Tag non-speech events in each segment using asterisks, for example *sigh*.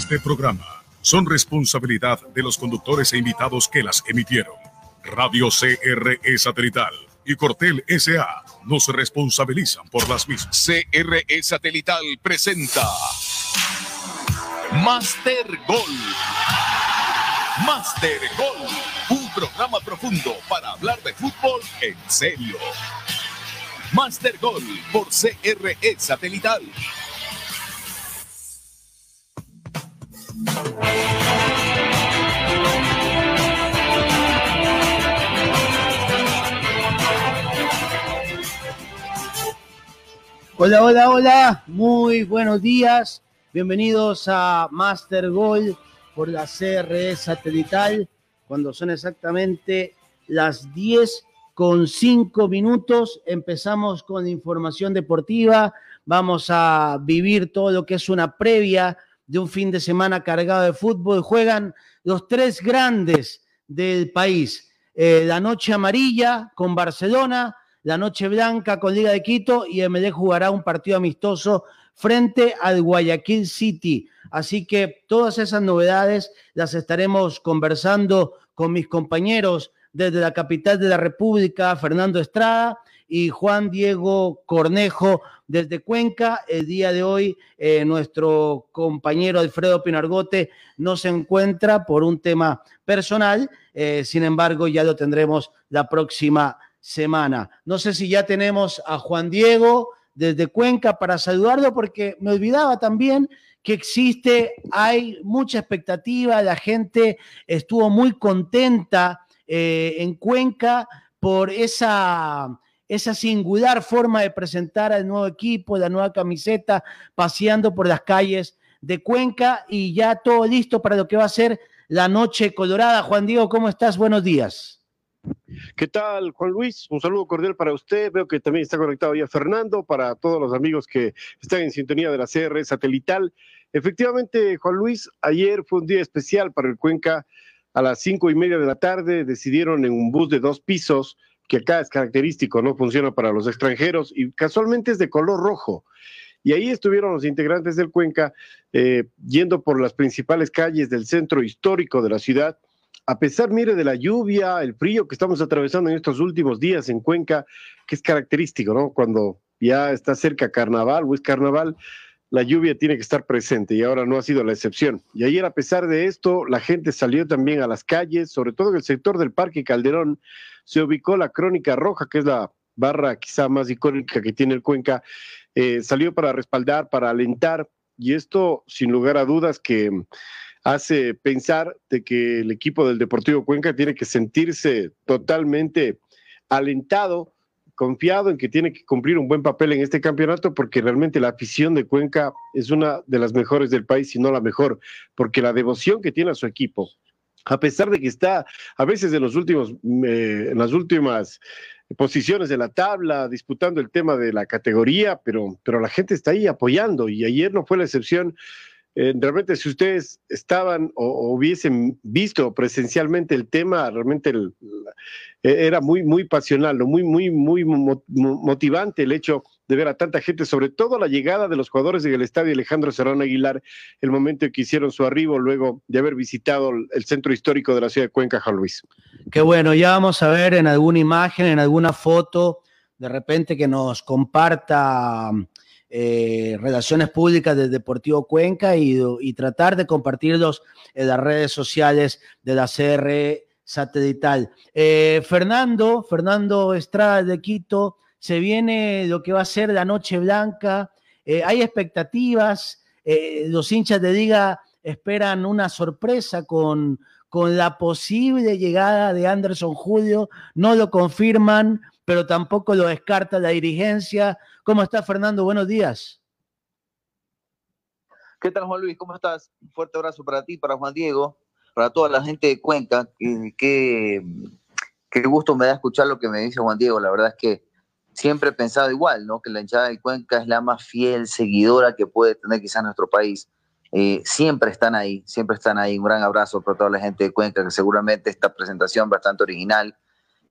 este programa son responsabilidad de los conductores e invitados que las emitieron. Radio CRE Satelital y Cortel SA no se responsabilizan por las mismas. CRE Satelital presenta Master Gol. Master Gol, un programa profundo para hablar de fútbol en serio. Master Gol por CRE Satelital. Hola, hola, hola, muy buenos días. Bienvenidos a Master Gold por la CRE satelital, cuando son exactamente las 10 con 5 minutos. Empezamos con información deportiva. Vamos a vivir todo lo que es una previa de un fin de semana cargado de fútbol. Juegan los tres grandes del país. Eh, la noche amarilla con Barcelona, la noche blanca con Liga de Quito y MD jugará un partido amistoso frente al Guayaquil City. Así que todas esas novedades las estaremos conversando con mis compañeros desde la capital de la República, Fernando Estrada y Juan Diego Cornejo desde Cuenca. El día de hoy eh, nuestro compañero Alfredo Pinargote no se encuentra por un tema personal, eh, sin embargo ya lo tendremos la próxima semana. No sé si ya tenemos a Juan Diego desde Cuenca para saludarlo porque me olvidaba también que existe, hay mucha expectativa, la gente estuvo muy contenta eh, en Cuenca por esa, esa singular forma de presentar al nuevo equipo, la nueva camiseta, paseando por las calles de Cuenca y ya todo listo para lo que va a ser la noche colorada. Juan Diego, ¿cómo estás? Buenos días. ¿Qué tal, Juan Luis? Un saludo cordial para usted. Veo que también está conectado ya Fernando, para todos los amigos que están en sintonía de la CR satelital. Efectivamente, Juan Luis, ayer fue un día especial para el Cuenca. A las cinco y media de la tarde decidieron en un bus de dos pisos, que acá es característico, no funciona para los extranjeros y casualmente es de color rojo. Y ahí estuvieron los integrantes del Cuenca eh, yendo por las principales calles del centro histórico de la ciudad a pesar, mire, de la lluvia, el frío que estamos atravesando en estos últimos días en Cuenca, que es característico, ¿no? Cuando ya está cerca carnaval o es carnaval, la lluvia tiene que estar presente y ahora no ha sido la excepción. Y ayer, a pesar de esto, la gente salió también a las calles, sobre todo en el sector del Parque Calderón, se ubicó la Crónica Roja, que es la barra quizá más icónica que tiene el Cuenca, eh, salió para respaldar, para alentar, y esto, sin lugar a dudas, que hace pensar de que el equipo del Deportivo Cuenca tiene que sentirse totalmente alentado, confiado en que tiene que cumplir un buen papel en este campeonato, porque realmente la afición de Cuenca es una de las mejores del país, si no la mejor, porque la devoción que tiene a su equipo, a pesar de que está a veces en los últimos, eh, en las últimas posiciones de la tabla, disputando el tema de la categoría, pero, pero la gente está ahí apoyando y ayer no fue la excepción. Eh, realmente si ustedes estaban o, hubiesen visto presencialmente el tema, realmente eh, era muy, muy pasional, muy, muy, muy motivante el hecho de ver a tanta gente, sobre todo la llegada de los jugadores del estadio Alejandro Serrano Aguilar, el momento en que hicieron su arribo luego de haber visitado el centro histórico de la ciudad de Cuenca, Juan Luis. Qué bueno, ya vamos a ver en alguna imagen, en alguna foto, de repente que nos comparta eh, relaciones públicas del Deportivo Cuenca y, tratar de compartirlos en las redes sociales de la CR satelital. Eh, Fernando, Fernando Estrada de Quito, se viene lo que va a ser la Noche Blanca. Eh, hay expectativas, los hinchas de Liga esperan una sorpresa con, con la posible llegada de Anderson Julio, no lo confirman, pero tampoco lo descarta la dirigencia. ¿Cómo está Fernando? Buenos días. ¿Qué tal Juan Luis? ¿Cómo estás? Un fuerte abrazo para ti, para Juan Diego, para toda la gente de Cuenca. Qué, qué gusto me da escuchar lo que me dice Juan Diego. La verdad es que siempre he pensado igual, ¿no? Que la hinchada de Cuenca es la más fiel seguidora que puede tener quizás nuestro país. Eh, siempre están ahí, siempre están ahí. Un gran abrazo para toda la gente de Cuenca, que seguramente esta presentación bastante original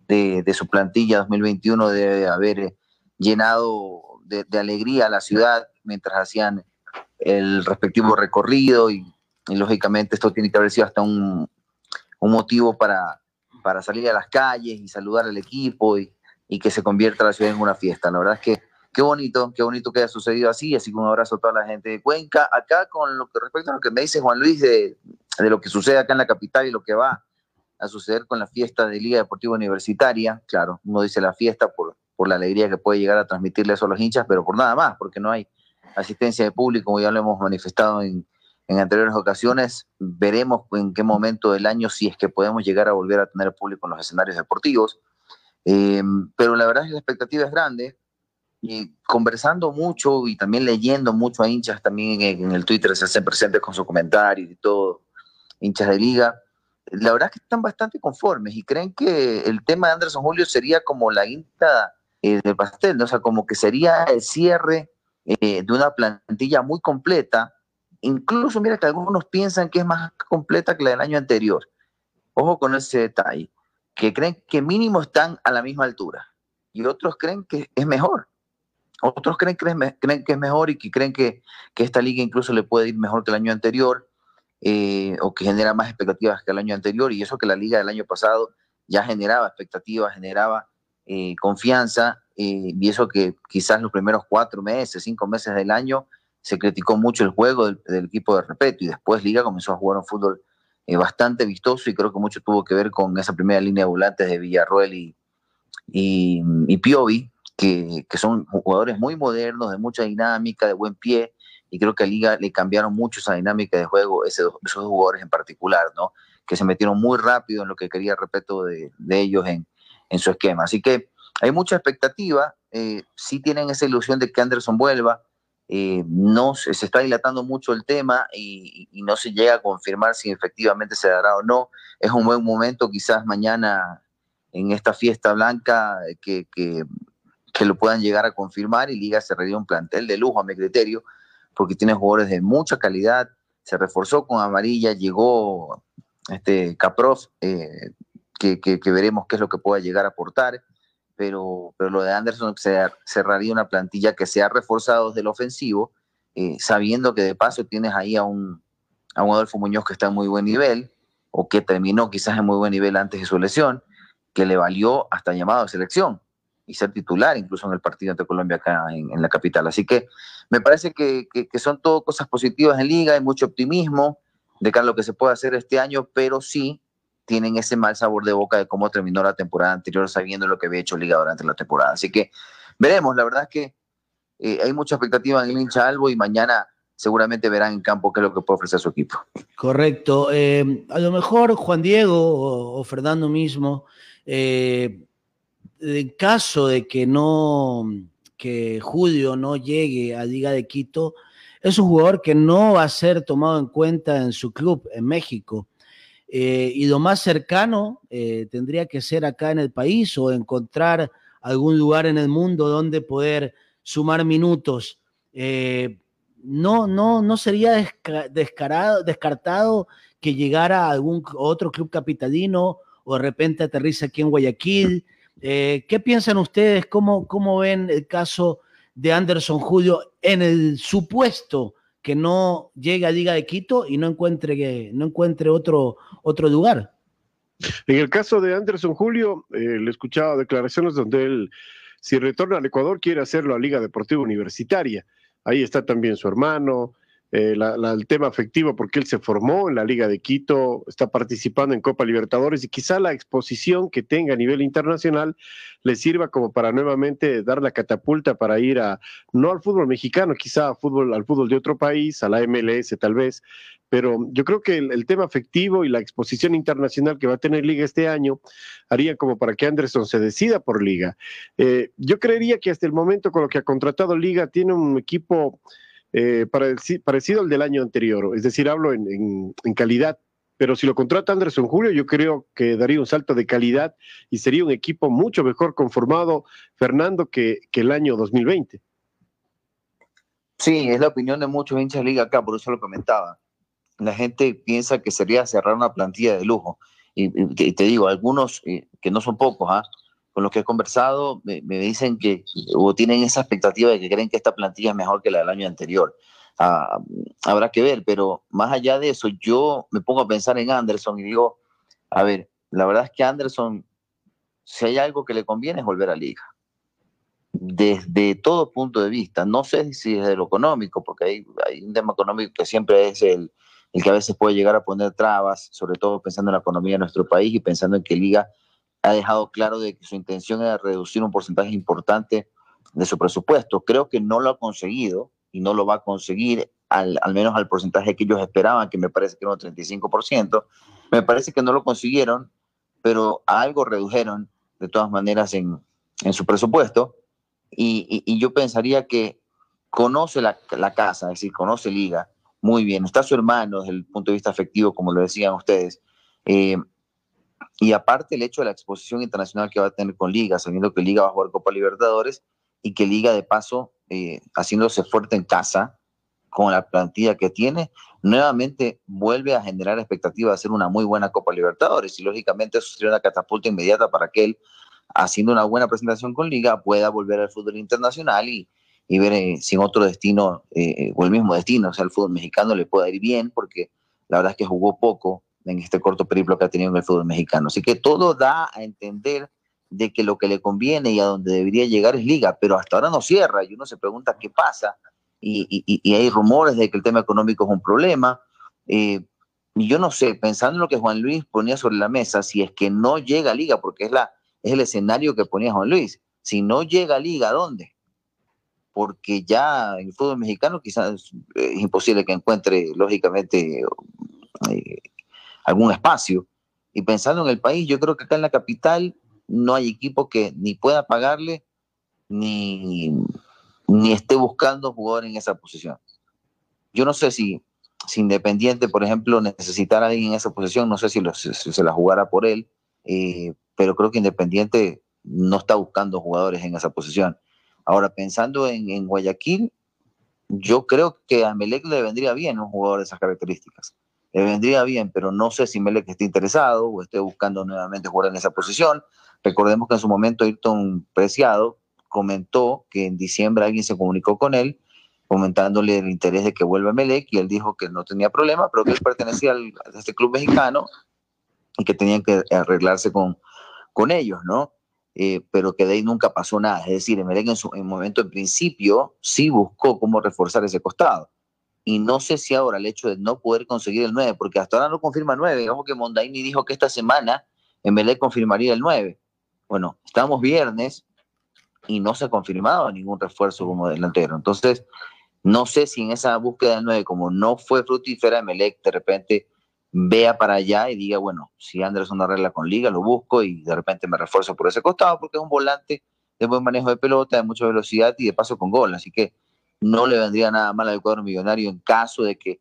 de, su plantilla 2021 debe haber eh, llenado de, alegría a la ciudad mientras hacían el respectivo recorrido y y lógicamente esto tiene que haber sido hasta un, un motivo para, para salir a las calles y saludar al equipo y, y, que se convierta la ciudad en una fiesta. La verdad es que qué bonito, qué bonito que haya sucedido así, así que un abrazo a toda la gente de Cuenca. Acá con lo que respecto a lo que me dice Juan Luis de, de lo que sucede acá en la capital y lo que va a suceder con la fiesta de Liga Deportiva Universitaria, claro, uno dice la fiesta por, por la alegría que puede llegar a transmitirle eso a los hinchas, pero por nada más, porque no hay asistencia de público, como ya lo hemos manifestado en, en anteriores ocasiones. Veremos en qué momento del año, si es que podemos llegar a volver a tener público en los escenarios deportivos. Eh, pero la verdad es que la expectativa es grande. Y conversando mucho y también leyendo mucho a hinchas también en, en el Twitter, se hacen presentes con sus comentarios y todo, hinchas de liga. La verdad es que están bastante conformes y creen que el tema de Anderson Julio sería como la guinda eh, del pastel, ¿no? o sea, como que sería el cierre eh, de una plantilla muy completa Incluso, mira que algunos piensan que es más completa que la del año anterior. Ojo con ese detalle, que creen que mínimo están a la misma altura y otros creen que es mejor. Otros creen, creen, creen que es mejor y que creen que, que, esta liga incluso le puede ir mejor que el año anterior eh, o que genera más expectativas que el año anterior y eso que la liga del año pasado ya generaba expectativas, generaba eh, confianza eh, y eso que quizás los primeros cuatro meses, cinco meses del año se criticó mucho el juego del, equipo de Repeto y después Liga comenzó a jugar un fútbol eh, bastante vistoso y creo que mucho tuvo que ver con esa primera línea de volantes de Villarroel y, y, Piovi, que, que, son jugadores muy modernos, de mucha dinámica, de buen pie, y creo que a Liga le cambiaron mucho esa dinámica de juego, ese, esos jugadores en particular, ¿no? que se metieron muy rápido en lo que quería Repeto de, de ellos en, en, su esquema. Así que hay mucha expectativa, eh, sí tienen esa ilusión de que Anderson vuelva, eh, no se, se, está dilatando mucho el tema y, no se llega a confirmar si efectivamente se dará o no. Es un buen momento, quizás mañana en esta fiesta blanca, que, que, lo puedan llegar a confirmar y Liga cerraría un plantel de lujo a mi criterio, porque tiene jugadores de mucha calidad, se reforzó con amarilla, llegó este Caprof, eh, que, que, que veremos qué es lo que pueda llegar a aportar pero, pero lo de Anderson cerraría una plantilla que se ha reforzado desde el ofensivo, eh, sabiendo que de paso tienes ahí a un, a un Adolfo Muñoz que está en muy buen nivel, o que terminó quizás en muy buen nivel antes de su lesión, que le valió hasta llamado a selección y ser titular incluso en el partido ante Colombia acá en, la capital. Así que me parece que, que, que, son todo cosas positivas en liga, hay mucho optimismo de cara a lo que se puede hacer este año, pero sí tienen ese mal sabor de boca de cómo terminó la temporada anterior sabiendo lo que había hecho Liga durante la temporada. Así que veremos, la verdad es que eh, hay mucha expectativa en el hincha Albo y mañana seguramente verán en campo qué es lo que puede ofrecer su equipo. Correcto. Eh, a lo mejor Juan Diego o, Fernando mismo, eh, en caso de que no, que Julio no llegue a Liga de Quito, es un jugador que no va a ser tomado en cuenta en su club en México. Eh, y lo más cercano eh, tendría que ser acá en el país o encontrar algún lugar en el mundo donde poder sumar minutos. Eh, no, no, no sería descarado, descartado que llegara a algún otro club capitalino o de repente aterriza aquí en Guayaquil. ¿Qué piensan ustedes? ¿Cómo, ¿Cómo ven el caso de Anderson Julio en el supuesto que no llegue a Liga de Quito y no encuentre, que, no encuentre otro, otro lugar. En el caso de Anderson Julio, eh, le he escuchado declaraciones donde él, si retorna al Ecuador, quiere hacerlo a Liga Deportiva Universitaria. Ahí está también su hermano, eh, la, la, el tema afectivo porque él se formó en la Liga de Quito, está participando en Copa Libertadores y quizá la exposición que tenga a nivel internacional le sirva como para nuevamente dar la catapulta para ir a, no al fútbol mexicano, quizá a fútbol, al fútbol de otro país, a la MLS tal vez, pero yo creo que el, el, tema afectivo y la exposición internacional que va a tener Liga este año haría como para que Anderson se decida por Liga. Eh, yo creería que hasta el momento con lo que ha contratado Liga tiene un equipo eh, parecido al del año anterior, es decir, hablo en, en, calidad, pero si lo contrata Anderson Julio, yo creo que daría un salto de calidad y sería un equipo mucho mejor conformado, Fernando, que, que el año 2020. Sí, es la opinión de muchos hinchas de liga acá, por eso lo comentaba. La gente piensa que sería cerrar una plantilla de lujo. Y te digo, algunos, eh, que no son pocos, ¿ah? Con los que he conversado me, dicen que o tienen esa expectativa de que creen que esta plantilla es mejor que la del año anterior. ah, habrá que ver, pero más allá de eso, yo me pongo a pensar en Anderson y digo, a ver, la verdad es que Anderson, si hay algo que le conviene es volver a liga. Desde todo punto de vista, no sé si desde lo económico, porque hay, hay un tema económico que siempre es el, el que a veces puede llegar a poner trabas, sobre todo pensando en la economía de nuestro país y pensando en que Liga ha dejado claro de que su intención era reducir un porcentaje importante de su presupuesto. Creo que no lo ha conseguido y no lo va a conseguir al, menos al porcentaje que ellos esperaban, que me parece que era un 35%. Me parece que no lo consiguieron, pero algo redujeron de todas maneras en, su presupuesto. Y, yo pensaría que conoce la, la casa, es decir, conoce Liga, muy bien. Está su hermano desde el punto de vista afectivo, como lo decían ustedes. Eh, y aparte el hecho de la exposición internacional que va a tener con Liga, sabiendo que Liga va a jugar Copa Libertadores y que Liga de paso, eh, haciéndose fuerte en casa, con la plantilla que tiene, nuevamente vuelve a generar expectativa de hacer una muy buena Copa Libertadores. Y lógicamente eso sería una catapulta inmediata para que él, haciendo una buena presentación con Liga, pueda volver al fútbol internacional y, y ver eh, si en otro destino eh, o el mismo destino, o sea, el fútbol mexicano le pueda ir bien, porque la verdad es que jugó poco en este corto periplo que ha tenido en el fútbol mexicano. Así que todo da a entender de que lo que le conviene y a donde debería llegar es liga, pero hasta ahora no cierra y uno se pregunta qué pasa y, y, hay rumores de que el tema económico es un problema. Eh, y yo no sé, pensando en lo que Juan Luis ponía sobre la mesa, si es que no llega a liga, porque es, la, es el escenario que ponía Juan Luis, si no llega a liga, ¿dónde? porque ya en el fútbol mexicano quizás es imposible que encuentre, lógicamente, eh, algún espacio. Y pensando en el país, yo creo que acá en la capital no hay equipo que ni pueda pagarle ni, ni esté buscando jugar en esa posición. Yo no sé si, si Independiente, por ejemplo, necesitara alguien en esa posición, no sé si, se la jugara por él, eh, pero creo que Independiente no está buscando jugadores en esa posición. Ahora, pensando en, Guayaquil, yo creo que a Melec le vendría bien un jugador de esas características. Le vendría bien, pero no sé si Melec esté interesado o esté buscando nuevamente jugar en esa posición. Recordemos que en su momento Ayrton Preciado comentó que en diciembre alguien se comunicó con él comentándole el interés de que vuelva Melec y él dijo que no tenía problema, pero que él pertenecía a este club mexicano y que tenían que arreglarse con, con ellos, ¿no? Eh, pero que de ahí nunca pasó nada. Es decir, Emelec en su momento, en principio, sí buscó cómo reforzar ese costado. Y no sé si ahora el hecho de no poder conseguir el 9, porque hasta ahora no confirma el 9, digamos que Mondaini dijo que esta semana Emelec confirmaría el 9. Bueno, estamos viernes y no se ha confirmado ningún refuerzo como delantero. Entonces, no sé si en esa búsqueda del 9, como no fue fructífera, Emelec de repente vea para allá y diga, bueno, si Anderson arregla con liga, lo busco y de repente me refuerzo por ese costado porque es un volante de buen manejo de pelota, de mucha velocidad y de paso con gol. Así que no le vendría nada mal al cuadro millonario en caso de que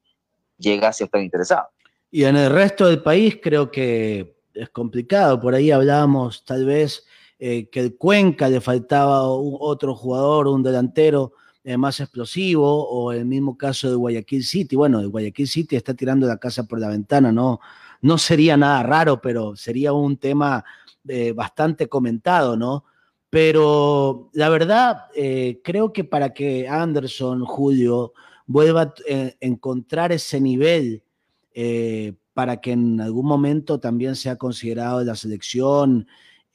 llegase a estar interesado. Y en el resto del país creo que es complicado. Por ahí hablábamos tal vez eh, que el Cuenca le faltaba un, otro jugador, un delantero eh, más explosivo, o el mismo caso de Guayaquil City. Bueno, el Guayaquil City está tirando la casa por la ventana, no, no sería nada raro, pero sería un tema eh, bastante comentado, ¿no? Pero la verdad, eh, creo que para que Anderson, Julio, vuelva a encontrar ese nivel para que en algún momento también sea considerado la selección,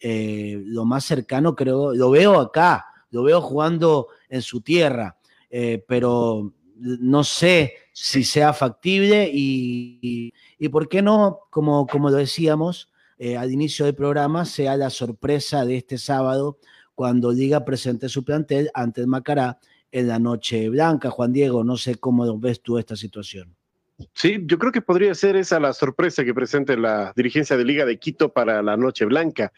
lo más cercano creo, lo veo acá, lo veo jugando en su tierra, eh, pero no sé si sea factible y, por qué no, como, como lo decíamos eh, al inicio del programa, sea la sorpresa de este sábado cuando Liga presente su plantel ante el Macará en la Noche Blanca. Juan Diego, no sé cómo ves tú esta situación. Sí, yo creo que podría ser esa la sorpresa que presente la dirigencia de Liga de Quito para la Noche Blanca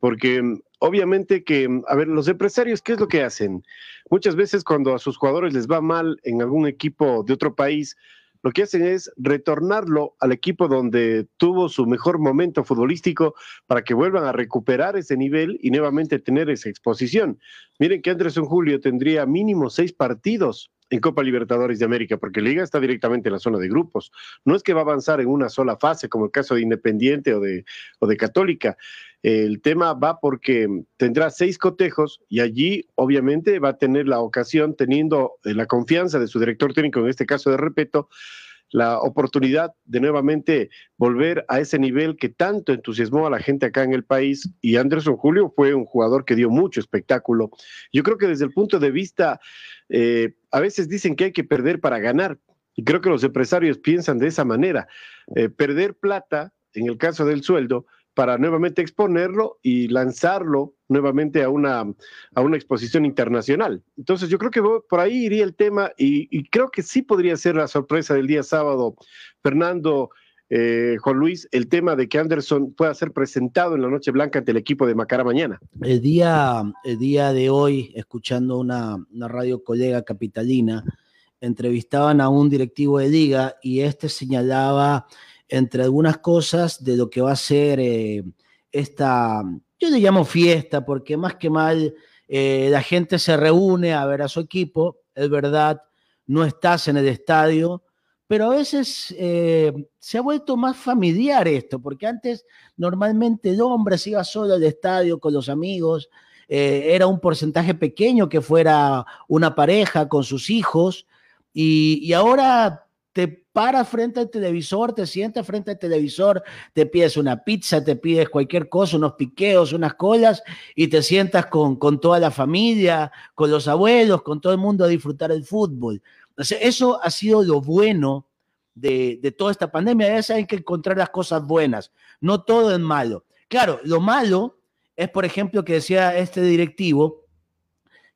porque mm, obviamente que, mm, a ver, los empresarios, ¿qué es lo que hacen? Muchas veces cuando a sus jugadores les va mal en algún equipo de otro país, lo que hacen es retornarlo al equipo donde tuvo su mejor momento futbolístico para que vuelvan a recuperar ese nivel y nuevamente tener esa exposición. Miren que Andrés Julio tendría mínimo seis partidos en Copa Libertadores de América, porque Liga está directamente en la zona de grupos. No es que va a avanzar en una sola fase, como el caso de Independiente o de, o de Católica. El tema va porque tendrá seis cotejos y allí obviamente va a tener la ocasión, teniendo eh, la confianza de su director técnico, en este caso de Repeto, la oportunidad de nuevamente volver a ese nivel que tanto entusiasmó a la gente acá en el país. Y Anderson Julio fue un jugador que dio mucho espectáculo. Yo creo que desde el punto de vista, eh, a veces dicen que hay que perder para ganar. Y creo que los empresarios piensan de esa manera. Eh, perder plata, en el caso del sueldo, para nuevamente exponerlo y lanzarlo nuevamente a una, a una exposición internacional. Entonces yo creo que por ahí iría el tema y, creo que sí podría ser la sorpresa del día sábado, Fernando. Eh, Juan Luis, el tema de que Anderson pueda ser presentado en la Noche Blanca ante el equipo de Macara mañana. El día, el día de hoy, escuchando una, una radio colega capitalina, entrevistaban a un directivo de liga y este señalaba entre algunas cosas de lo que va a ser eh, esta, yo le llamo fiesta, porque más que mal eh, la gente se reúne a ver a su equipo, es verdad, no estás en el estadio, pero a veces eh, se ha vuelto más familiar esto, porque antes normalmente el hombre se iba solo al estadio con los amigos, era un porcentaje pequeño que fuera una pareja con sus hijos, y, y ahora te paras frente al televisor, te sientas frente al televisor, te pides una pizza, te pides cualquier cosa, unos piqueos, unas colas, y te sientas con, con toda la familia, con los abuelos, con todo el mundo a disfrutar el fútbol. eso ha sido lo bueno de, de toda esta pandemia. A veces hay que encontrar las cosas buenas, no todo es malo. Claro, lo malo es, por ejemplo, que decía este directivo,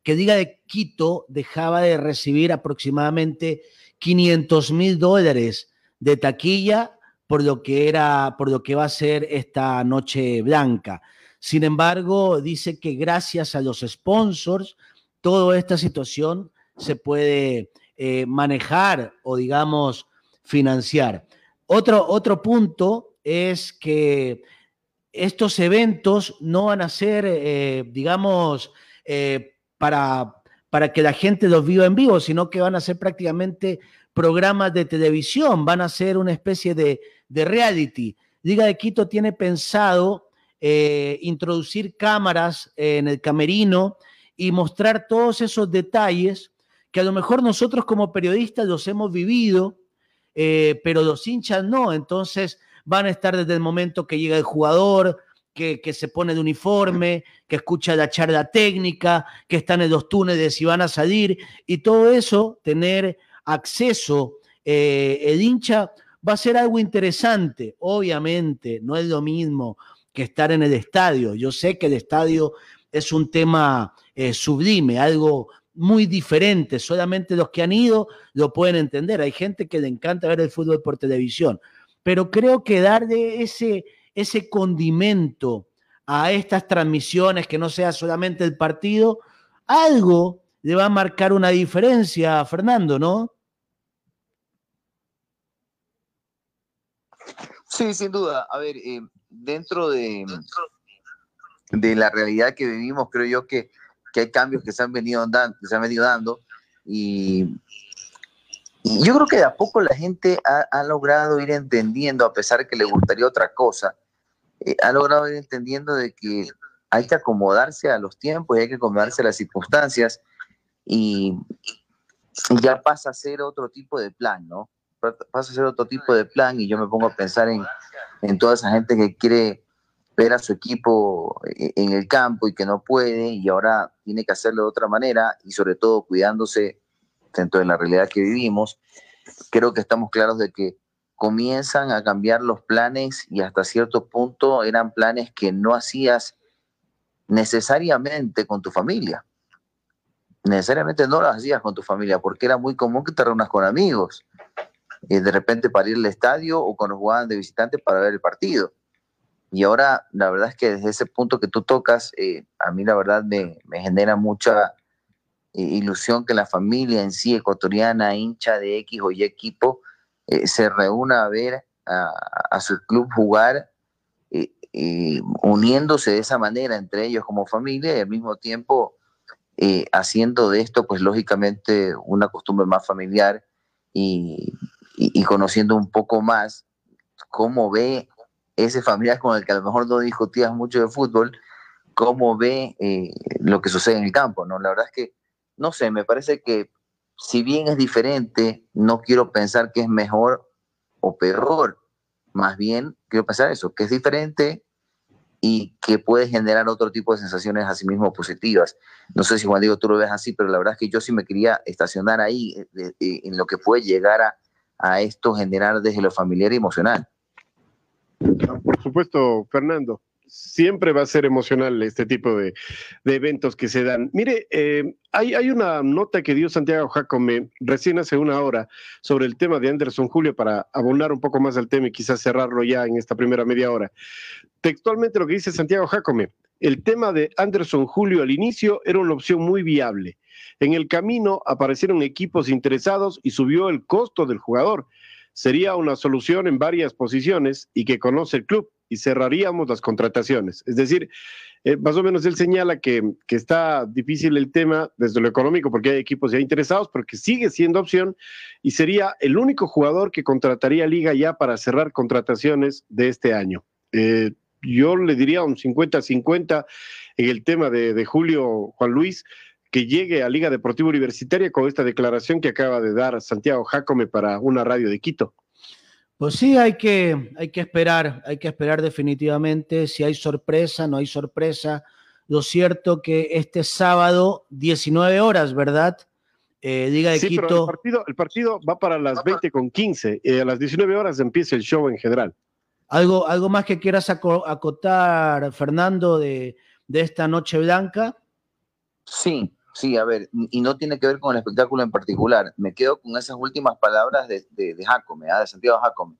que diga de Quito dejaba de recibir aproximadamente 500 mil dólares de taquilla por lo que era, por lo que va a ser esta noche blanca. Sin embargo, dice que gracias a los sponsors, toda esta situación se puede eh, manejar o, digamos, financiar. Otro, otro punto es que estos eventos no van a ser, eh, digamos, eh, para para que la gente los viva en vivo, sino que van a ser prácticamente programas de televisión, van a ser una especie de, reality. Liga de Quito tiene pensado eh, introducir cámaras en el camerino y mostrar todos esos detalles que a lo mejor nosotros como periodistas los hemos vivido, eh, pero los hinchas no. Entonces van a estar desde el momento que llega el jugador, que, se pone de uniforme, que escucha la charla técnica, que están en los túneles y van a salir, y todo eso, tener acceso, eh, el hincha va a ser algo interesante. Obviamente, no es lo mismo que estar en el estadio. Yo sé que el estadio es un tema eh, sublime, algo muy diferente. Solamente los que han ido lo pueden entender. Hay gente que le encanta ver el fútbol por televisión. Pero creo que darle ese, ese condimento a estas transmisiones, que no sea solamente el partido, algo le va a marcar una diferencia a Fernando, ¿no? Sí, sin duda. A ver, eh, dentro de, de la realidad que vivimos, creo yo que, hay cambios que se han venido, dando, se han venido dando y, yo creo que de a poco la gente ha, ha, logrado ir entendiendo, a pesar de que le gustaría otra cosa, eh, ha logrado ir entendiendo de que hay que acomodarse a los tiempos y hay que acomodarse a las circunstancias y, ya pasa a ser otro tipo de plan, ¿no? Pasa a ser otro tipo de plan y yo me pongo a pensar en, en toda esa gente que quiere ver a su equipo eh, en el campo y que no puede y ahora tiene que hacerlo de otra manera y sobre todo cuidándose dentro de la realidad que vivimos. Creo que estamos claros de que comienzan a cambiar los planes y hasta cierto punto eran planes que no hacías necesariamente con tu familia. Necesariamente no los hacías con tu familia porque era muy común que te reúnas con amigos y de repente para ir al estadio o cuando jugaban de visitante para ver el partido. Y ahora la verdad es que desde ese punto que tú tocas, eh, a mí la verdad me, genera mucha ilusión que la familia en sí ecuatoriana, hincha de X o Y equipo, eh, se reúna a ver a, su club jugar, eh, uniéndose de esa manera entre ellos como familia y al mismo tiempo eh, haciendo de esto, pues lógicamente, una costumbre más familiar y, conociendo un poco más cómo ve ese familiar con el que a lo mejor no discutías mucho de fútbol, cómo ve eh, lo que sucede en el campo, ¿no? La verdad es que, no sé, me parece que si bien es diferente, no quiero pensar que es mejor o peor, más bien quiero pensar eso, que es diferente y que puede generar otro tipo de sensaciones a sí mismo positivas. No sé si Juan Diego tú lo ves así, pero la verdad es que yo sí me quería estacionar ahí eh, en lo que puede llegar a, a esto generar desde lo familiar y emocional. Por supuesto, Fernando siempre va a ser emocional este tipo de, eventos que se dan. Mire, eh, hay, hay, una nota que dio Santiago Jacome recién hace una hora sobre el tema de Anderson Julio para abonar un poco más al tema y quizás cerrarlo ya en esta primera media hora. Textualmente lo que dice Santiago Jacome, el tema de Anderson Julio al inicio era una opción muy viable. En el camino aparecieron equipos interesados y subió el costo del jugador. Sería una solución en varias posiciones y que conoce el club y cerraríamos las contrataciones. Es decir, eh, más o menos él señala que, está difícil el tema desde lo económico porque hay equipos ya interesados, pero que sigue siendo opción y sería el único jugador que contrataría Liga ya para cerrar contrataciones de este año. Eh, yo le diría un 50-50 en el tema de, de Julio Juan Luis, que llegue a Liga Deportiva Universitaria con esta declaración que acaba de dar Santiago Jacome para una radio de Quito. Pues sí, hay que, hay que esperar, hay que esperar definitivamente si hay sorpresa, no hay sorpresa. Lo cierto que este sábado, 19 horas, ¿verdad? Eh, Liga de Quito. el, partido, el partido va para las 20 con 15. Eh, a las 19 horas empieza el show en general. ¿Algo, algo más que quieras acotar, Fernando, de, de esta noche blanca? Sí, Sí, a ver, y no tiene que ver con el espectáculo en particular. Me quedo con esas últimas palabras de, de, de Jacome, ¿ah? de Santiago Jacome,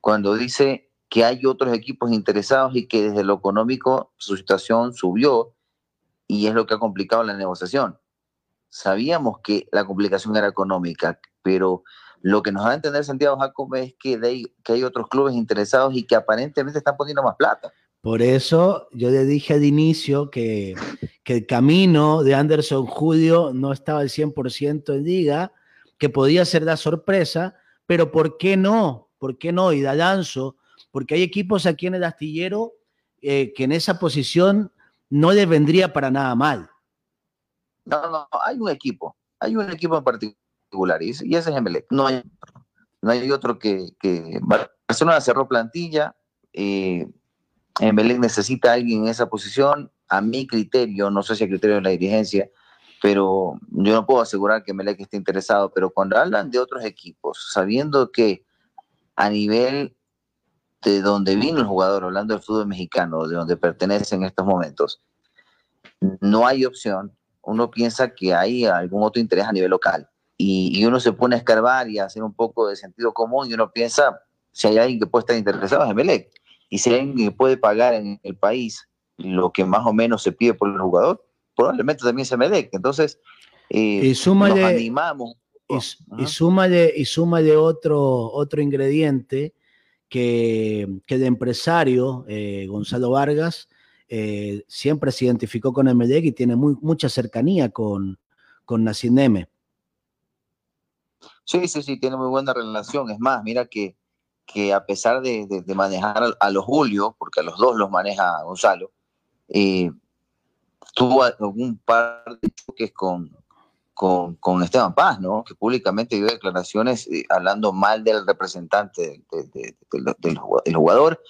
cuando dice que hay otros equipos interesados y que desde lo económico su situación subió y es lo que ha complicado la negociación. Sabíamos que la complicación era económica, pero lo que nos da a entender Santiago Jacome es que, que hay otros clubes interesados y que aparentemente están poniendo más plata. Por eso yo le dije al inicio que, el camino de Anderson Julio no estaba al 100% en liga, que podía ser la sorpresa, pero ¿por qué no? ¿Por qué no? Y da lanzo, porque hay equipos aquí en el astillero eh, que en esa posición no les vendría para nada mal. No, no, hay un equipo, hay un equipo en particular y, ese es Emelec. No hay, no hay otro que, que Barcelona cerró plantilla. Eh, Emelec necesita a alguien en esa posición. A mi criterio, no sé si a criterio de la dirigencia, pero yo no puedo asegurar que Emelec esté interesado. Pero cuando hablan de otros equipos, sabiendo que a nivel de donde vino el jugador, hablando del fútbol mexicano, de donde pertenece en estos momentos, no hay opción. Uno piensa que hay algún otro interés a nivel local. Y, uno se pone a escarbar y a hacer un poco de sentido común y uno piensa, si hay alguien que puede estar interesado es Emelec y si alguien puede pagar en el país lo que más o menos se pide por el jugador, probablemente también se me dé. Entonces, eh, y súmale, nos animamos. Y, súmale, y otro, otro ingrediente que, que el empresario eh, Gonzalo Vargas eh, siempre se identificó con Emelec y tiene muy, mucha cercanía con, con Nacineme. Sí, sí, sí, tiene muy buena relación. Es más, mira que que a pesar de, manejar a, los Julio, porque a los dos los maneja Gonzalo, eh, tuvo un par de choques con, con, Esteban Paz, ¿no? Que públicamente dio declaraciones eh, hablando mal del representante del, jugador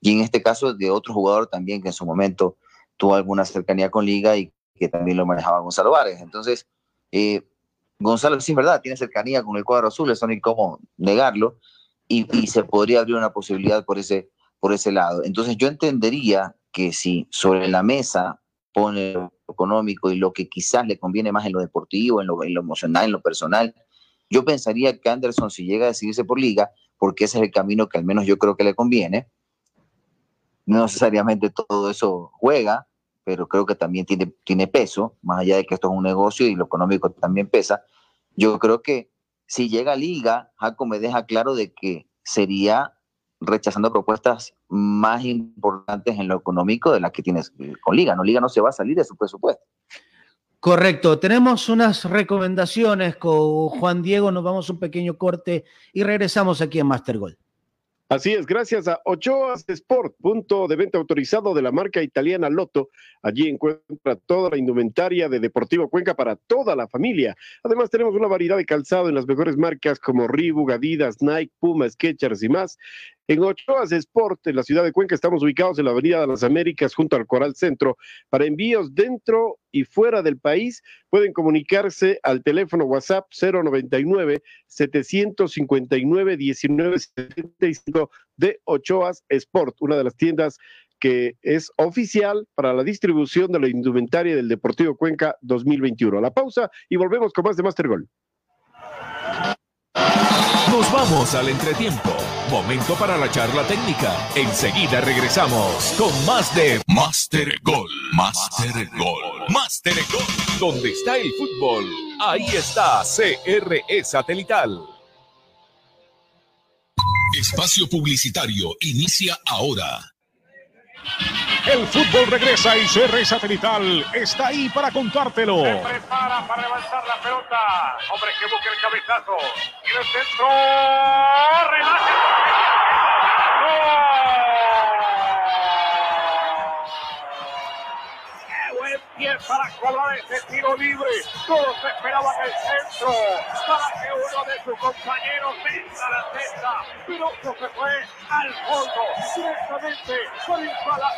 y en este caso de otro jugador también que en su momento tuvo alguna cercanía con Liga y que también lo manejaba Gonzalo Vargas. Entonces, eh, Gonzalo sí es verdad, tiene cercanía con el cuadro azul, eso no hay cómo negarlo, y, se podría abrir una posibilidad por ese, por ese lado. Entonces yo entendería que si sobre la mesa pone lo económico y lo que quizás le conviene más en lo deportivo, en lo, emocional, en lo personal, yo pensaría que Anderson si llega a decidirse por liga, porque ese es el camino que al menos yo creo que le conviene, no necesariamente todo eso juega, pero creo que también tiene, tiene peso, más allá de que esto es un negocio y lo económico también pesa. Yo creo que si llega a Liga, Jaco me deja claro de que sería rechazando propuestas más importantes en lo económico de las que tienes con Liga. No, Liga no se va a salir de su presupuesto. Correcto, tenemos unas recomendaciones con Juan Diego, nos vamos a un pequeño corte y regresamos aquí en Master Gold. Así es, gracias a Ochoas Sport, punto de venta autorizado de la marca italiana Lotto. Allí encuentra toda la indumentaria de Deportivo Cuenca para toda la familia. Además, tenemos una variedad de calzado en las mejores marcas como Reebok, Adidas, Nike, Puma, Skechers y más. En Ochoas Sport, en la ciudad de Cuenca, estamos ubicados en la Avenida de las Américas, junto al Coral Centro. Para envíos dentro y fuera del país, pueden comunicarse al teléfono WhatsApp 099 759 1975 de Ochoas Sport, una de las tiendas que es oficial para la distribución de la indumentaria del Deportivo Cuenca 2021. La pausa y volvemos con más de Master Gol. Nos vamos al entretiempo. Momento para la charla técnica. Enseguida regresamos con más de Master Gol. Master Gol. Master Gol. ¿Dónde está el fútbol? Ahí está CRE Satelital. Espacio publicitario inicia ahora. El fútbol regresa y CR Satelital está ahí para contártelo. Se prepara para levantar la pelota. Hombre que busca el cabezazo. Y el centro. Remate. Para cobrar ese tiro libre. Todos esperaban el centro para que uno de sus compañeros venga la cesta. Pero se fue al fondo. Directamente con el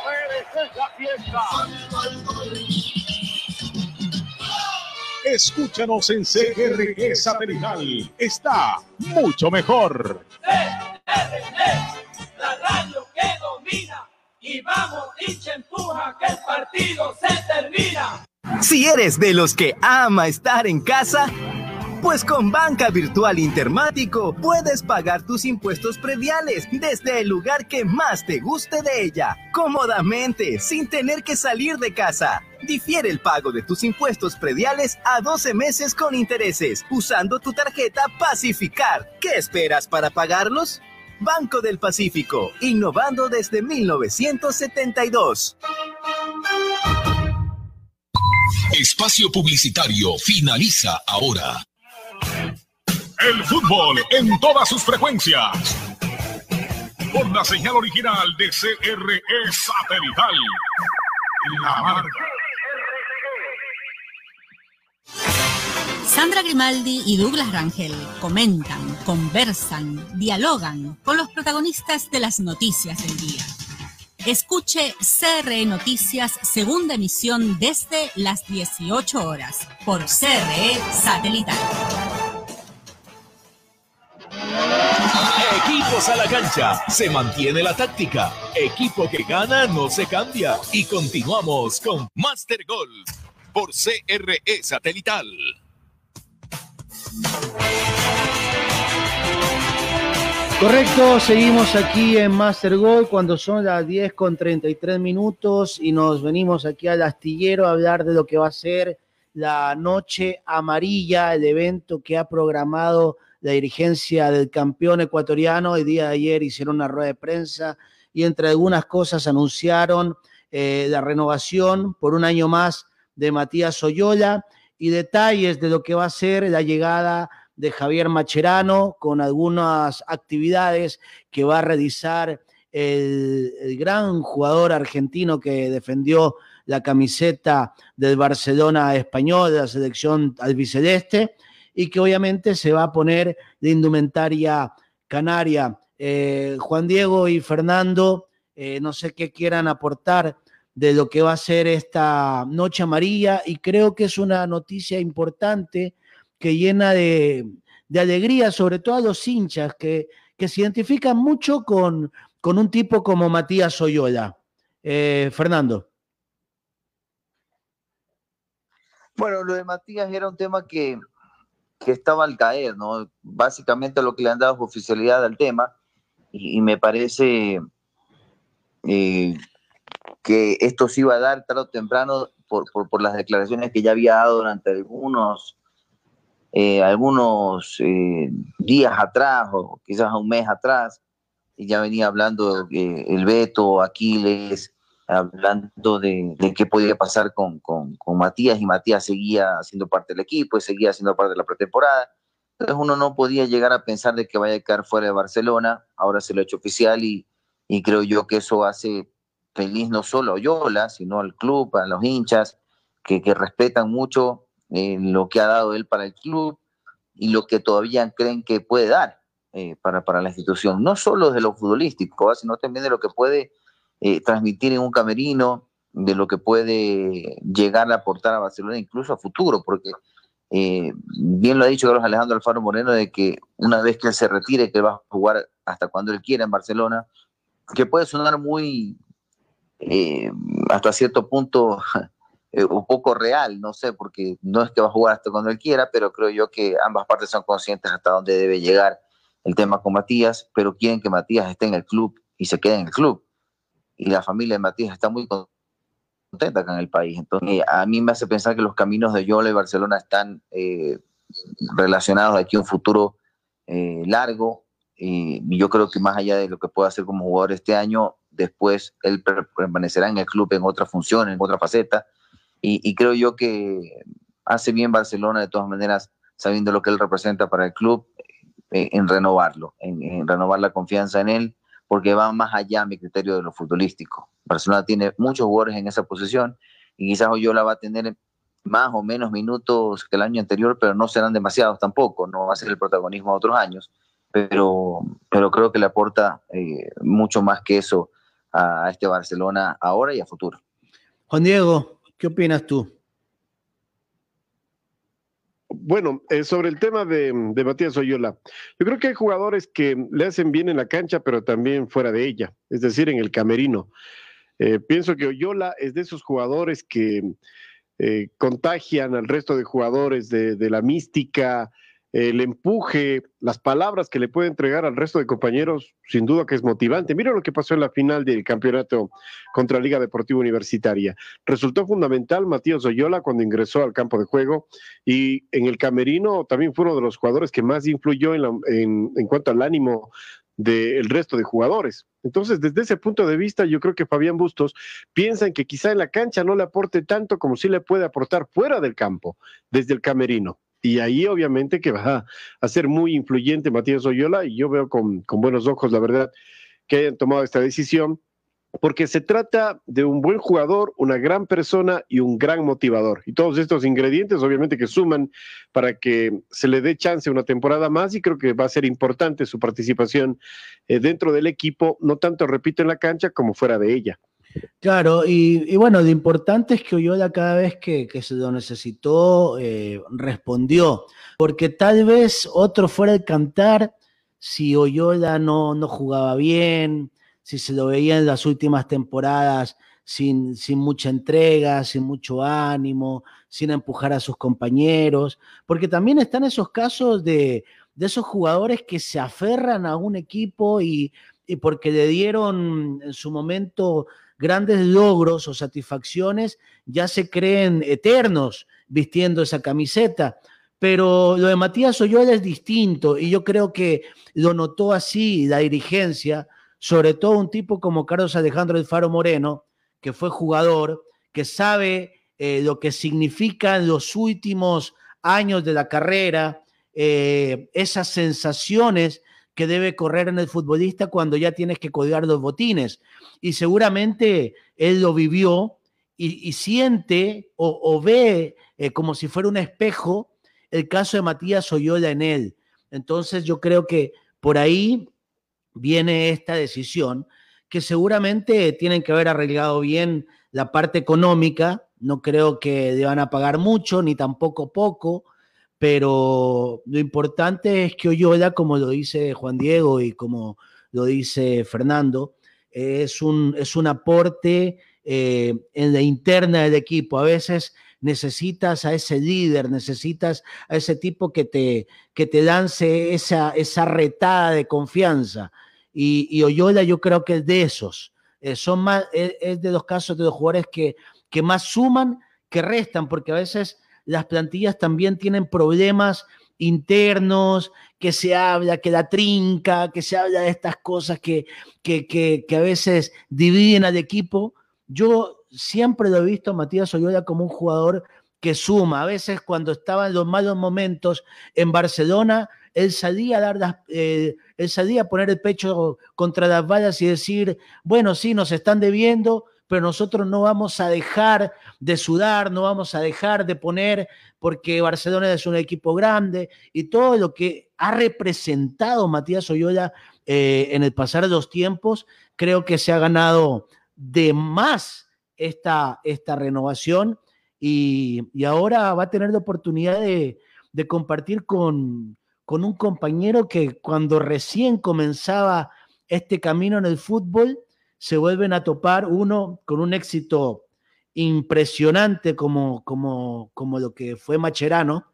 Pérez es la fiesta. Escúchanos en CRE Satelital. Está mucho mejor. CRE, la radio que domina y vamos, hincha empuja, que el partido se termina. Si eres de los que ama estar en casa, pues con Banca Virtual Intermático puedes pagar tus impuestos prediales desde el lugar que más te guste de ella, cómodamente, sin tener que salir de casa. Difiere el pago de tus impuestos prediales a 12 meses con intereses, usando tu tarjeta Pacificar. ¿Qué esperas para pagarlos? Banco del Pacífico, innovando desde 1972. Espacio Publicitario finaliza ahora. El fútbol en todas sus frecuencias. Por la señal original de CRE Satelital. La marca. Sandra Grimaldi y Douglas Rangel comentan, conversan, dialogan con los protagonistas de las noticias del día. Escuche CRE Noticias, segunda emisión desde las 18 horas por CRE Satelital. Equipos a la cancha, se mantiene la táctica. Equipo que gana no se cambia. Y continuamos con Master Gol por CRE Satelital. Correcto, seguimos aquí en Master Goal cuando son las 10 con 33 minutos y nos venimos aquí al astillero a hablar de lo que va a ser la Noche Amarilla, el evento que ha programado la dirigencia del campeón ecuatoriano. El día de ayer hicieron una rueda de prensa y entre algunas cosas anunciaron eh, la renovación por un año más de Matías Oyola y detalles de lo que va a ser la llegada de Javier Macherano con algunas actividades que va a realizar el, gran jugador argentino que defendió la camiseta del Barcelona español, de la selección albiceleste, y que obviamente se va a poner de indumentaria canaria. Eh, Juan Diego y Fernando, eh, no sé qué quieran aportar de lo que va a ser esta noche amarilla y creo que es una noticia importante que llena de, alegría, sobre todo a los hinchas que, que se identifican mucho con, con, un tipo como Matías Oyola. Eh, Fernando. Bueno, lo de Matías era un tema que, que, estaba al caer, ¿no? Básicamente lo que le han dado oficialidad al tema y, me parece eh, que esto se iba a dar tarde o temprano por, por, las declaraciones que ya había dado durante algunos, eh, algunos eh, días atrás o quizás un mes atrás, y ya venía hablando eh, el Beto, Aquiles, hablando de, de qué podía pasar con, con, con, Matías, y Matías seguía siendo parte del equipo y seguía siendo parte de la pretemporada. Entonces uno no podía llegar a pensar de que vaya a quedar fuera de Barcelona, ahora se lo ha hecho oficial y, y creo yo que eso hace feliz no solo a Oyola, sino al club, a los hinchas, que, que respetan mucho eh, lo que ha dado él para el club y lo que todavía creen que puede dar eh, para, para la institución, no solo de lo futbolístico, sino también de lo que puede eh, transmitir en un camerino, de lo que puede llegar a aportar a Barcelona incluso a futuro, porque bien lo ha dicho Carlos Alejandro Alfaro Moreno de que una vez que él se retire, que va a jugar hasta cuando él quiera en Barcelona, que puede sonar muy, eh, hasta cierto punto, *laughs* eh, un poco real, no sé, porque no es que va a jugar hasta cuando él quiera, pero creo yo que ambas partes son conscientes hasta dónde debe llegar el tema con Matías, pero quieren que Matías esté en el club y se quede en el club. Y la familia de Matías está muy contenta acá en el país. Entonces, a mí me hace pensar que los caminos de Yola y Barcelona están eh, relacionados aquí a un futuro eh, largo. Y yo creo que más allá de lo que pueda hacer como jugador este año, después él permanecerá en el club en otra función, en otra faceta. Y, y creo yo que hace bien Barcelona de todas maneras, sabiendo lo que él representa para el club, eh, en renovarlo, en, en renovar la confianza en él porque va más allá, mi criterio, de lo futbolístico. Barcelona tiene muchos jugadores en esa posición y quizás Oyola va a tener más o menos minutos que el año anterior, pero no serán demasiados tampoco, no va a ser el protagonismo de otros años, pero, pero creo que le aporta eh, mucho más que eso a este Barcelona ahora y a futuro. Juan Diego, ¿qué opinas tú? Bueno, eh, sobre el tema de, de, Matías Oyola, yo creo que hay jugadores que le hacen bien en la cancha, pero también fuera de ella, es decir, en el camerino. Eh, pienso que Oyola es de esos jugadores que eh, contagian al resto de jugadores de, de la mística, el empuje, las palabras que le puede entregar al resto de compañeros, sin duda que es motivante. Mira lo que pasó en la final del campeonato contra Liga Deportiva Universitaria. Resultó fundamental Matías Oyola cuando ingresó al campo de juego y en el camerino también fue uno de los jugadores que más influyó en, la, en, en cuanto al ánimo del resto de jugadores. Entonces, desde ese punto de vista, yo creo que Fabián Bustos piensa en que quizá en la cancha no le aporte tanto como sí le puede aportar fuera del campo, desde el camerino. Y ahí obviamente que va a ser muy influyente Matías Oyola y yo veo con, buenos ojos, la verdad, que hayan tomado esta decisión, porque se trata de un buen jugador, una gran persona y un gran motivador. Y todos estos ingredientes obviamente que suman para que se le dé chance una temporada más y creo que va a ser importante su participación eh, dentro del equipo, no tanto, repito, en la cancha como fuera de ella. Claro, y, bueno, lo importante es que Oyola cada vez que, que se lo necesitó eh, respondió, porque tal vez otro fuera el cantar si Oyola no, no jugaba bien, si se lo veía en las últimas temporadas sin, sin mucha entrega, sin mucho ánimo, sin empujar a sus compañeros, porque también están esos casos de, de esos jugadores que se aferran a un equipo y, y porque le dieron en su momento grandes logros o satisfacciones, ya se creen eternos vistiendo esa camiseta. Pero lo de Matías Oyola es distinto y yo creo que lo notó así la dirigencia, sobre todo un tipo como Carlos Alejandro del Faro Moreno, que fue jugador, que sabe eh, lo que significan los últimos años de la carrera, eh, esas sensaciones que debe correr en el futbolista cuando ya tienes que colgar los botines. Y seguramente él lo vivió y, siente o, ve eh, como si fuera un espejo el caso de Matías Oyola en él. Entonces yo creo que por ahí viene esta decisión que seguramente tienen que haber arreglado bien la parte económica. No creo que deban a pagar mucho ni tampoco poco pero lo importante es que Oyola, como lo dice Juan Diego y como lo dice Fernando, es un, es un aporte eh, en la interna del equipo. A veces necesitas a ese líder, necesitas a ese tipo que te, que te lance esa, esa retada de confianza. Y, y Oyola yo creo que es de esos. Eh, son más, es, es, de los casos de los jugadores que, que más suman que restan, porque a veces las plantillas también tienen problemas internos, que se habla, que la trinca, que se habla de estas cosas que, que, que, que a veces dividen al equipo. Yo siempre lo he visto a Matías Oyola como un jugador que suma. A veces cuando estaba en los malos momentos en Barcelona, él salía a, dar eh, él salía a poner el pecho contra las balas y decir, bueno, sí, nos están debiendo, pero nosotros no vamos a dejar de sudar, no vamos a dejar de poner, porque Barcelona es un equipo grande y todo lo que ha representado Matías Oyola eh, en el pasar de los tiempos, creo que se ha ganado de más esta, esta renovación y, ahora va a tener la oportunidad de, compartir con, con un compañero que cuando recién comenzaba este camino en el fútbol, se vuelven a topar uno con un éxito impresionante como, como, como lo que fue Macherano,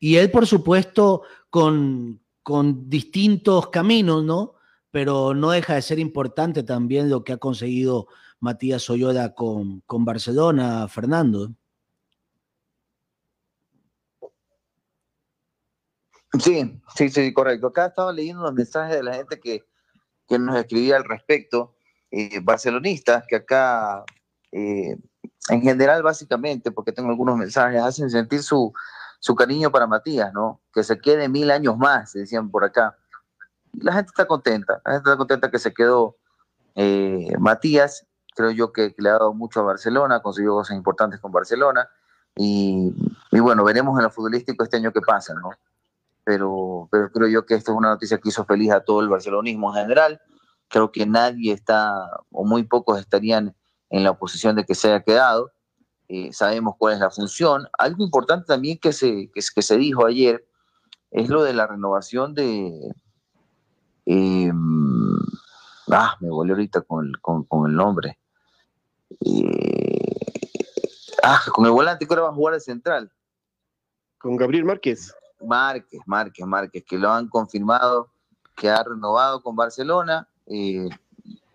y él, por supuesto, con, con distintos caminos, ¿no? Pero no deja de ser importante también lo que ha conseguido Matías Oyoda con, con Barcelona, Fernando. Sí, sí, sí, correcto. Acá estaba leyendo los mensajes de la gente que, que nos escribía al respecto, eh, barcelonistas, que acá, eh, en general, básicamente, porque tengo algunos mensajes, hacen sentir su, su cariño para Matías, ¿no? Que se quede mil años más, decían por acá. La gente está contenta, la gente está contenta que se quedó eh, Matías creo yo que, le ha dado mucho a Barcelona, consiguió cosas importantes con Barcelona. Y, bueno, veremos en lo futbolístico este año qué pasa, ¿no? Pero, pero creo yo que esta es una noticia que hizo feliz a todo el barcelonismo en general. Creo que nadie está, o muy pocos estarían en la oposición de que se haya quedado. Eh, sabemos cuál es la función. Algo importante también que se, que, se dijo ayer es lo de la renovación de... Eh, ah, me volvió ahorita con el, con, el nombre. Ah, con el volante que ahora va a jugar de central. Con Gabriel Márquez. Márquez, Márquez, Márquez, que lo han confirmado, que ha renovado con Barcelona. Eh,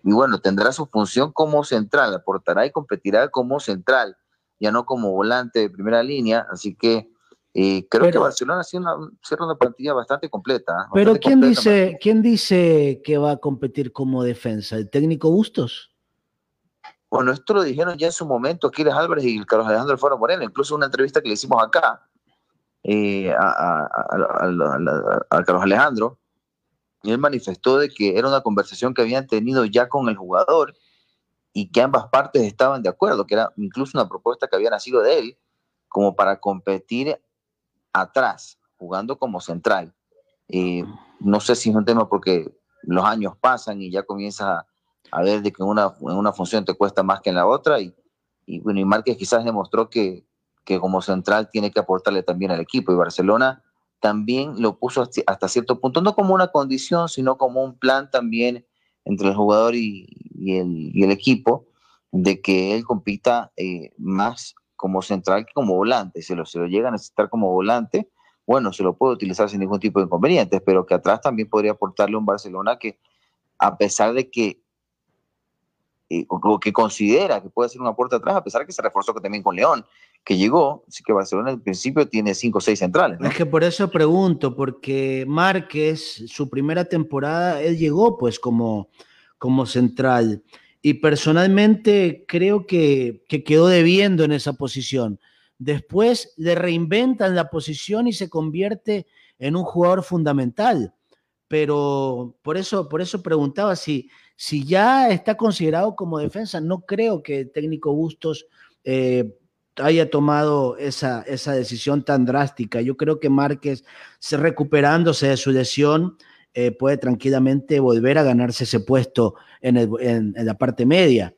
y bueno, tendrá su función como central, aportará y competirá como central, ya no como volante de primera línea. Así que eh, creo que Barcelona cierra una, una plantilla bastante completa. pero ¿quién, dice, ¿quién dice que va a competir como defensa? ¿El técnico Bustos? Bueno, esto lo dijeron ya en su momento Aquiles Álvarez y Carlos Alejandro Foro Moreno, incluso una entrevista que le hicimos acá eh, a, Carlos Alejandro, y él manifestó de que era una conversación que habían tenido ya con el jugador y que ambas partes estaban de acuerdo, que era incluso una propuesta que había nacido de él, como para competir atrás, jugando como central. Eh, no sé si es un tema porque los años pasan y ya comienza a ver de que una, en una función te cuesta más que en la otra y, y bueno, y Márquez quizás demostró que, que como central tiene que aportarle también al equipo y Barcelona también lo puso hasta cierto punto, no como una condición, sino como un plan también entre el jugador y, el, equipo, de que él compita eh, más como central que como volante. Si lo, se lo llega a necesitar como volante, bueno, se lo puede utilizar sin ningún tipo de inconvenientes, pero que atrás también podría aportarle un Barcelona que, a pesar de que o, que considera que puede ser una puerta atrás, a pesar de que se reforzó también con León, que llegó, así que Barcelona en principio tiene cinco o seis centrales. Es que por eso pregunto, porque Márquez, su primera temporada, él llegó pues como, como central. Y personalmente creo que, que quedó debiendo en esa posición. Después le reinventan la posición y se convierte en un jugador fundamental. Pero por eso, por eso preguntaba si, si ya está considerado como defensa, no creo que el técnico Bustos eh, haya tomado esa, esa decisión tan drástica. Yo creo que Márquez, recuperándose de su lesión, eh, puede tranquilamente volver a ganarse ese puesto en, en, la parte media.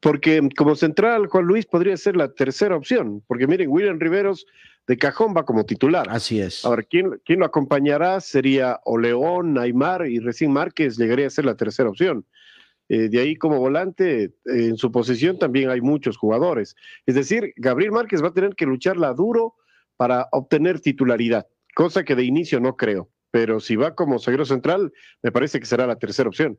Porque como central, Juan Luis podría ser la tercera opción. Porque miren, William Riveros de cajón va como titular. Así es. A ver, ¿quién, quién lo acompañará? Sería o León, Neymar y recién Márquez llegaría a ser la tercera opción. Eh, de ahí como volante, eh, en su posición también hay muchos jugadores. Es decir, Gabriel Márquez va a tener que lucharla duro para obtener titularidad, cosa que de inicio no creo. Pero si va como zaguero central, me parece que será la tercera opción.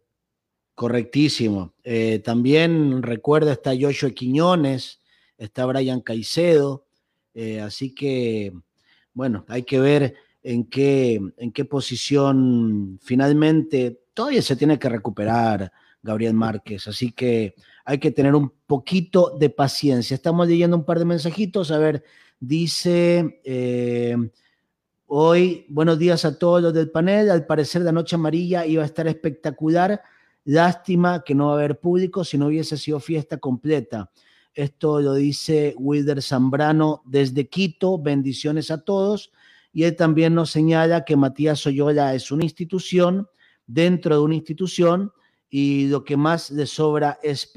Correctísimo. Eh, también recuerda está Joshua Quiñones, está Brian Caicedo, así que, bueno, hay que ver en qué, en qué posición finalmente todavía se tiene que recuperar Gabriel Márquez. Así que hay que tener un poquito de paciencia. Estamos leyendo un par de mensajitos. A ver, dice... Eh, hoy, buenos días a todos los del panel. Al parecer la noche amarilla iba a estar espectacular. Lástima que no va a haber público si no hubiese sido fiesta completa. Esto lo dice Wilder Zambrano desde Quito. Bendiciones a todos. Y él también nos señala que Matías Oyola es una institución dentro de una institución y lo que más le sobra es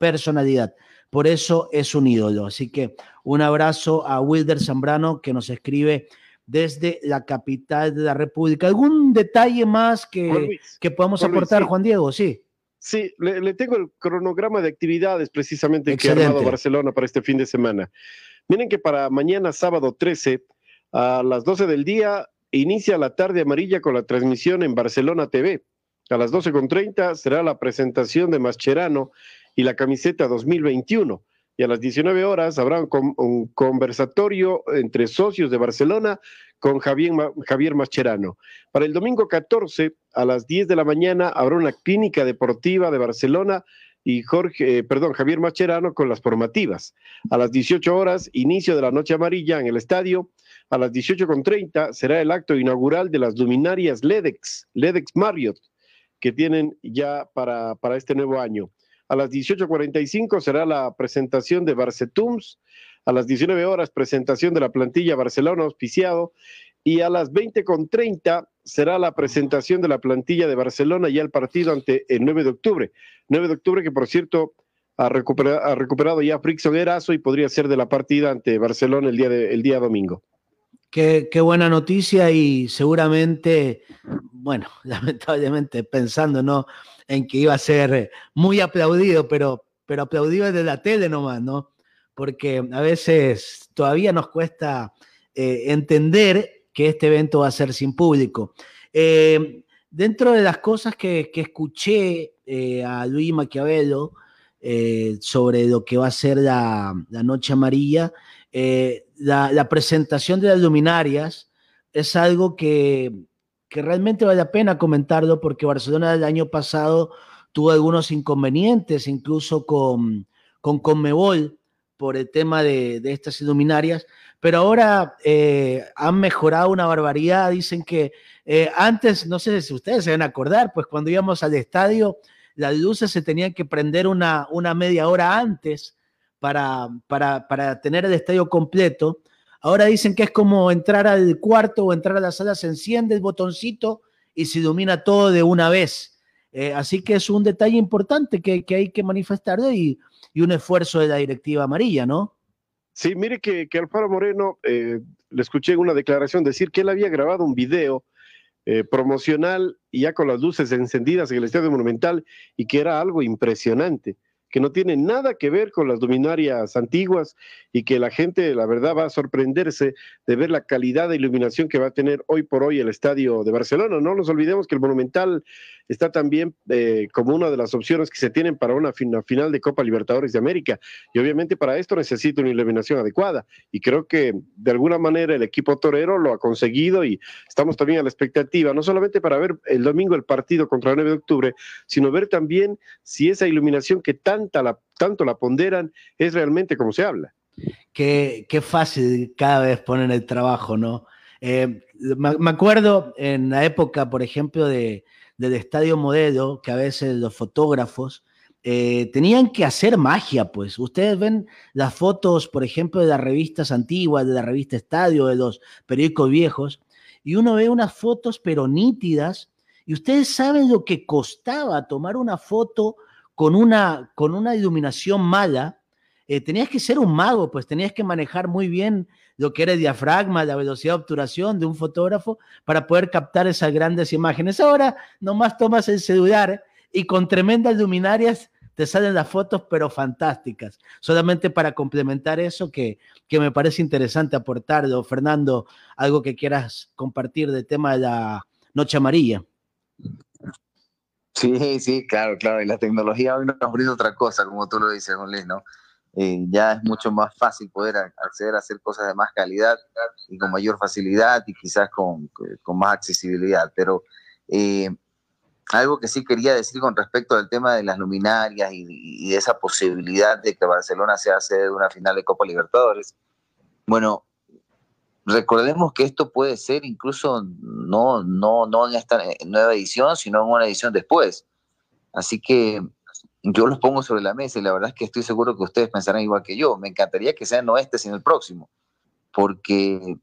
personalidad. Por eso es un ídolo. Así que un abrazo a Wilder Zambrano que nos escribe desde la capital de la República. ¿Algún detalle más que, que podamos aportar, Juan Diego? Sí. Sí, le, tengo el cronograma de actividades precisamente que ha armado Barcelona para este fin de semana. Miren que para mañana, sábado 13, a las 12 del día, inicia la tarde amarilla con la transmisión en Barcelona TV. A las 12.30 será la presentación de Mascherano y la camiseta 2021. Y a las 19 horas habrá un, conversatorio entre socios de Barcelona con Javier, Javier Mascherano. Para el domingo 14, a las 10 de la mañana, habrá una clínica deportiva de Barcelona y Jorge, eh, perdón, Javier Mascherano con las formativas. A las 18 horas, inicio de la Noche Amarilla en el estadio. A las 18.30 será el acto inaugural de las luminarias LEDEX, LEDEX Marriott, que tienen ya para, para este nuevo año. A las 18.45 será la presentación de Barcetums. A las 19 horas, presentación de la plantilla Barcelona auspiciado. Y a las 20.30 será la presentación de la plantilla de Barcelona ya el partido ante el 9 de octubre. 9 de octubre que, por cierto, ha recuperado, ha recuperado ya Frickson Erazo y podría ser de la partida ante Barcelona el día, de, el día domingo. Qué, buena noticia y seguramente, bueno, *laughs* lamentablemente pensando ¿no? en que iba a ser muy aplaudido, pero, pero aplaudido desde la tele nomás, ¿no? Porque a veces todavía nos cuesta eh, entender que este evento va a ser sin público. Eh, dentro de las cosas que, escuché eh, a Luis Maquiavelo sobre lo que va a ser la, la Noche Amarilla, la, presentación de las luminarias es algo que, realmente vale la pena comentarlo porque Barcelona el año pasado tuvo algunos inconvenientes, incluso con, con Conmebol, por el tema de, estas luminarias, pero ahora eh, han mejorado una barbaridad. Dicen que eh, antes, no sé si ustedes se van a acordar, pues cuando íbamos al estadio, las luces se tenían que prender una, una media hora antes para, para, tener el estadio completo. Ahora dicen que es como entrar al cuarto o entrar a la sala, se enciende el botoncito y se ilumina todo de una vez. Eh, así que es un detalle importante que, hay que manifestar y, y, un esfuerzo de la directiva amarilla, ¿no? Sí, mire que, que Alfaro Moreno, eh, le escuché en una declaración decir que él había grabado un video eh, promocional y ya con las luces encendidas en el Estadio Monumental y que era algo impresionante que no tiene nada que ver con las luminarias antiguas y que la gente, la verdad, va a sorprenderse de ver la calidad de iluminación que va a tener hoy por hoy el estadio de Barcelona. No nos olvidemos que el Monumental está también eh, como una de las opciones que se tienen para una, final de Copa Libertadores de América. Y obviamente para esto necesita una iluminación adecuada. Y creo que de alguna manera el equipo torero lo ha conseguido y estamos también a la expectativa, no solamente para ver el domingo el partido contra el 9 de octubre, sino ver también si esa iluminación que la, tanto la ponderan es realmente como se habla. Qué, qué fácil cada vez ponen el trabajo, ¿no? Eh, me acuerdo en la época, por ejemplo, de, del estadio modelo, que a veces los fotógrafos eh, tenían que hacer magia, pues. Ustedes ven las fotos, por ejemplo, de las revistas antiguas, de la revista Estadio, de los periódicos viejos, y uno ve unas fotos pero nítidas, y ustedes saben lo que costaba tomar una foto con una, con una iluminación mala. Eh, tenías que ser un mago, pues tenías que manejar muy bien lo que era el diafragma, la velocidad de obturación de un fotógrafo para poder captar esas grandes imágenes. Ahora nomás tomas el celular y con tremendas luminarias te salen las fotos, pero fantásticas. Solamente para complementar eso que, que me parece interesante aportarlo. Fernando, algo que quieras compartir del tema de la Noche Amarilla. Sí, sí, claro, claro. Y la tecnología hoy nos brinda otra cosa, como tú lo dices, Luis, ¿no? Eh, ya es mucho más fácil poder acceder a hacer cosas de más calidad y con mayor facilidad y quizás con, con más accesibilidad. Pero eh, algo que sí quería decir con respecto al tema de las luminarias y, de esa posibilidad de que Barcelona sea sede de una final de Copa Libertadores. Bueno, recordemos que esto puede ser incluso no, no, no en esta nueva edición, sino en una edición después. Así que yo los pongo sobre la mesa y la verdad es que estoy seguro que ustedes pensarán igual que yo. Me encantaría que sea no este, sino el próximo, porque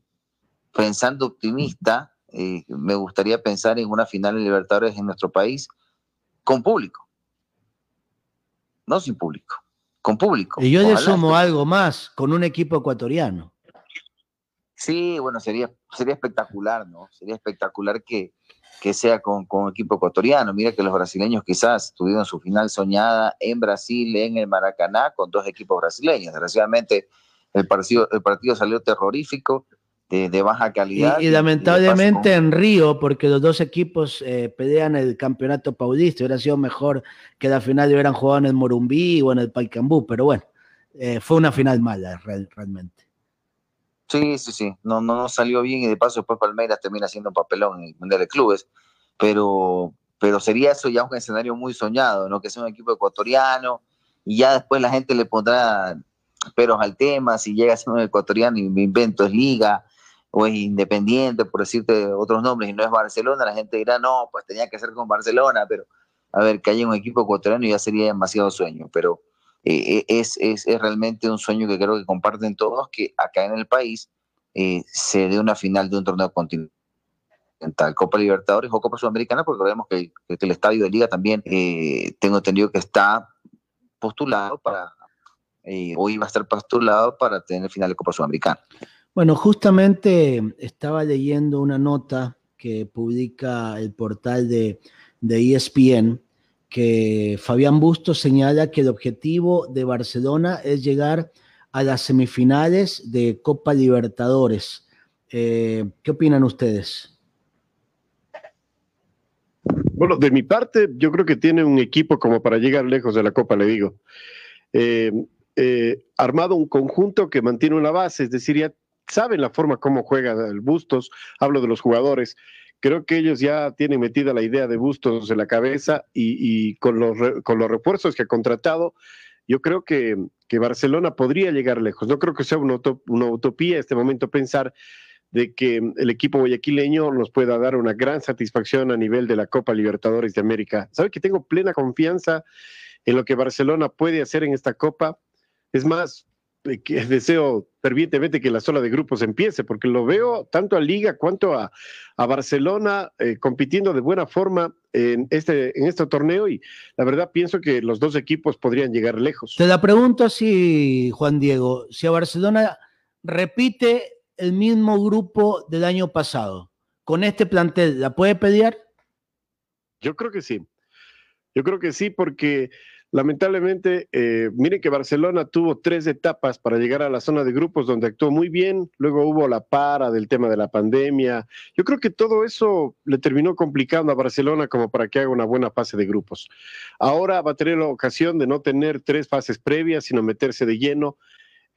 pensando optimista, eh, me gustaría pensar en una final de Libertadores en nuestro país con público. No sin público, con público. Y yo le sumo algo más, con un equipo ecuatoriano. Sí, bueno, sería, sería espectacular, ¿no? Sería espectacular que, que sea con, con equipo ecuatoriano. Mira que los brasileños quizás tuvieron su final soñada en Brasil, en el Maracaná, con dos equipos brasileños. Desgraciadamente, el partido, el partido salió terrorífico de, baja calidad. Y, lamentablemente en Río, porque los dos equipos eh, pelean el campeonato paulista, hubiera sido mejor que la final hubieran jugado en el Morumbí o en el Paicambú, pero bueno, eh, fue una final mala realmente. Sí, sí, sí, no, no, no salió bien y de paso después Palmeiras termina siendo un papelón en el Mundial de Clubes, pero, pero sería eso ya un escenario muy soñado, ¿no? Que sea un equipo ecuatoriano y ya después la gente le pondrá peros al tema, si llega a ser un ecuatoriano y me invento es liga, o es Independiente, por decirte otros nombres, y no es Barcelona, la gente dirá, no, pues tenía que ser con Barcelona, pero a ver, que haya un equipo ecuatoriano ya sería demasiado sueño, pero eh, eh, es, es, es, realmente un sueño que creo que comparten todos, que acá en el país eh, se dé una final de un torneo continental, Copa Libertadores o Copa Sudamericana, porque vemos que, el estadio de liga también tengo entendido que está postulado para, o iba a estar postulado para tener final de Copa Sudamericana. Bueno, justamente estaba leyendo una nota que publica el portal de, ESPN, e que Fabián Bustos señala que el objetivo de Barcelona es llegar a las semifinales de Copa Libertadores. Eh, ¿Qué opinan ustedes? Bueno, de mi parte, yo creo que tiene un equipo como para llegar lejos de la Copa, le digo. Eh, eh, armado un conjunto que mantiene una base, es decir, ya saben la forma como juega el Bustos, hablo de los jugadores, creo que ellos ya tienen metida la idea de Bustos en la cabeza y, con, los, con los refuerzos que ha contratado, yo creo que, Barcelona podría llegar lejos. No creo que sea una, una utopía en este momento pensar de que el equipo guayaquileño nos pueda dar una gran satisfacción a nivel de la Copa Libertadores de América. ¿Sabe que tengo plena confianza en lo que Barcelona puede hacer en esta Copa? Es más, que deseo fervientemente que la sola de grupos empiece, porque lo veo tanto a Liga cuanto a, Barcelona eh, compitiendo de buena forma en este, en este torneo y la verdad pienso que los dos equipos podrían llegar lejos. Te la pregunto así, Juan Diego, si a Barcelona repite el mismo grupo del año pasado, con este plantel, ¿la puede pelear? Yo creo que sí. Yo creo que sí, porque Lamentablemente, eh, miren que Barcelona tuvo tres etapas para llegar a la zona de grupos donde actuó muy bien, luego hubo la para del tema de la pandemia. Yo creo que todo eso le terminó complicando a Barcelona como para que haga una buena fase de grupos. Ahora va a tener la ocasión de no tener tres fases previas, sino meterse de lleno.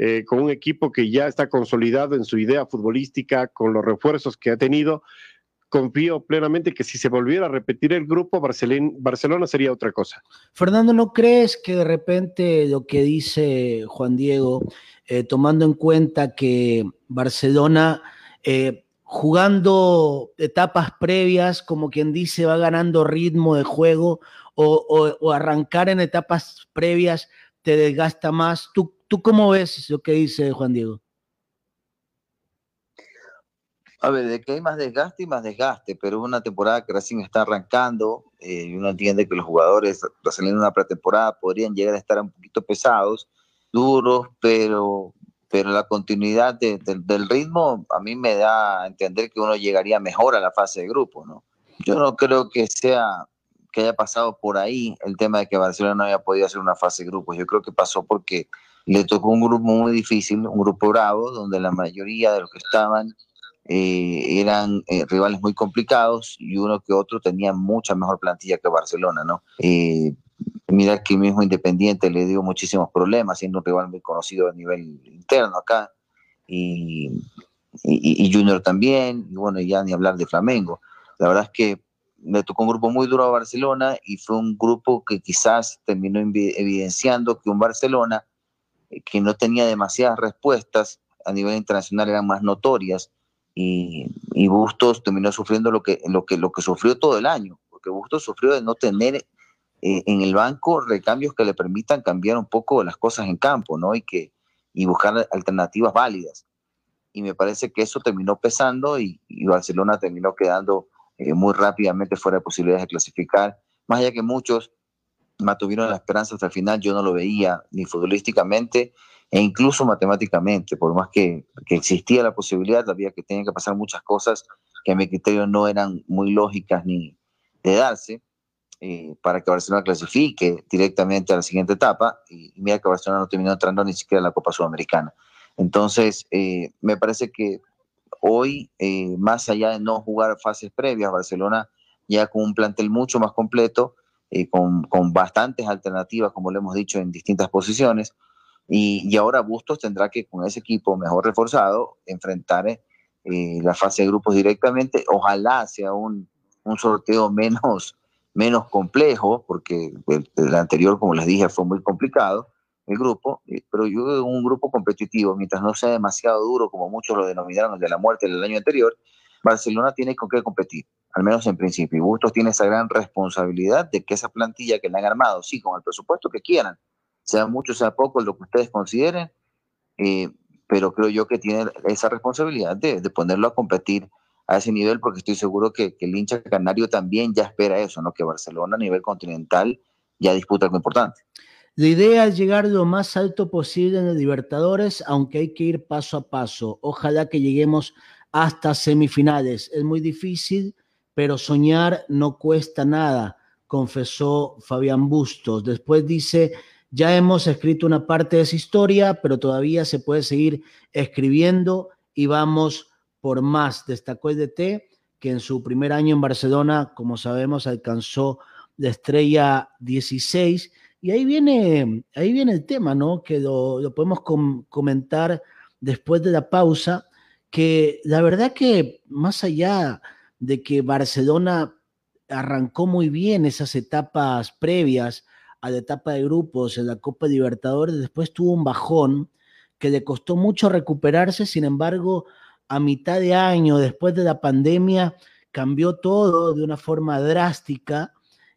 Eh, con un equipo que ya está consolidado en su idea futbolística, con los refuerzos que ha tenido, confío plenamente que si se volviera a repetir el grupo, Barcelona sería otra cosa. Fernando, ¿no crees que de repente lo que dice Juan Diego, eh, tomando en cuenta que Barcelona, eh, jugando etapas previas, como quien dice, va ganando ritmo de juego, o, arrancar en etapas previas te desgasta más? ¿Tú, ¿Tú cómo ves lo que dice Juan Diego? A ver, de que hay más desgaste y más desgaste, pero una temporada que recién está arrancando eh, y uno entiende que los jugadores saliendo una pretemporada podrían llegar a estar un poquito pesados, duros, pero, pero la continuidad del ritmo a mí me da a entender que uno llegaría mejor a la fase de grupo, ¿no? Yo no creo que sea que haya pasado por ahí el tema de que Barcelona no haya podido hacer una fase de grupos. Yo creo que pasó porque le tocó un grupo muy difícil, un grupo bravo, donde la mayoría de los que estaban eh, eran eh, rivales muy complicados y uno que otro tenía mucha mejor plantilla que Barcelona, ¿no? Eh, mira que mismo Independiente le dio muchísimos problemas, siendo un rival muy conocido a nivel interno acá, y, y, Junior también, y bueno, ya ni hablar de Flamengo. La verdad es que le tocó un grupo muy duro a Barcelona y fue un grupo que quizás terminó evidenciando que un Barcelona eh, que no tenía demasiadas respuestas a nivel internacional eran más notorias y, y, Bustos terminó sufriendo lo que, lo, que, lo que sufrió todo el año, porque Bustos sufrió de no tener eh, en el banco recambios que le permitan cambiar un poco las cosas en campo, ¿no? Y, que, y buscar alternativas válidas. Y me parece que eso terminó pesando y, y Barcelona terminó quedando eh, muy rápidamente fuera de posibilidades de clasificar. Más allá que muchos mantuvieron la esperanza hasta el final, yo no lo veía ni futbolísticamente e incluso matemáticamente, por más que, existía la posibilidad, había que tenían que pasar muchas cosas que a mi criterio no eran muy lógicas ni de darse eh, para que Barcelona clasifique directamente a la siguiente etapa y, mira que Barcelona no terminó entrando ni siquiera en la Copa Sudamericana. Entonces, eh, me parece que hoy, eh, más allá de no jugar fases previas, Barcelona ya con un plantel mucho más completo, con, con, bastantes alternativas, como le hemos dicho, en distintas posiciones, y, ahora Bustos tendrá que, con ese equipo mejor reforzado, enfrentar eh, la fase de grupos directamente. Ojalá sea un, un sorteo menos, menos complejo, porque el, anterior, como les dije, fue muy complicado el grupo, eh, pero yo un grupo competitivo, mientras no sea demasiado duro, como muchos lo denominaron de la muerte del año anterior, Barcelona tiene con qué competir, al menos en principio. Y Bustos tiene esa gran responsabilidad de que esa plantilla que le han armado, sí, con el presupuesto que quieran, sea mucho, sea poco, lo que ustedes consideren, eh, pero creo yo que tiene esa responsabilidad de, ponerlo a competir a ese nivel, porque estoy seguro que, el hincha canario también ya espera eso, ¿no? que Barcelona a nivel continental ya disputa algo importante. La idea es llegar lo más alto posible en el Libertadores, aunque hay que ir paso a paso. Ojalá que lleguemos hasta semifinales. Es muy difícil, pero soñar no cuesta nada, confesó Fabián Bustos. Después dice, ya hemos escrito una parte de esa historia, pero todavía se puede seguir escribiendo y vamos por más. Destacó el DT que en su primer año en Barcelona, como sabemos, alcanzó la estrella 16. Y ahí viene, ahí viene el tema, ¿no? Que lo, podemos comentar después de la pausa, que la verdad que más allá de que Barcelona arrancó muy bien esas etapas previas, a la etapa de grupos en la Copa Libertadores, después tuvo un bajón que le costó mucho recuperarse, sin embargo, a mitad de año, después de la pandemia, cambió todo de una forma drástica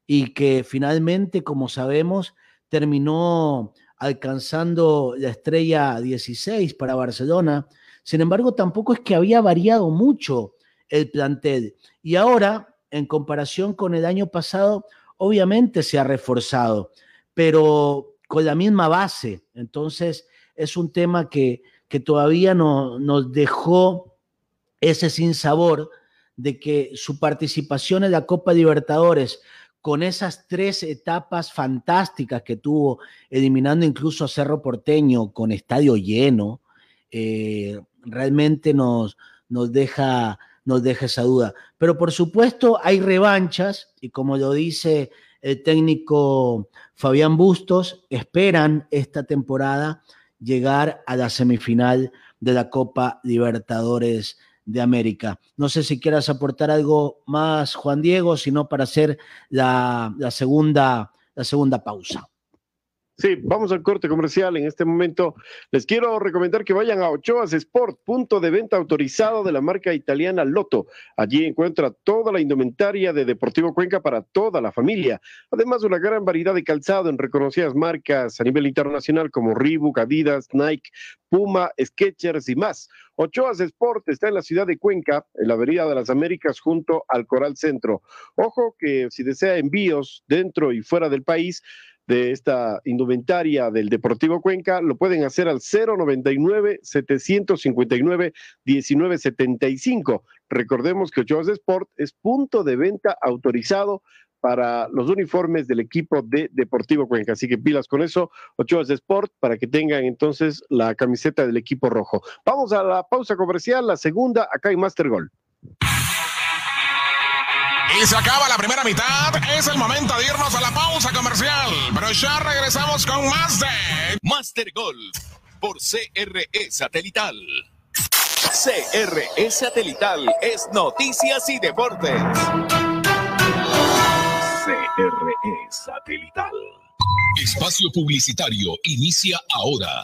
y que finalmente, como sabemos, terminó alcanzando la estrella 16 para Barcelona. Sin embargo, tampoco es que había variado mucho el plantel. Y ahora, en comparación con el año pasado, obviamente se ha reforzado, pero con la misma base. Entonces, es un tema que, que todavía no, nos dejó ese sinsabor de que su participación en la Copa Libertadores, con esas tres etapas fantásticas que tuvo, eliminando incluso a Cerro Porteño con estadio lleno, eh, realmente nos, nos deja nos deja esa duda. Pero por supuesto hay revanchas y como lo dice el técnico Fabián Bustos, esperan esta temporada llegar a la semifinal de la Copa Libertadores de América. No sé si quieras aportar algo más, Juan Diego, sino para hacer la, la segunda, la segunda pausa. Sí, vamos al corte comercial. En este momento les quiero recomendar que vayan a Ochoas Sport, punto de venta autorizado de la marca italiana Lotto. Allí encuentra toda la indumentaria de Deportivo Cuenca para toda la familia. Además, una gran variedad de calzado en reconocidas marcas a nivel internacional como Reebok, Adidas, Nike, Puma, Skechers y más. Ochoas Sport está en la ciudad de Cuenca, en la Avenida de las Américas, junto al Coral Centro. Ojo que si desea envíos dentro y fuera del país, de esta indumentaria del Deportivo Cuenca, lo pueden hacer al 099-759-1975. Recordemos que Ochoas Sport es punto de venta autorizado para los uniformes del equipo de Deportivo Cuenca. Así que pilas con eso, Ochoas Sport, para que tengan entonces la camiseta del equipo rojo. Vamos a la pausa comercial, la segunda, acá hay Master Gol. Y se acaba la primera mitad. Es el momento de irnos a la pausa comercial. Pero ya regresamos con más de Master Golf por CRE Satelital. CRE Satelital es noticias y deportes. CRE Satelital. Espacio publicitario inicia ahora.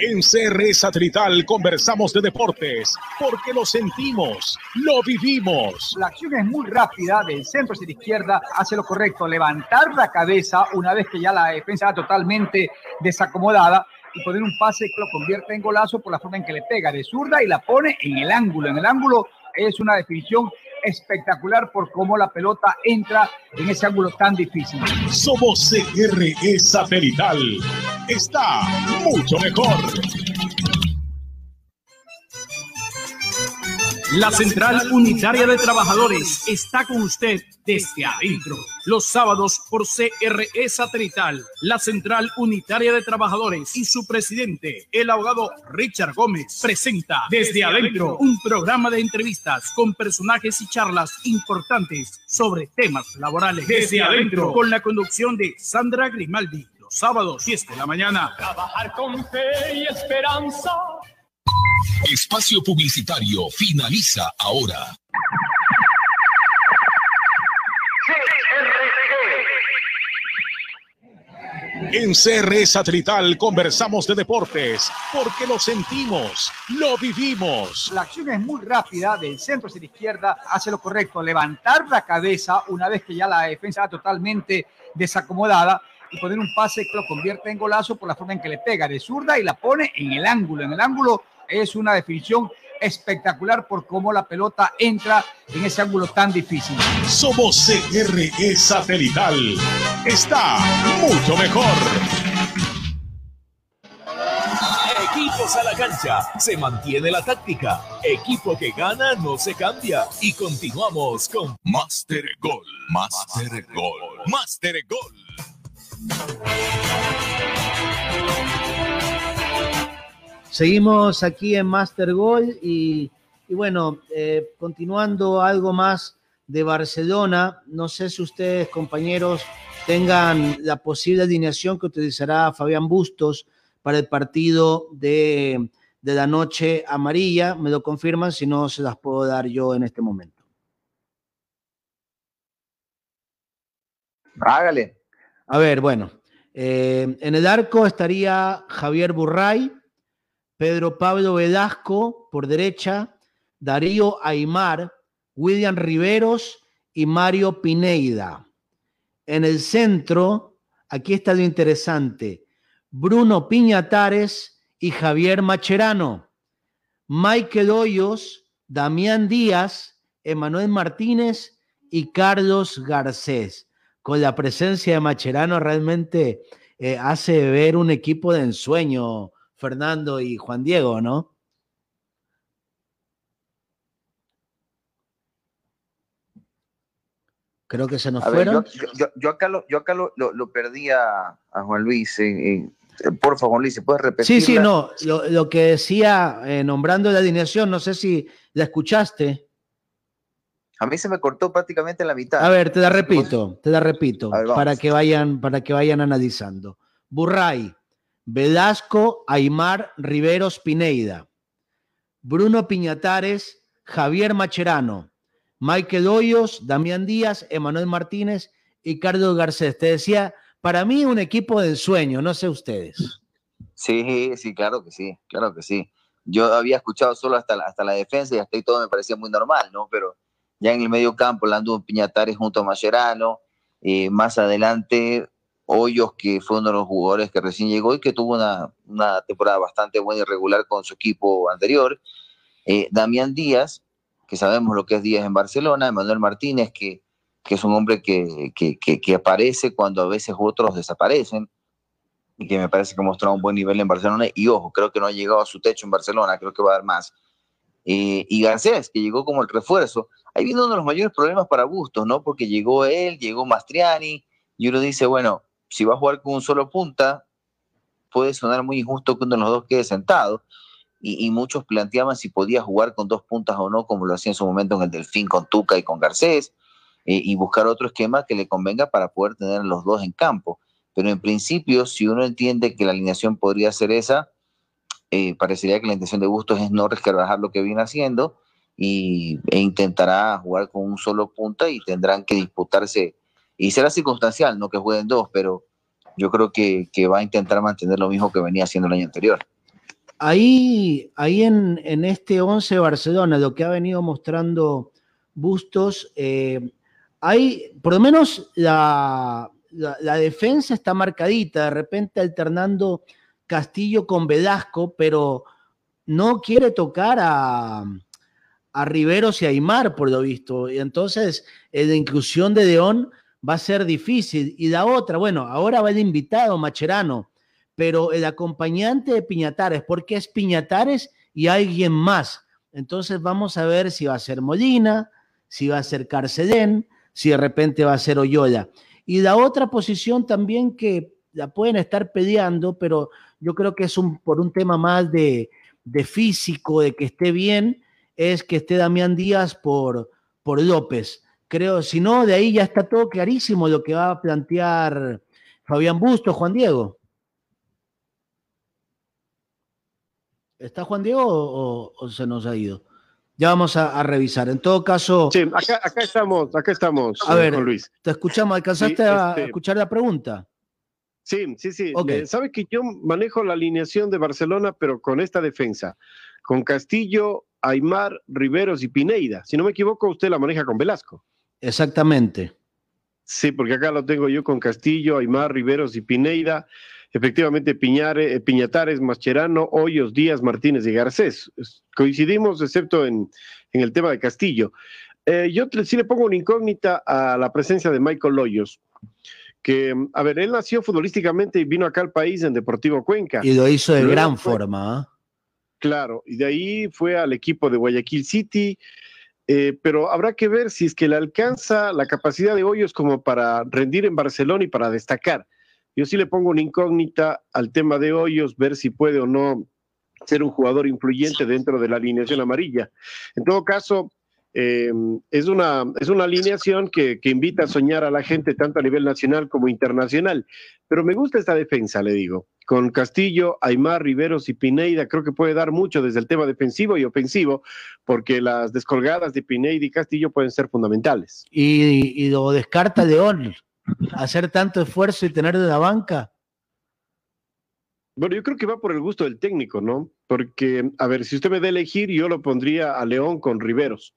En CRE Satelital conversamos de deportes porque lo sentimos, lo vivimos. La acción es muy rápida, del centro hacia la izquierda, hace lo correcto, levantar la cabeza una vez que ya la defensa está totalmente desacomodada y poner un pase que lo convierte en golazo por la forma en que le pega de zurda y la pone en el ángulo. En el ángulo es una definición espectacular por cómo la pelota entra en ese ángulo tan difícil. Somos CRE Satelital. Está mucho mejor. La Central Unitaria de Trabajadores está con usted desde adentro. Los sábados por CRE Satelital, la Central Unitaria de Trabajadores y su presidente, el abogado Richard Gómez, presenta desde adentro un programa de entrevistas con personajes y charlas importantes sobre temas laborales. Desde adentro, con la conducción de Sandra Grimaldi. Los sábados, 10 de la mañana. Trabajar con fe y esperanza. Espacio publicitario finaliza ahora. En CRE Satelital conversamos de deportes porque lo sentimos, lo vivimos. La acción es muy rápida, del centro hacia la izquierda, hace lo correcto, levantar la cabeza una vez que ya la defensa está totalmente desacomodada y poner un pase que lo convierte en golazo por la forma en que le pega de zurda y la pone en el ángulo. En el ángulo es una definición espectacular por cómo la pelota entra en ese ángulo tan difícil. Somos CRE Satelital. Está mucho mejor. Equipos a la cancha, se mantiene la táctica. Equipo que gana no se cambia. Y continuamos con Master Gol, Master Gol, Master Gol. Seguimos aquí en Master Goal y, y bueno, eh, continuando algo más de Barcelona, no sé si ustedes, compañeros, tengan la posible alineación que utilizará Fabián Bustos para el partido de, de la noche amarilla. Me lo confirman, si no, se las puedo dar yo en este momento. Hágale. A ver, bueno, eh, en el arco estaría Javier Burray, Pedro Pablo Velasco por derecha, Darío Aymar, William Riveros y Mario Pineida. En el centro, aquí está lo interesante, Bruno Piñatares y Javier Macherano. Michael Hoyos, Damián Díaz, Emanuel Martínez y Carlos Garcés. Con la presencia de Macherano realmente eh, hace ver un equipo de ensueño, Fernando y Juan Diego, ¿no? Creo que se nos A fueron. yo, yo- yo- yo acá lo, yo acá lo, lo- lo perdí a, a Juan Luis. eh, eh, por favor, Juan Luis, ¿se puede repetir? Sí, sí, no. Lo, que decía, eh, nombrando la alineación, no sé si la escuchaste. A mí se me cortó prácticamente la mitad. A ver, te la repito, te la repito, ver, para que vayan, para que vayan analizando. Burray, Velasco, Aymar, Riveros, Pineida, Bruno Piñatares, Javier Macherano, Michael Hoyos, Damián Díaz, Emanuel Martínez y Carlos Garcés. Te decía, para mí un equipo de ensueño, no sé ustedes. Sí, sí, claro que sí, claro que sí. Yo había escuchado solo hasta la, hasta la defensa y hasta ahí todo me parecía muy normal, ¿no? Pero ya en el medio campo, Lando Piñatares junto a Mascherano, eh, más adelante Hoyos, que fue uno de los jugadores que recién llegó y que tuvo una, temporada bastante buena y regular con su equipo anterior. Eh, Damián Díaz, que sabemos lo que es Díaz en Barcelona, Manuel Martínez, que, es un hombre que aparece cuando a veces otros desaparecen y que me parece que ha mostrado un buen nivel en Barcelona. Y ojo, creo que no ha llegado a su techo en Barcelona, creo que va a dar más. Eh, y Garcés, que llegó como el refuerzo. Ahí viene uno de los mayores problemas para Bustos, ¿no? Porque llegó él, llegó Mastriani, y uno dice, bueno, si va a jugar con un solo punta, puede sonar muy injusto que uno de los dos quede sentado. Y, muchos planteaban si podía jugar con dos puntas o no, como lo hacía en su momento en el Delfín con Tuca y con Garcés, eh, y buscar otro esquema que le convenga para poder tener los dos en campo. Pero en principio, si uno entiende que la alineación podría ser esa, eh, parecería que la intención de Bustos es no resquebrajar lo que viene haciendo y, e intentará jugar con un solo punta y tendrán que disputarse y será circunstancial, no que jueguen dos, pero yo creo que, va a intentar mantener lo mismo que venía haciendo el año anterior. Ahí, ahí en, en este 11 Barcelona, lo que ha venido mostrando Bustos, eh, hay, por lo menos la, la, defensa está marcadita, de repente alternando Castillo con Velasco, pero no quiere tocar a, a Riveros y a Aymar, por lo visto. Y entonces, eh, la inclusión de León va a ser difícil. Y la otra, bueno, ahora va el invitado, Macherano, pero el acompañante de Piñatares, porque es Piñatares y alguien más. Entonces vamos a ver si va a ser Molina, si va a ser Carcelén, si de repente va a ser Oyola. Y la otra posición también que la pueden estar peleando, pero yo creo que es un, por un tema más de, de físico, de que esté bien, es que esté Damián Díaz por, por López. Creo, si no, de ahí ya está todo clarísimo lo que va a plantear Fabián Busto, Juan Diego. ¿Está Juan Diego o, o se nos ha ido? Ya vamos a, a, revisar. En todo caso. Sí, acá, acá estamos, acá estamos, a ver, con Luis. Te escuchamos, ¿alcanzaste Sí, a este- escuchar la pregunta? Sí, sí, sí. Ok. Eh, Sabe que yo manejo la alineación de Barcelona, pero con esta defensa, con Castillo, Aymar, Riveros y Pineida. Si no me equivoco, usted la maneja con Velasco. Exactamente. Sí, porque acá lo tengo yo con Castillo, Aymar, Riveros y Pineida. Efectivamente, Piñare, eh, Piñatares, Mascherano, Hoyos, Díaz, Martínez y Garcés. Coincidimos, excepto en, en el tema de Castillo. Eh, yo sí le pongo una incógnita a la presencia de Michael Hoyos, que, a ver, él nació futbolísticamente y vino acá al país en Deportivo Cuenca. Y lo hizo de Luego gran fue- forma. ¿ah? Claro, y de ahí fue al equipo de Guayaquil City, eh, pero habrá que ver si es que le alcanza la capacidad de Hoyos como para rendir en Barcelona y para destacar. Yo sí le pongo una incógnita al tema de Hoyos, ver si puede o no ser un jugador influyente dentro de la alineación amarilla. En todo caso, eh, es, una, es una alineación que, que invita a soñar a la gente tanto a nivel nacional como internacional. Pero me gusta esta defensa, le digo. Con Castillo, Aymar, Riveros y Pineida, creo que puede dar mucho desde el tema defensivo y ofensivo, porque las descolgadas de Pineida y Castillo pueden ser fundamentales. Y, y lo descarta León. Hacer tanto esfuerzo y tener de la banca. Bueno, yo creo que va por el gusto del técnico, ¿no? Porque, a ver, si usted me da a elegir, yo lo pondría a León con Riveros.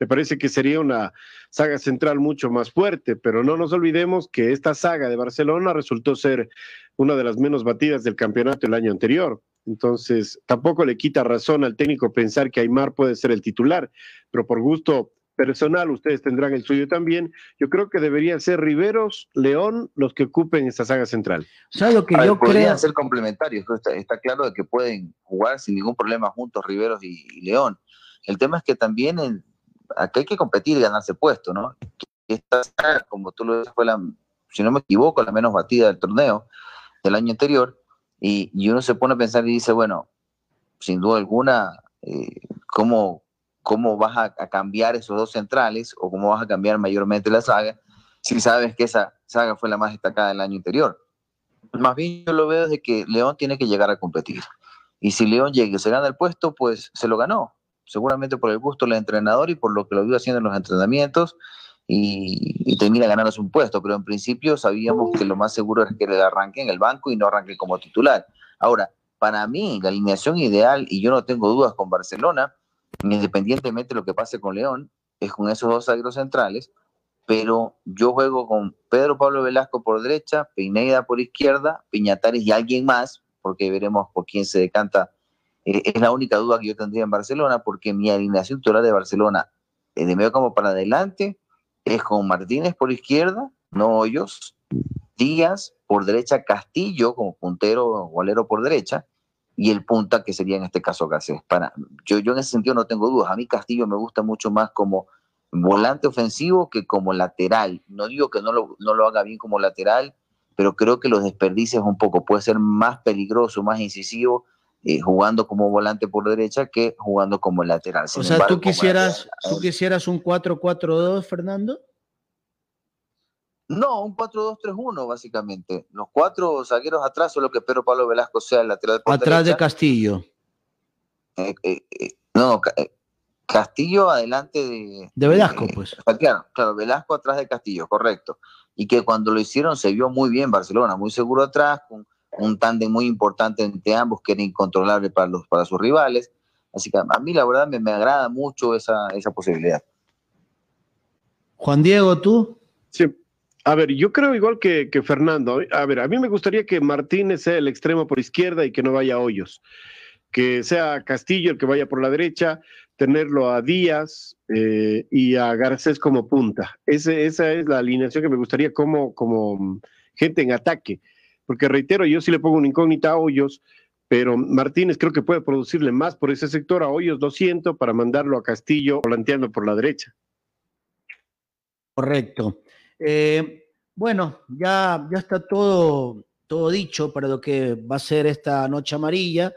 Me parece que sería una saga central mucho más fuerte, pero no nos olvidemos que esta saga de Barcelona resultó ser una de las menos batidas del campeonato el año anterior. Entonces, tampoco le quita razón al técnico pensar que Aymar puede ser el titular, pero por gusto personal, ustedes tendrán el suyo también. Yo creo que deberían ser Riveros, León, los que ocupen esta saga central. ¿Sabes lo que A yo creo? ser complementarios, está claro de que pueden jugar sin ningún problema juntos Riveros y, y León. El tema es que también en- acá hay que competir y ganarse puesto, ¿no? Esta, como tú lo dices, fue la, si no me equivoco, la menos batida del torneo del año anterior, y, y uno se pone a pensar y dice, bueno, sin duda alguna, eh, ¿cómo, ¿cómo vas a, a cambiar esos dos centrales o cómo vas a cambiar mayormente la saga si sabes que esa saga fue la más destacada del año anterior? Más bien yo lo veo desde que León tiene que llegar a competir. Y si León llega y se gana el puesto, pues se lo ganó. Seguramente por el gusto del entrenador y por lo que lo vio haciendo en los entrenamientos y, y termina ganándose un puesto. Pero en principio sabíamos que lo más seguro es que le arranque en el banco y no arranque como titular. Ahora, para mí, la alineación ideal, y yo no tengo dudas con Barcelona, independientemente de lo que pase con León, es con esos dos zagueros centrales, pero yo juego con Pedro Pablo Velasco por derecha, Pineda por izquierda, Piñatares y alguien más, porque veremos por quién se decanta. Eh, es la única duda que yo tendría en Barcelona, porque mi alineación titular de Barcelona, eh, de medio campo para adelante, es con Martínez por izquierda, no Hoyos, Díaz por derecha, Castillo como puntero o golero por derecha, y el punta que sería en este caso Garcés. Para, yo, yo en ese sentido no tengo dudas. A mí Castillo me gusta mucho más como volante ofensivo que como lateral. No digo que no lo, no lo haga bien como lateral, pero creo que los desperdicios un poco. Puede ser más peligroso, más incisivo eh, jugando como volante por derecha que jugando como lateral. Sin O sea, embargo, ¿tú quisieras, lateral- ¿tú quisieras un 4-4-2, Fernando? No, un 4-2-3-1, básicamente. Los cuatro zagueros atrás, solo que Pedro Pablo Velasco sea el lateral por Atrás de. Castillo. Eh, eh, eh, no, no, ca- eh, Castillo adelante de... De Velasco, pues. Claro, claro, Velasco atrás de Castillo, correcto. Y que cuando lo hicieron se vio muy bien Barcelona, muy seguro atrás, con un tándem muy importante entre ambos que era incontrolable para, los, para sus rivales. Así que a mí la verdad me, me agrada mucho esa, esa posibilidad. Juan Diego, ¿tú? Sí. A ver, yo creo igual que, que, Fernando. A ver, a mí me gustaría que Martínez sea el extremo por izquierda y que no vaya a Hoyos. Que sea Castillo el que vaya por la derecha, tenerlo a Díaz eh, y a Garcés como punta. Ese, esa es la alineación que me gustaría como, como gente en ataque. Porque reitero, yo sí le pongo una incógnita a Hoyos, pero Martínez creo que puede producirle más por ese sector a Hoyos, lo siento, para mandarlo a Castillo volanteando por la derecha. Correcto. Eh, bueno, ya, ya está todo, todo dicho para lo que va a ser esta noche amarilla.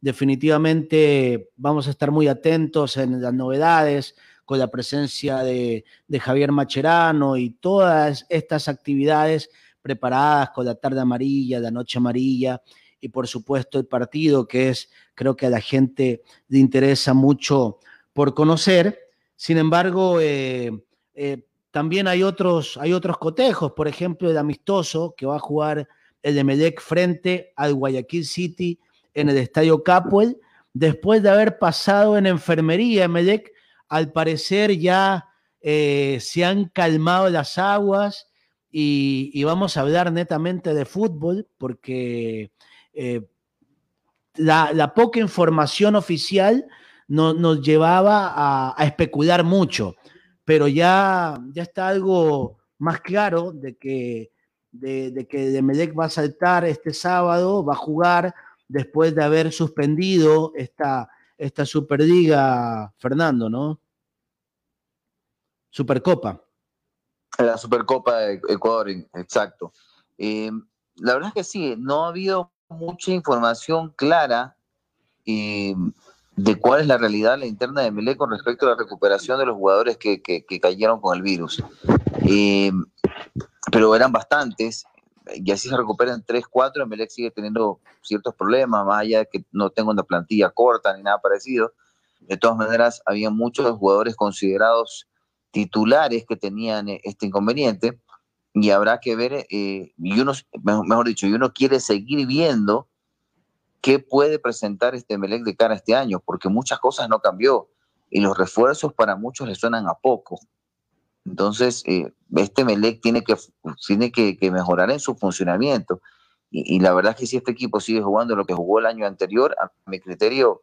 Definitivamente vamos a estar muy atentos en las novedades con la presencia de Javier Macherano y todas estas actividades preparadas con la tarde amarilla, la noche amarilla y por supuesto el partido que es, creo que a la gente le interesa mucho por conocer. Sin embargo, eh, eh, también hay otros, hay otros cotejos, por ejemplo, el amistoso que va a jugar el de Medec frente al Guayaquil City en el Estadio Capuel, después de haber pasado en enfermería en Medec, al parecer ya eh, se han calmado las aguas y, vamos a hablar netamente de fútbol porque eh, la, poca información oficial no, nos llevaba a, especular mucho pero ya, ya está algo más claro de que, de, de que Demelec va a saltar este sábado, va a jugar después de haber suspendido esta, esta Superliga, Fernando, ¿no? Supercopa. La Supercopa de Ecuador, exacto. Eh, la verdad es que sí, no ha habido mucha información clara eh, de cuál es la realidad la interna de Melé con respecto a la recuperación de los jugadores que, cayeron con el virus. Eh, pero eran bastantes, y así se recuperan 3, 4, Melec sigue teniendo ciertos problemas, más allá de que no tenga una plantilla corta ni nada parecido. De todas maneras, había muchos jugadores considerados titulares que tenían este inconveniente, y habrá que ver, eh, y uno, mejor dicho, y uno quiere seguir viendo qué puede presentar este Melec de cara a este año, porque muchas cosas no cambió y los refuerzos para muchos le suenan a poco. Entonces, eh, este Melec tiene que, tiene que, mejorar en su funcionamiento. Y, la verdad es que si este equipo sigue jugando lo que jugó el año anterior, a mi criterio,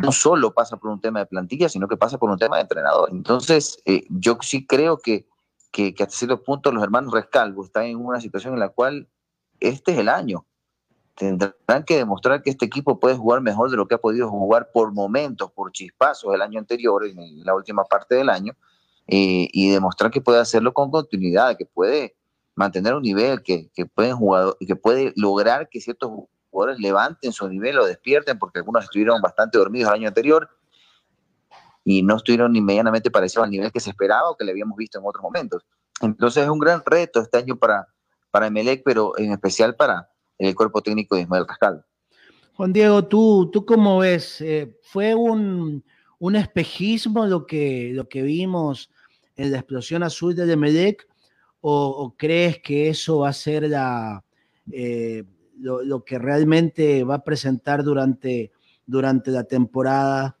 no solo pasa por un tema de plantilla, sino que pasa por un tema de entrenador. Entonces, eh, yo sí creo que, que, hasta cierto punto los hermanos Rescalvo están en una situación en la cual este es el año. Tendrán que demostrar que este equipo puede jugar mejor de lo que ha podido jugar por momentos, por chispazos el año anterior, en la última parte del año, eh, y demostrar que puede hacerlo con continuidad, que puede mantener un nivel, que, que, pueden jugar, que puede lograr que ciertos levanten su nivel o despierten, porque algunos estuvieron bastante dormidos el año anterior y no estuvieron ni medianamente parecidos al nivel que se esperaba o que le habíamos visto en otros momentos. Entonces es un gran reto este año para, para Emelec, pero en especial para el cuerpo técnico de Ismael Rascal. Juan Diego, ¿tú, tú cómo ves? Eh, ¿Fue un, un, espejismo lo que, lo que vimos en la explosión azul de Emelec? O, crees que eso va a ser la, eh, lo, que realmente va a presentar durante, durante la temporada?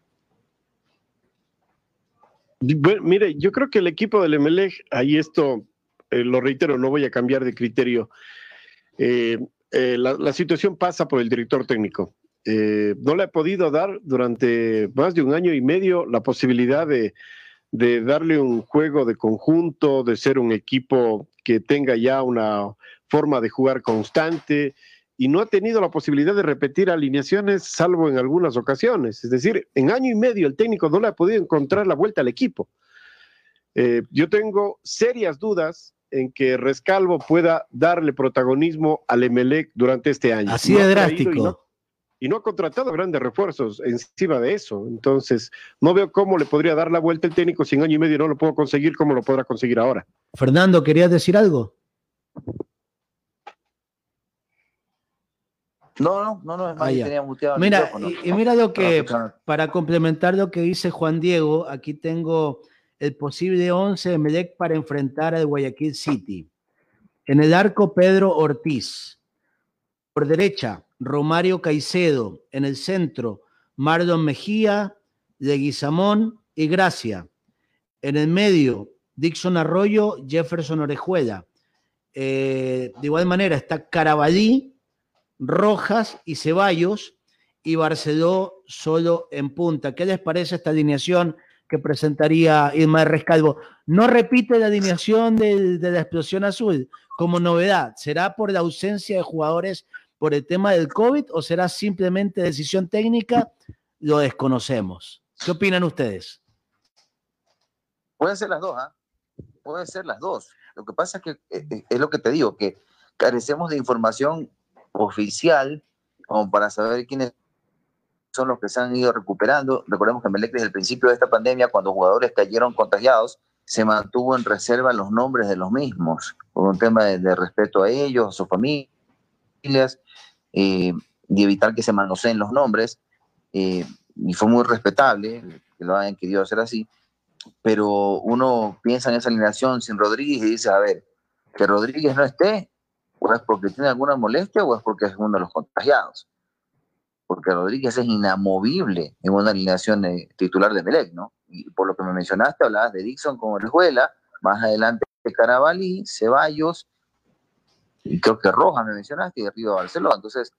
mire, yo creo que el equipo del Emelec, ahí esto eh, lo reitero, no voy a cambiar de criterio. Eh, eh, la, situación pasa por el director técnico. no le ha podido dar durante más de un año y medio la posibilidad de, de darle un juego de conjunto, de ser un equipo que tenga ya una forma de jugar constante y no ha tenido la posibilidad de repetir alineaciones salvo en algunas ocasiones. Es decir, en año y medio el técnico no le ha podido encontrar la vuelta al equipo. yo tengo serias dudas en que Rescalvo pueda darle protagonismo al Emelec durante este año. Así de drástico. Y no, ha contratado grandes refuerzos encima de eso. Entonces, no veo cómo le podría dar la vuelta el técnico si en año y medio no lo puedo conseguir, cómo lo podrá conseguir ahora. Fernando, ¿querías decir algo? No, no, no, no, es más, Ah, tenía muteado Mira, y, y mira lo que, para complementar lo que dice Juan Diego, aquí tengo el posible 11 de Melec para enfrentar al Guayaquil City. En el arco, Pedro Ortiz. Por derecha, Romario Caicedo. En el centro, Marlon Mejía, Leguizamón y Gracia. En el medio, Dixon Arroyo, Jefferson Orejuela. Eh, de igual manera está Carabalí, Rojas y Ceballos y Barceló solo en punta. ¿Qué les parece esta alineación que presentaría Irma Rescalvo? No repite la alineación de la explosión azul como novedad. ¿Será por la ausencia de jugadores por el tema del COVID o será simplemente decisión técnica? Lo desconocemos. ¿Qué opinan ustedes? Pueden ser las dos, ¿ah? Pueden ser las dos. Lo que pasa es que eh, eh, es lo que te digo, que carecemos de información oficial como para saber quiénes son los que se han ido recuperando. Recordemos que Melec desde el principio de esta pandemia, cuando jugadores cayeron contagiados, se mantuvo en reserva los nombres de los mismos, por un tema de, de respeto a ellos, a sus familias, eh, y evitar que se manoseen los nombres. eh, y fue muy respetable que lo hayan querido hacer así pero uno piensa en esa alineación sin Rodríguez y dice, a ver, que Rodríguez no esté, o es porque tiene alguna molestia o es porque es uno de los contagiados. Porque Rodríguez es inamovible en una alineación eh, titular de Melec, ¿no? Y por lo que me mencionaste, hablabas de Dixon con Orejuela, más adelante Carabalí, Ceballos, y creo que Rojas me mencionaste, y arriba Barcelona. Entonces,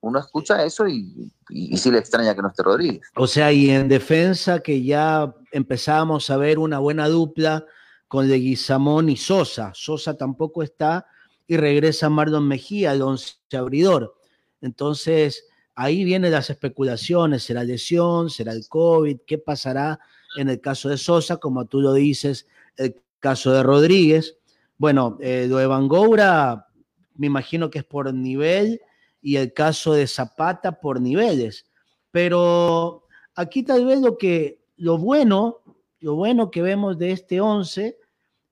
uno escucha eso y sí le extraña que no esté Rodríguez. O sea, y en defensa que ya empezábamos a ver una buena dupla con Leguizamón y Sosa. Sosa tampoco está y regresa Mardon Mejía, el once abridor. Entonces, ahí vienen las especulaciones, será lesión, será el COVID, qué pasará en el caso de Sosa, como tú lo dices, el caso de Rodríguez. Bueno, eh, lo de Van Goura, me imagino que es por nivel y el caso de Zapata por niveles. Pero aquí tal vez lo que lo bueno, lo bueno que vemos de este 11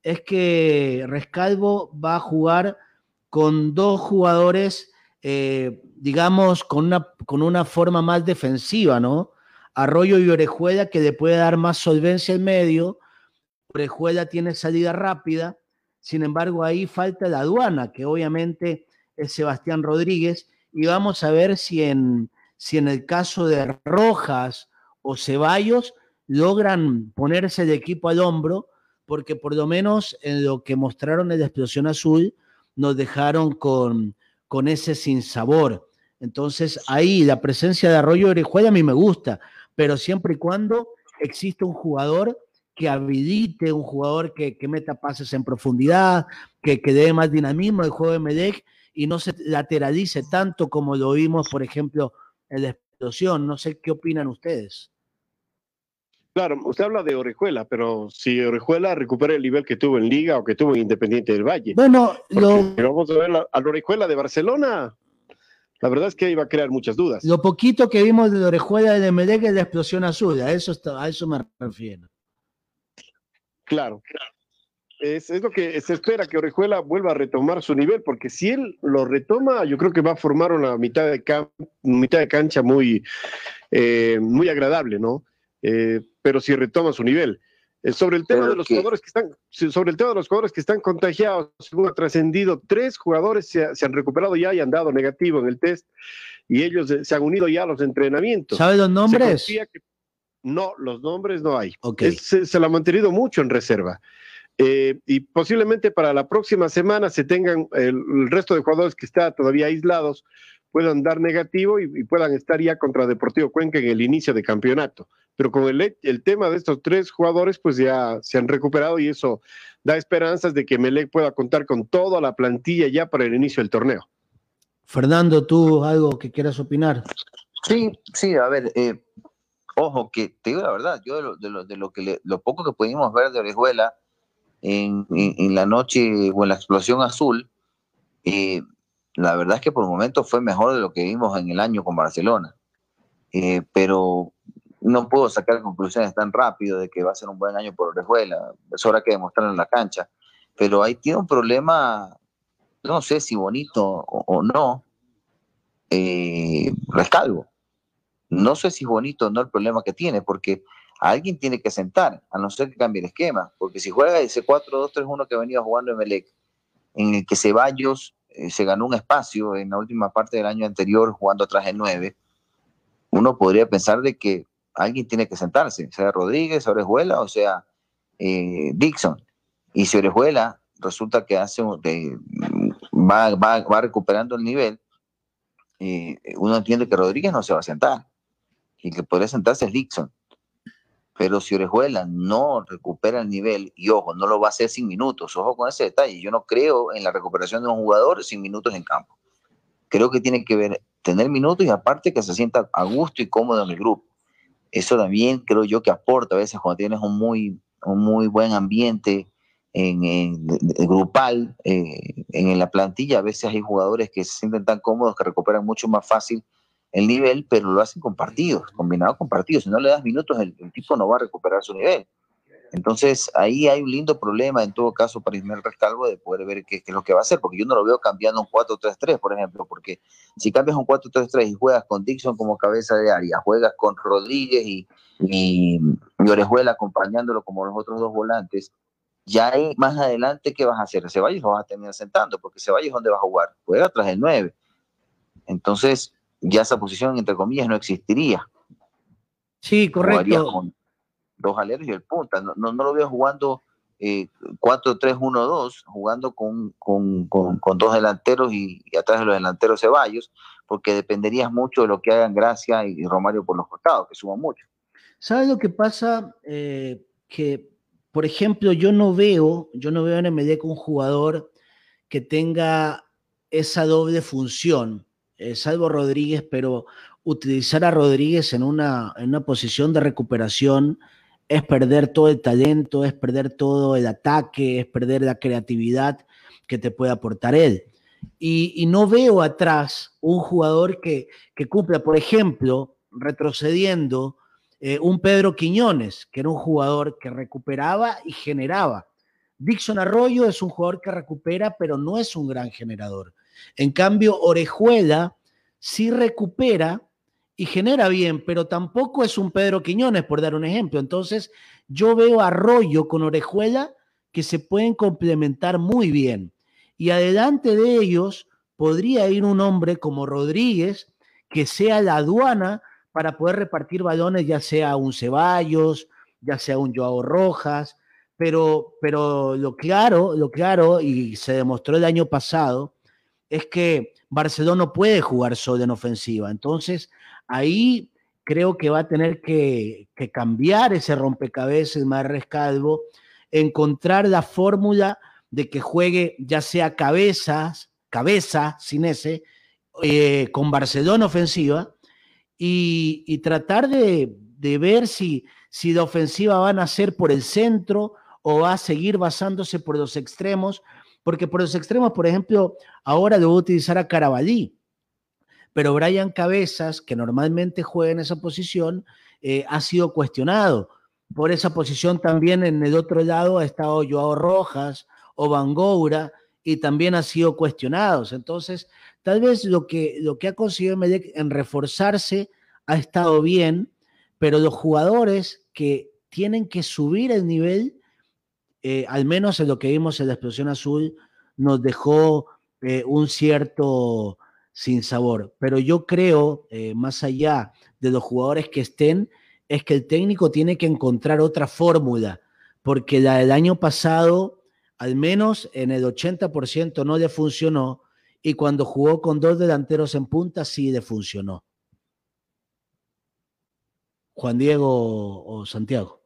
es que Rescalvo va a jugar con dos jugadores, eh, digamos, con una, con una forma más defensiva, ¿no? Arroyo y Orejuela que le puede dar más solvencia al medio. Orejuela tiene salida rápida. Sin embargo, ahí falta la aduana, que obviamente es Sebastián Rodríguez. Y vamos a ver si en, si en el caso de Rojas o Ceballos logran ponerse el equipo al hombro, porque por lo menos en lo que mostraron en la explosión azul, nos dejaron con, con ese sinsabor. Entonces ahí la presencia de Arroyo Orejuela a mí me gusta, pero siempre y cuando exista un jugador que habilite, un jugador que, que meta pases en profundidad, que, que dé más dinamismo al juego de Medec y no se lateralice tanto como lo vimos, por ejemplo, en la explosión. No sé qué opinan ustedes. Claro, usted habla de Orejuela, pero si Orejuela recupera el nivel que tuvo en Liga o que tuvo en Independiente del Valle. Bueno, lo, vamos a ver la- al Orejuela de Barcelona. La verdad es que iba a crear muchas dudas. lo poquito que vimos de la orejuela de Medec es la explosión azul, a eso, está- a eso me refiero. Claro. Es, es lo que se espera que Orejuela vuelva a retomar su nivel, porque si él lo retoma, yo creo que va a formar una mitad de, mitad de cancha muy, eh, muy agradable, ¿no? Eh, pero si retoma su nivel. Eh, sobre el tema Pero de los que- jugadores que están, sí, sobre el tema de los jugadores que están contagiados, según ha trascendido, tres jugadores se, ha- se han recuperado ya y han dado negativo en el test, y ellos eh, se han unido ya a los entrenamientos. ¿Sabe los nombres? que- no, los nombres no hay. Ok. Es- se, se lo ha mantenido mucho en reserva. Eh, y posiblemente para la próxima semana se tengan el, el resto de jugadores que están todavía aislados puedan dar negativo y, y puedan estar ya contra Deportivo Cuenca en el inicio de campeonato. Pero con el, he- el tema de estos tres jugadores, pues ya se han recuperado y eso da esperanzas de que Melec pueda contar con toda la plantilla ya para el inicio del torneo. Fernando, ¿tú algo que quieras opinar? Sí, sí, a ver, eh, ojo, que te digo la verdad, yo de lo, de lo, de lo que le- lo poco que pudimos ver de Orejuela en, en- en la noche o en la explosión azul, eh, la verdad es que por momentos fue mejor de lo que vimos en el año con Barcelona. Eh, pero no puedo sacar conclusiones tan rápido de que va a ser un buen año por Orejuela, eso habrá que demostrarlo en la cancha. Pero ahí tiene un problema, no sé si bonito o, no, eh. No sé si es bonito o no el problema que tiene, porque alguien tiene que sentar, a no ser que cambie el esquema, porque si juega ese 4-2-3-1 que venido jugando Emelec, en el que Ceballos eh, se ganó un espacio en la última parte del año anterior jugando atrás de 9, uno podría pensar de que alguien tiene que sentarse, sea Rodríguez, Orejuela o sea eh, Dixon. Y si Orejuela resulta que hace va, va, va, recuperando el nivel, eh, uno entiende que Rodríguez no se va a sentar y que podría sentarse es Dixon. Pero si Orejuela no recupera el nivel, y ojo, no lo va a hacer sin minutos, ojo con ese detalle, yo no creo en la recuperación de un jugador sin minutos en campo. Creo que tiene que ver, tener minutos y aparte que se sienta a gusto y cómodo en el grupo. Eso también creo yo que aporta a veces cuando tienes un muy, un muy buen ambiente en, en, grupal, eh, en la plantilla, a veces hay jugadores que se sienten tan cómodos que recuperan mucho más fácil el nivel, pero lo hacen con partidos, combinado con partidos. Si no le das minutos, el, el tipo no va a recuperar su nivel. Entonces, ahí hay un lindo problema, en todo caso, para Ismael Rescalvo de poder ver qué, qué, es lo que va a hacer, porque yo no lo veo cambiando un 4-3-3, por ejemplo, porque si cambias un 4-3-3 y juegas con Dixon como cabeza de área, juegas con Rodríguez y, y, y Orejuela acompañándolo como los otros dos volantes, ya hay más adelante, ¿qué vas a hacer? Ceballos lo vas a terminar sentando, porque Ceballos, ¿dónde vas a jugar? Juega atrás del 9. Entonces, ya esa posición, entre comillas, no existiría. Sí, correcto. Con dos aleros y el punta. No, no, no lo veo jugando eh, 4-3-1-2, jugando con, con, con, dos delanteros y, atrás de los delanteros Ceballos, porque dependerías mucho de lo que hagan Gracia y, Romario por los costados, que suman mucho. ¿Sabes lo que pasa? Eh, que, por ejemplo, yo no veo, yo no veo en MD un jugador que tenga esa doble función eh, salvo Rodríguez, pero utilizar a Rodríguez en una, en una posición de recuperación es perder todo el talento, es perder todo el ataque, es perder la creatividad que te puede aportar él. Y, no veo atrás un jugador que, que cumpla, por ejemplo, retrocediendo, eh, un Pedro Quiñones, que era un jugador que recuperaba y generaba. Dixon Arroyo es un jugador que recupera, pero no es un gran generador. En cambio, Orejuela sí recupera y genera bien, pero tampoco es un Pedro Quiñones, por dar un ejemplo. Entonces, yo veo Arroyo con Orejuela que se pueden complementar muy bien. Y adelante de ellos podría ir un hombre como Rodríguez, que sea la aduana para poder repartir balones, ya sea un Ceballos, ya sea un Joao Rojas, pero, pero lo claro, lo claro, y se demostró el año pasado, es que Barcelona puede jugar solo en ofensiva. Entonces, ahí creo que va a tener que, cambiar ese rompecabezas más rescalvo, encontrar la fórmula de que juegue ya sea cabezas, cabeza, sin ese, eh, con Barcelona ofensiva, y, tratar de, de, ver si, si la ofensiva van a ser por el centro o va a seguir basándose por los extremos, porque por los extremos, por ejemplo, ahora debo utilizar a Carabalí, pero Brian Cabezas, que normalmente juega en esa posición, eh, ha sido cuestionado. Por esa posición también en el otro lado ha estado Joao Rojas o Van Goura y también ha sido cuestionados. Entonces, tal vez lo que, lo que ha conseguido Medec en reforzarse ha estado bien, pero los jugadores que tienen que subir el nivel eh, al menos en lo que vimos en la explosión azul, nos dejó eh, un cierto sinsabor. Pero yo creo, eh, más allá de los jugadores que estén, es que el técnico tiene que encontrar otra fórmula, porque la del año pasado, al menos en el 80% no le funcionó, y cuando jugó con dos delanteros en punta, sí le funcionó. Juan Diego o Santiago.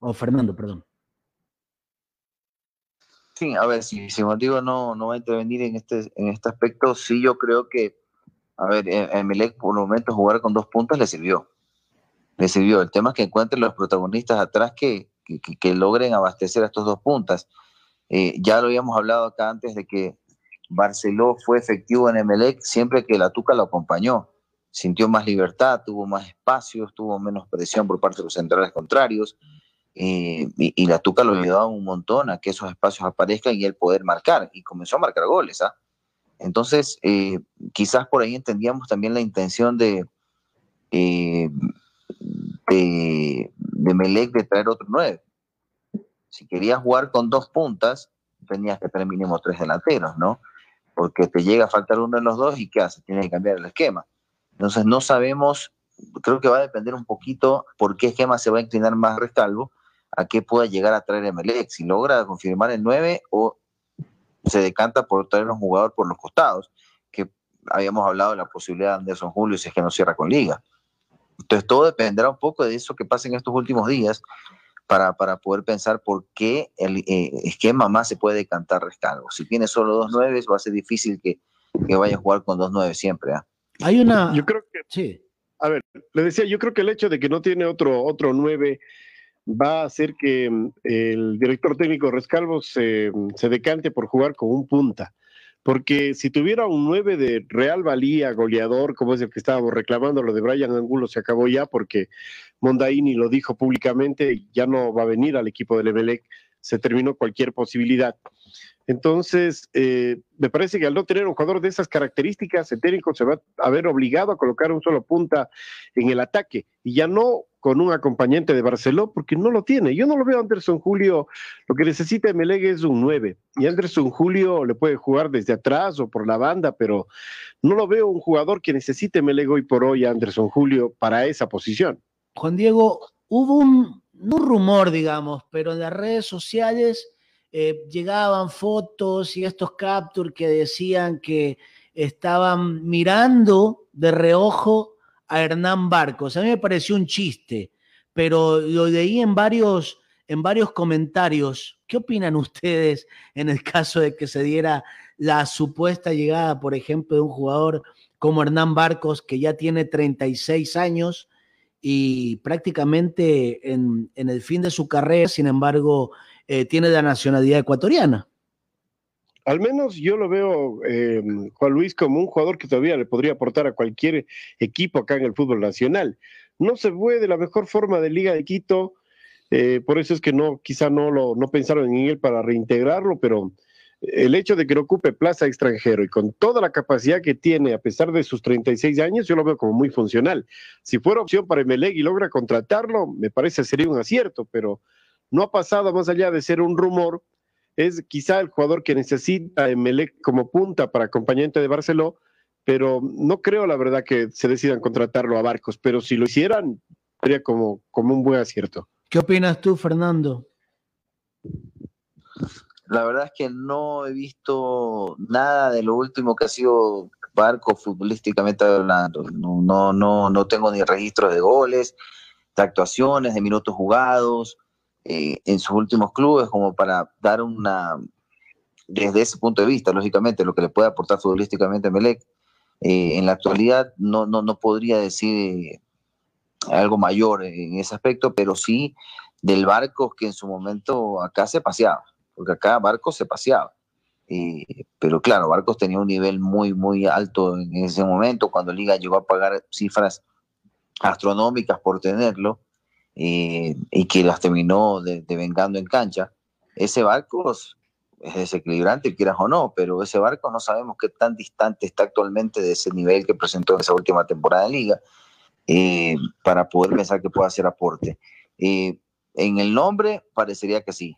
O Fernando, perdón. Sí, a ver, si, si Motivo no, no va a intervenir en este, en este aspecto, sí yo creo que, a ver, Emelec por el momento jugar con dos puntas le sirvió. Le sirvió. El tema es que encuentren los protagonistas atrás que, que, que logren abastecer a estos dos puntas. Eh, ya lo habíamos hablado acá antes de que Barceló fue efectivo en Emelec siempre que la Tuca lo acompañó. Sintió más libertad, tuvo más espacios, tuvo menos presión por parte de los centrales contrarios. Eh, y, y, la Tuca lo ayudaba un montón a que esos espacios aparezcan y él poder marcar. Y comenzó a marcar goles. ¿ah? Entonces, eh, quizás por ahí entendíamos también la intención de, eh, de, de Melec de traer otro nueve. Si querías jugar con dos puntas, tenías que tener mínimo tres delanteros, ¿no? Porque te llega a faltar uno de los dos y ¿qué hace? Tienes que cambiar el esquema. Entonces no sabemos, creo que va a depender un poquito por qué esquema se va a inclinar más Rescalvo, a qué pueda llegar a traer Melec, si logra confirmar el 9 o se decanta por traer un jugador por los costados, que habíamos hablado de la posibilidad de Anderson Julio si es que no cierra con liga. Entonces todo dependerá un poco de eso que pase en estos últimos días para, para poder pensar por qué el eh, esquema más se puede decantar Rescalvo. Si tiene solo dos nueves, va a ser difícil que, que vaya a jugar con dos nueve siempre. ¿ah? Hay una... Yo creo que... Sí. A ver, le decía, yo creo que el hecho de que no tiene otro, otro nueve va a hacer que mm, el director técnico Rescalvo se, mm, se decante por jugar con un punta. Porque si tuviera un 9 de real valía, goleador, como es el que estábamos reclamando, lo de Brian Angulo se acabó ya porque Mondaini lo dijo públicamente, ya no va a venir al equipo del Emelec, se terminó cualquier posibilidad. Entonces, eh, me parece que al no tener un jugador de esas características, el técnico se va a ver obligado a colocar un solo punta en el ataque y ya no con un acompañante de Barceló, porque no lo tiene. Yo no lo veo a Anderson Julio, lo que necesita Melegue es un 9, y Anderson Julio le puede jugar desde atrás o por la banda, pero no lo veo un jugador que necesite Melegue hoy por hoy a Anderson Julio para esa posición. Juan Diego, hubo un, un rumor, digamos, pero en las redes sociales eh, llegaban fotos y estos captures que decían que estaban mirando de reojo a Hernán Barcos. A mí me pareció un chiste, pero lo leí en varios, en varios comentarios. ¿Qué opinan ustedes en el caso de que se diera la supuesta llegada, por ejemplo, de un jugador como Hernán Barcos, que ya tiene 36 años y prácticamente en, el fin de su carrera, sin embargo, eh, tiene la nacionalidad ecuatoriana? Al menos yo lo veo, eh, Juan Luis, como un jugador que todavía le podría aportar a cualquier equipo acá en el fútbol nacional. No se fue de la mejor forma de Liga de Quito, eh, por eso es que no, quizá no lo, no pensaron en él para reintegrarlo, pero el hecho de que no ocupe plaza extranjero y con toda la capacidad que tiene, a pesar de sus 36 años, yo lo veo como muy funcional. Si fuera opción para Emelec y logra contratarlo, me parece sería un acierto, pero no ha pasado más allá de ser un rumor es quizá el jugador que necesita Emelec como punta para acompañante de Barceló, pero no creo la verdad que se decidan contratarlo a Barcos, pero si lo hicieran, sería como, como un buen acierto. ¿Qué opinas tú, Fernando? La verdad es que no he visto nada de lo último que ha sido Barco futbolísticamente hablando. No, no, no, no tengo ni registros de goles, de actuaciones, de minutos jugados. Eh, en sus últimos clubes como para dar una, desde ese punto de vista, lógicamente, lo que le puede aportar futbolísticamente a Melec. Eh, en la actualidad no, no, no podría decir algo mayor en ese aspecto, pero sí del Barcos que en su momento acá se paseaba, porque acá Barcos se paseaba. Eh, pero claro, Barcos tenía un nivel muy, muy alto en ese momento, cuando Liga llegó a pagar cifras astronómicas por tenerlo, y, que las terminó de, vengando en cancha. Ese barco es desequilibrante, quieras o no, pero ese barco no sabemos qué tan distante está actualmente de ese nivel que presentó en esa última temporada de liga eh, para poder pensar que pueda hacer aporte. Eh, en el nombre parecería que sí,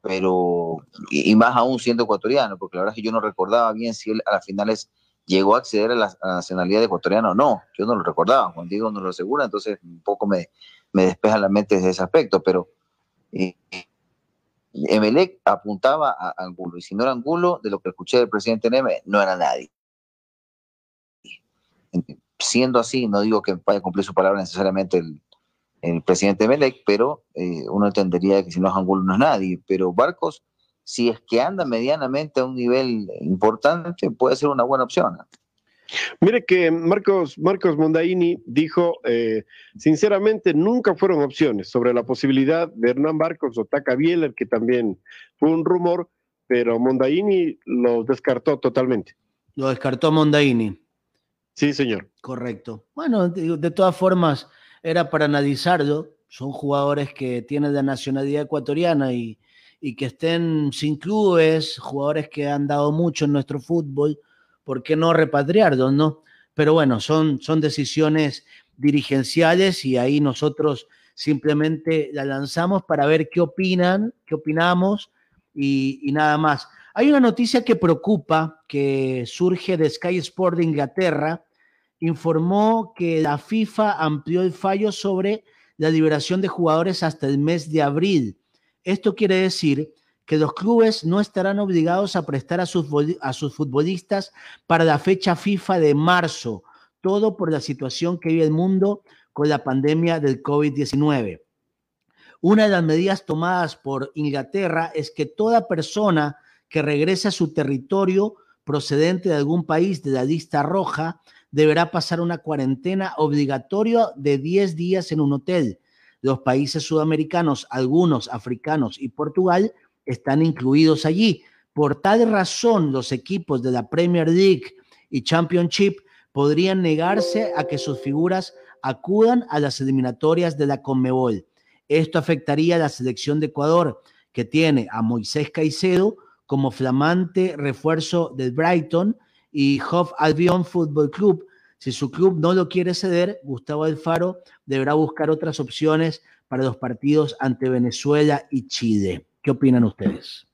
pero y, más aún siendo ecuatoriano, porque la verdad es que yo no recordaba bien si él a las finales llegó a acceder a la, a la nacionalidad ecuatoriana o no, yo no lo recordaba, Juan Diego no lo asegura, entonces un poco me, me despeja la mente desde ese aspecto, pero eh, Emelec apuntaba a Angulo, y si no era Angulo, de lo que escuché del presidente Neme, no era nadie. Siendo así, no digo que vaya a cumplir su palabra necesariamente el, el presidente Emelec, pero eh, uno entendería que si no es Angulo no es nadie, pero Barcos, si es que anda medianamente a un nivel importante, puede ser una buena opción. Mire que Marcos, Marcos Mondaini dijo, eh, sinceramente, nunca fueron opciones sobre la posibilidad de Hernán Barcos o Taca Bieler, que también fue un rumor, pero Mondaini lo descartó totalmente. Lo descartó Mondaini. Sí, señor. Correcto. Bueno, de, de todas formas, era para analizarlo. Son jugadores que tienen de nacionalidad ecuatoriana y, y que estén sin clubes, jugadores que han dado mucho en nuestro fútbol ¿por qué no repatriarlos, no? Pero bueno, son, son decisiones dirigenciales y ahí nosotros simplemente la lanzamos para ver qué opinan, qué opinamos y, y nada más. Hay una noticia que preocupa, que surge de Sky Sport de Inglaterra, informó que la FIFA amplió el fallo sobre la liberación de jugadores hasta el mes de abril. Esto quiere decir que los clubes no estarán obligados a prestar a sus, a sus futbolistas para la fecha FIFA de marzo, todo por la situación que vive el mundo con la pandemia del COVID-19. Una de las medidas tomadas por Inglaterra es que toda persona que regrese a su territorio procedente de algún país de la lista roja deberá pasar una cuarentena obligatoria de 10 días en un hotel. Los países sudamericanos, algunos africanos y Portugal están incluidos allí. Por tal razón, los equipos de la Premier League y Championship podrían negarse a que sus figuras acudan a las eliminatorias de la Conmebol. Esto afectaría a la selección de Ecuador, que tiene a Moisés Caicedo como flamante refuerzo del Brighton y Hove Albion Football Club. Si su club no lo quiere ceder, Gustavo Alfaro deberá buscar otras opciones para los partidos ante Venezuela y Chile. ¿Qué opinan ustedes?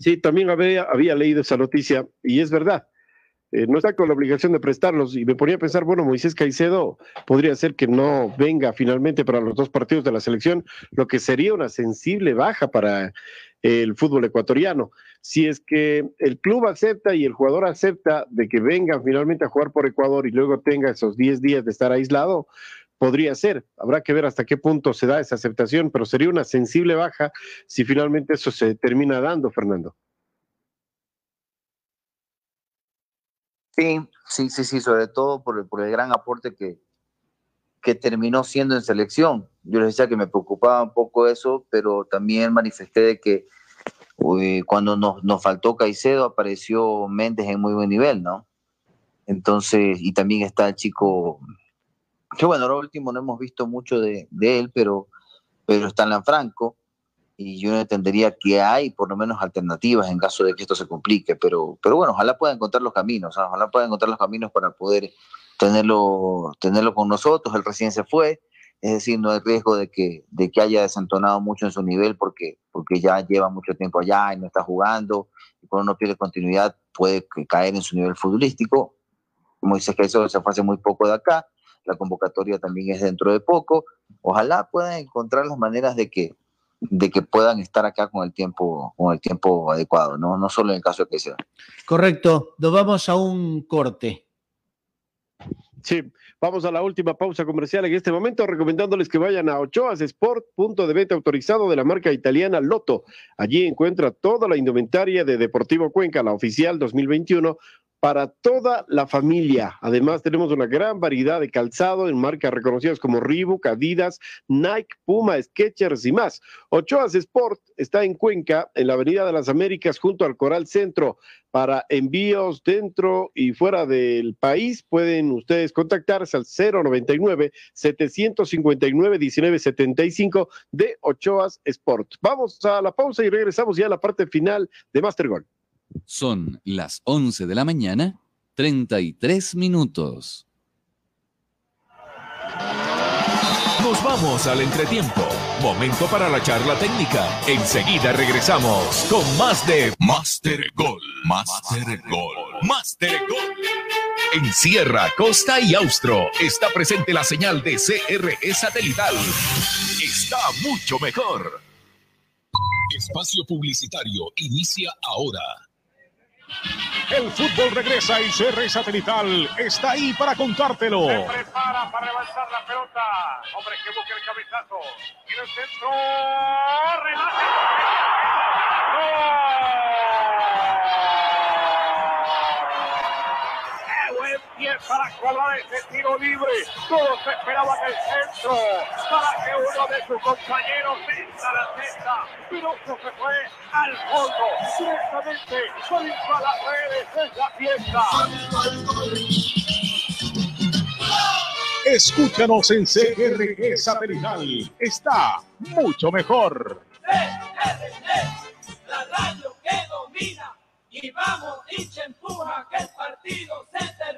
Sí, también había leído esa noticia y es verdad. Eh, no está con la obligación de prestarlos y me ponía a pensar, bueno, Moisés Caicedo podría ser que no venga finalmente para los dos partidos de la selección, lo que sería una sensible baja para el fútbol ecuatoriano. Si es que el club acepta y el jugador acepta de que venga finalmente a jugar por Ecuador y luego tenga esos 10 días de estar aislado, podría ser. Habrá que ver hasta qué punto se da esa aceptación, pero sería una sensible baja si finalmente eso se termina dando, Fernando. Sí, sí, sí, sí, sobre todo por el, gran aporte que, que terminó siendo en selección. Yo les decía que me preocupaba un poco eso, pero también manifesté de que cuando nos, nos faltó Caicedo apareció Méndez en muy buen nivel, ¿no? Entonces, y también está el chico que bueno, lo último no hemos visto mucho de, él, pero, pero está en Franco y yo entendería que hay por lo menos alternativas en caso de que esto se complique, pero, pero bueno, ojalá pueda encontrar los caminos, ¿ah? ojalá pueda encontrar los caminos para poder tenerlo, tenerlo con nosotros, él recién se fue, es decir, no hay riesgo de que, de que haya desentonado mucho en su nivel porque, porque ya lleva mucho tiempo allá y no está jugando, y cuando uno pierde continuidad puede caer en su nivel futbolístico, como dice que eso se fue hace muy poco de acá, la convocatoria también es dentro de poco. Ojalá puedan encontrar las maneras de que, de que puedan estar acá con el tiempo, con el tiempo adecuado, ¿no? No solo en el caso de que sea. Correcto. Nos vamos a un corte. Sí, vamos a la última pausa comercial en este momento, recomendándoles que vayan a Ochoas Sport, punto de venta autorizado de la marca italiana Lotto. Allí encuentra toda la indumentaria de Deportivo Cuenca, la oficial 2021, para toda la familia. Además, tenemos una gran variedad de calzado en marcas reconocidas como Reebok, Adidas, Nike, Puma, Skechers y más. Ochoas Sport está en Cuenca, en la Avenida de las Américas, junto al Coral Centro. Para envíos dentro y fuera del país, pueden ustedes contactarse al 099-759-1975 de Ochoas Sport. Vamos a la pausa y regresamos ya a la parte final de Master Gold. Son las 11 de la mañana, 33 minutos. Nos vamos al entretiempo. Momento para la charla técnica. Enseguida regresamos con más de Master Gol. Master Gol. Master Gol. En Sierra, Costa y Austro está presente la señal de CRE satelital. Está mucho mejor. Espacio publicitario inicia ahora. El fútbol regresa y CR Satelital está ahí para contártelo. Se prepara para levantar la pelota. Hombre que busca el cabezazo. Y el centro. Para cobrar ese tiro libre. Todos esperaban el centro para que uno de sus compañeros meta la cesta. Pero eso se fue al fondo, directamente por a las redes. Es la fiesta. Escúchanos en CRE Satelital. Está mucho mejor. CRE, la radio que domina. Y vamos, y empuja que el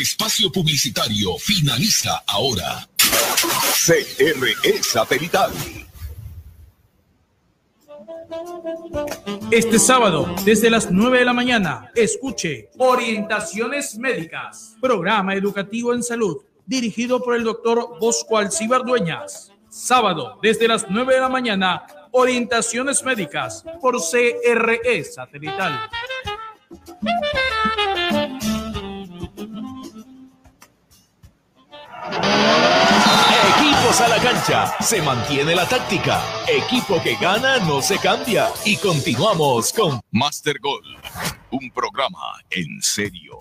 Espacio publicitario finaliza ahora. CRE Satelital. Este sábado, desde las 9 de la mañana, escuche Orientaciones Médicas, programa educativo en salud, dirigido por el doctor Bosco Alcibar Dueñas. Sábado, desde las 9 de la mañana, Orientaciones Médicas por CRE Satelital. A la cancha, se mantiene la táctica. Equipo que gana no se cambia. Y continuamos con Master Goal, un programa en serio.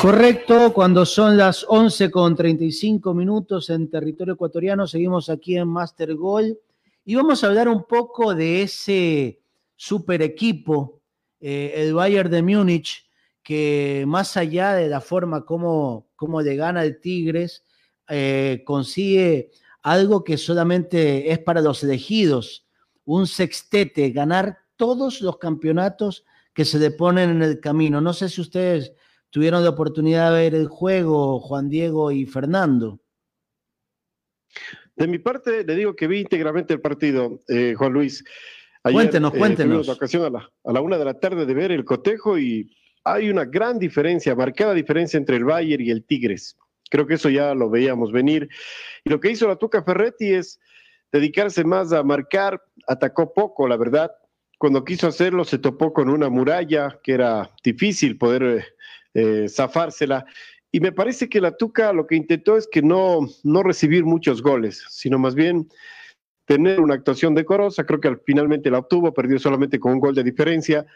Correcto, cuando son las 11 con 35 minutos en territorio ecuatoriano, seguimos aquí en Master Goal y vamos a hablar un poco de ese super equipo, eh, el Bayern de Múnich, que más allá de la forma como, como le gana el Tigres, eh, consigue algo que solamente es para los elegidos, un sextete, ganar todos los campeonatos que se le ponen en el camino. No sé si ustedes tuvieron la oportunidad de ver el juego, Juan Diego y Fernando. De mi parte, le digo que vi íntegramente el partido, eh, Juan Luis. cuéntenos, cuéntenos. Tuvimos la ocasión a la, a la una de la tarde de ver el cotejo y hay una gran diferencia, marcada diferencia entre el Bayern y el Tigres. Creo que eso ya lo veíamos venir. Y lo que hizo la Tuca Ferretti es dedicarse más a marcar, atacó poco, la verdad. Cuando quiso hacerlo se topó con una muralla que era difícil poder eh, zafársela. Y me parece que la Tuca lo que intentó es que no, no recibir muchos goles, sino más bien tener una actuación decorosa. Creo que finalmente la obtuvo, perdió solamente con un gol de diferencia,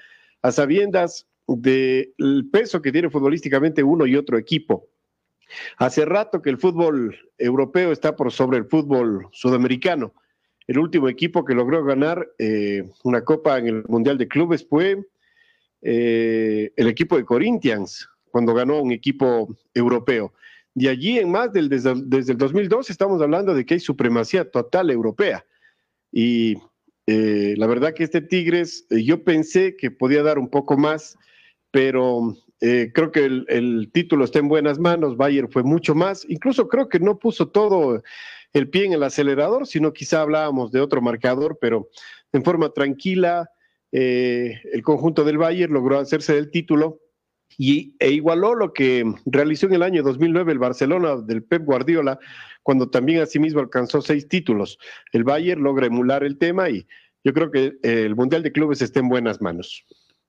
a sabiendas del peso que tiene futbolísticamente uno y otro equipo. Hace rato que el fútbol europeo está por sobre el fútbol sudamericano. El último equipo que logró ganar eh, una copa en el Mundial de Clubes fue eh, el equipo de Corinthians, cuando ganó un equipo europeo. De allí en más, del, desde, desde, el 2002, estamos hablando de que hay supremacía total europea. Y eh, la verdad que este Tigres, yo pensé que podía dar un poco más, pero eh, creo que el, título está en buenas manos. Bayern fue mucho más. Incluso creo que no puso todo el pie en el acelerador, sino quizá hablábamos de otro marcador, pero en forma tranquila. Eh, el conjunto del Bayern logró hacerse del título y, e igualó lo que realizó en el año 2009 el Barcelona del Pep Guardiola, cuando también asimismo alcanzó seis títulos. El Bayern logra emular el tema y yo creo que el Mundial de Clubes está en buenas manos.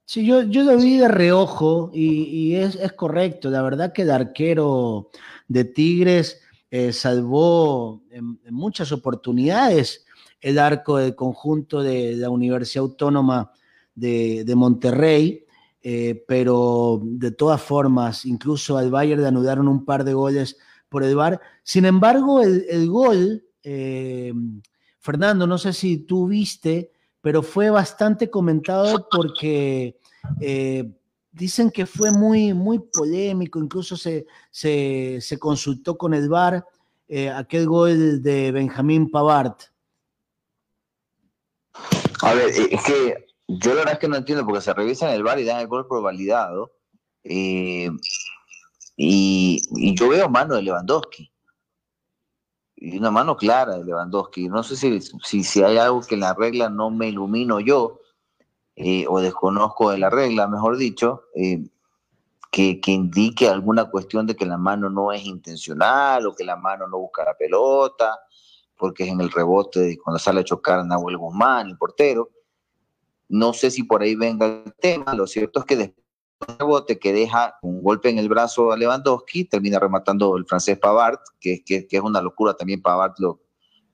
Sí, yo, yo lo vi de reojo y, y es, es, correcto. La verdad que el arquero de Tigres eh, salvó en, muchas oportunidades el arco del conjunto de, la Universidad Autónoma de, de Monterrey, eh, pero de todas formas, incluso al Bayern le anudaron un par de goles por el VAR. Sin embargo, el, el gol, eh, Fernando, no sé si tú viste, pero fue bastante comentado porque eh, dicen que fue muy, muy polémico, incluso se, se, se consultó con el VAR eh, aquel gol de Benjamín Pavard. A ver, es que yo la verdad es que no entiendo porque se revisa en el VAR y dan el gol por validado. Eh, y, y, yo veo mano de Lewandowski y una mano clara de Lewandowski. No sé si, si, si hay algo que en la regla no me ilumino yo, eh, o desconozco de la regla, mejor dicho, eh, que, que, indique alguna cuestión de que la mano no es intencional o que la mano no busca la pelota, porque es en el rebote de cuando sale a chocar Nahuel Guzmán, el portero. No sé si por ahí venga el tema, lo cierto es que después rebote que deja un golpe en el brazo a Lewandowski, termina rematando el francés Pavard, que, que, que es una locura también Pavard lo,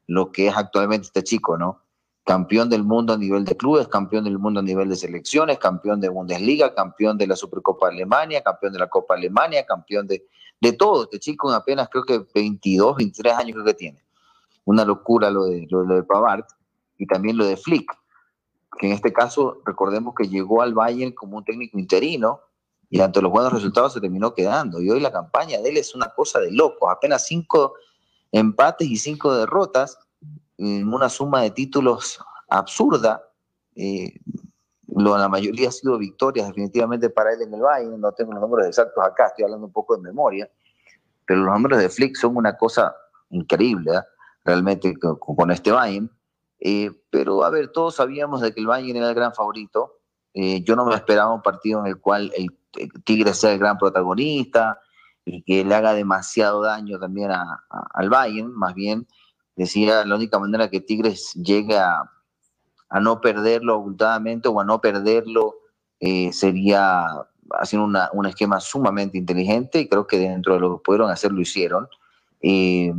lo, que es actualmente este chico, ¿no? campeón del mundo a nivel de clubes, campeón del mundo a nivel de selecciones, campeón de Bundesliga, campeón de la Supercopa Alemania, campeón de la Copa Alemania, campeón de, de todo. Este chico en apenas creo que 22, 23 años creo que tiene. Una locura lo de, lo, de Pavard y también lo de Flick, que en este caso recordemos que llegó al Bayern como un técnico interino y ante los buenos resultados se terminó quedando. Y hoy la campaña de él es una cosa de loco, apenas cinco empates y cinco derrotas en una suma de títulos absurda. Eh, lo, la mayoría ha sido victorias definitivamente para él en el Bayern, no tengo los números exactos acá, estoy hablando un poco de memoria, pero los números de Flick son una cosa increíble, ¿eh? realmente con, este Bayern. Eh, pero a ver, todos sabíamos de que el Bayern era el gran favorito. Eh, yo no me esperaba un partido en el cual el, el, sea el gran protagonista y que le haga demasiado daño también a, a, al Bayern, más bien decía la única manera que Tigres llegue a, a no perderlo abultadamente o a no perderlo eh, sería haciendo una, un esquema sumamente inteligente y creo que dentro de lo que pudieron hacer lo hicieron. Eh,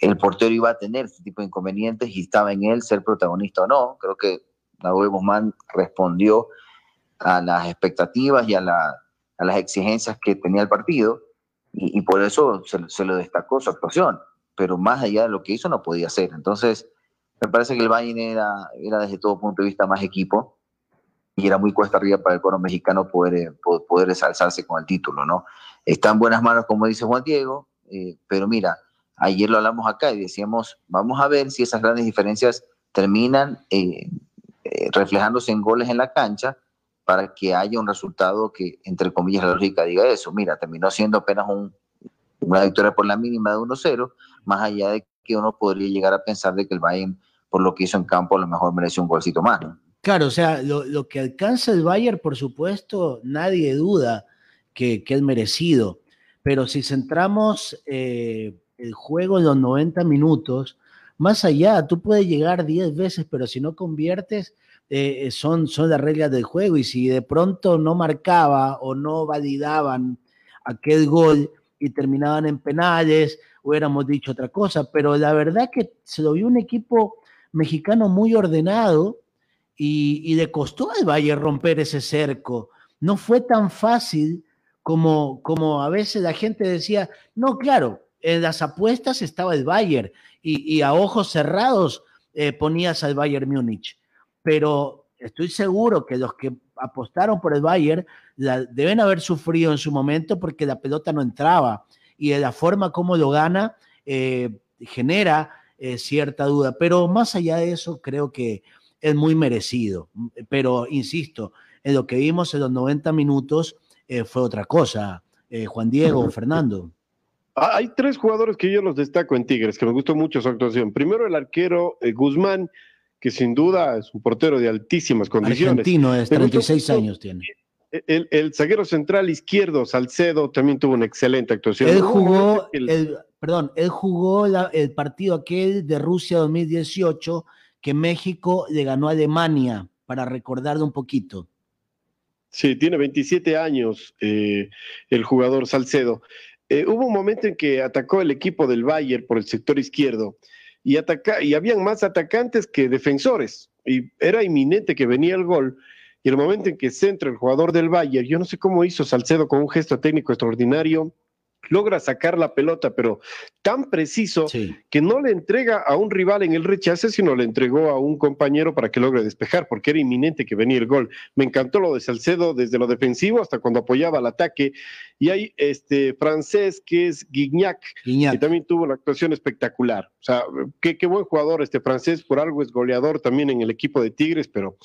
el portero iba a tener este tipo de inconvenientes y estaba en él ser protagonista o no. Creo que Nahuel Guzmán respondió a las expectativas y a, la, las exigencias que tenía el partido y, por eso se, se, lo destacó su actuación pero más allá de lo que hizo no podía hacer. Entonces, me parece que el Bayern era, desde todo punto de vista más equipo y era muy cuesta arriba para el coro mexicano poder, eh, poder exalzarse con el título, ¿no? Está en buenas manos, como dice Juan Diego, eh, pero mira, ayer lo hablamos acá y decíamos, vamos a ver si esas grandes diferencias terminan eh, eh, reflejándose en goles en la cancha para que haya un resultado que, entre comillas, la lógica diga eso. Mira, terminó siendo apenas un, una victoria por la mínima de 1-0, más allá de que uno podría llegar a pensar de que el Bayern, por lo que hizo en campo, a lo mejor merece un golcito más. Claro, o sea, lo, lo, que alcanza el Bayern, por supuesto, nadie duda que, que es merecido. Pero si centramos eh, el juego los 90 minutos, más allá, tú puedes llegar 10 veces, pero si no conviertes, eh, son, son las reglas del juego. Y si de pronto no marcaba o no validaban aquel gol y terminaban en penales, hubiéramos dicho otra cosa. Pero la verdad que se lo vio un equipo mexicano muy ordenado y, y le costó al Valle romper ese cerco. No fue tan fácil como, como a veces la gente decía, no, claro, en las apuestas estaba el Bayern y, y a ojos cerrados eh, ponías al Bayern Múnich, pero estoy seguro que los que apostaron por el Bayern la, deben haber sufrido en su momento porque la pelota no entraba y de la forma como lo gana eh, genera eh, cierta duda, pero más allá de eso creo que es muy merecido, pero insisto, en lo que vimos en los 90 minutos, fue otra cosa. Juan Diego, Fernando. Hay tres jugadores que yo los destaco en Tigres, que me gustó mucho su actuación. Primero el arquero eh, Guzmán, que sin duda es un portero de altísimas condiciones. Argentino, es 36 años tiene. El, el, zaguero central izquierdo, Salcedo, también tuvo una excelente actuación. Él jugó, el, el, perdón, él jugó la, el partido aquel de Rusia 2018 que México le ganó a Alemania, para recordarle un poquito. Sí, tiene 27 años eh, el jugador Salcedo. Eh, hubo un momento en que atacó el equipo del Bayern por el sector izquierdo y, ataca y habían más atacantes que defensores y era inminente que venía el gol. Y el momento en que centra el jugador del Bayern, yo no sé cómo hizo Salcedo con un gesto técnico extraordinario, logra sacar la pelota, pero tan preciso sí. que no le entrega a un rival en el rechace, sino le entregó a un compañero para que logre despejar, porque era inminente que venía el gol. Me encantó lo de Salcedo desde lo defensivo hasta cuando apoyaba el ataque. Y hay este francés que es Guignac, Guignac. que también tuvo una actuación espectacular. O sea, qué, qué, buen jugador este francés, por algo es goleador también en el equipo de Tigres, pero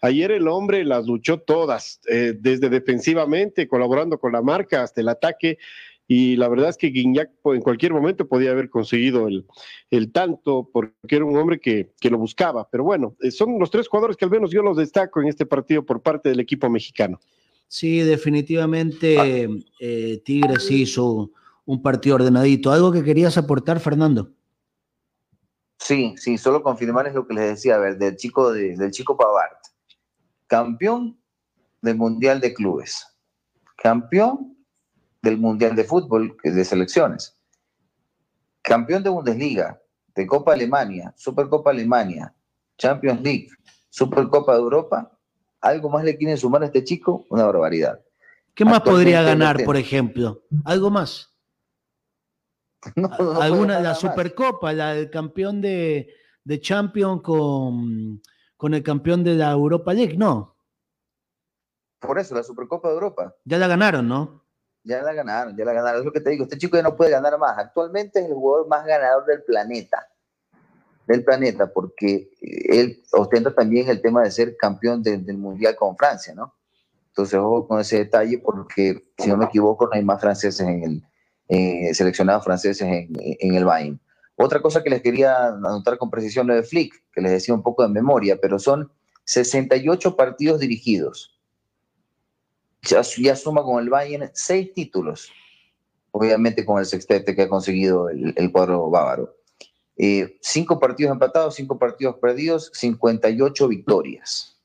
ayer el hombre las luchó todas, eh, desde defensivamente, colaborando con la marca, hasta el ataque y la verdad es que Guignac en cualquier momento podía haber conseguido el, el tanto porque era un hombre que, que, lo buscaba, pero bueno, eh, son los tres jugadores que al menos yo los destaco en este partido por parte del equipo mexicano. Sí, definitivamente ah. eh, Tigres hizo un partido ordenadito. ¿Algo que querías aportar, Fernando? Sí, sí, solo confirmar es lo que les decía, a ver, del chico, de, del chico Pavard, campeón del Mundial de Clubes, campeón del Mundial de Fútbol, de selecciones. Campeón de Bundesliga, de Copa Alemania, Supercopa Alemania, Champions League, Supercopa de Europa, ¿algo más le quieren sumar a este chico? Una barbaridad. ¿Qué más podría ganar, por ejemplo? ¿Algo más? *laughs* No, no puede ¿Alguna, la más. Supercopa, la del campeón de, de Champions con, con el campeón de la Europa League? No, Por eso, la Supercopa de Europa. ya la ganaron, ¿no? Ya la ganaron, ya la ganaron. Es lo que te digo, este chico ya no puede ganar más. Actualmente es el jugador más ganador del planeta. Del planeta, porque él ostenta también el tema de ser campeón de- del Mundial con Francia, ¿no? Entonces, ojo con ese detalle, porque si no me equivoco, no hay más franceses en el, eh, seleccionados franceses en, en el Bayern. Otra cosa que les quería anotar con precisión lo de Flick, que les decía un poco de memoria, pero son 68 partidos dirigidos ya, suma con el Bayern seis títulos, obviamente con el sextete que ha conseguido el, cuadro bávaro. Eh, cinco partidos empatados, cinco partidos perdidos, 58 victorias.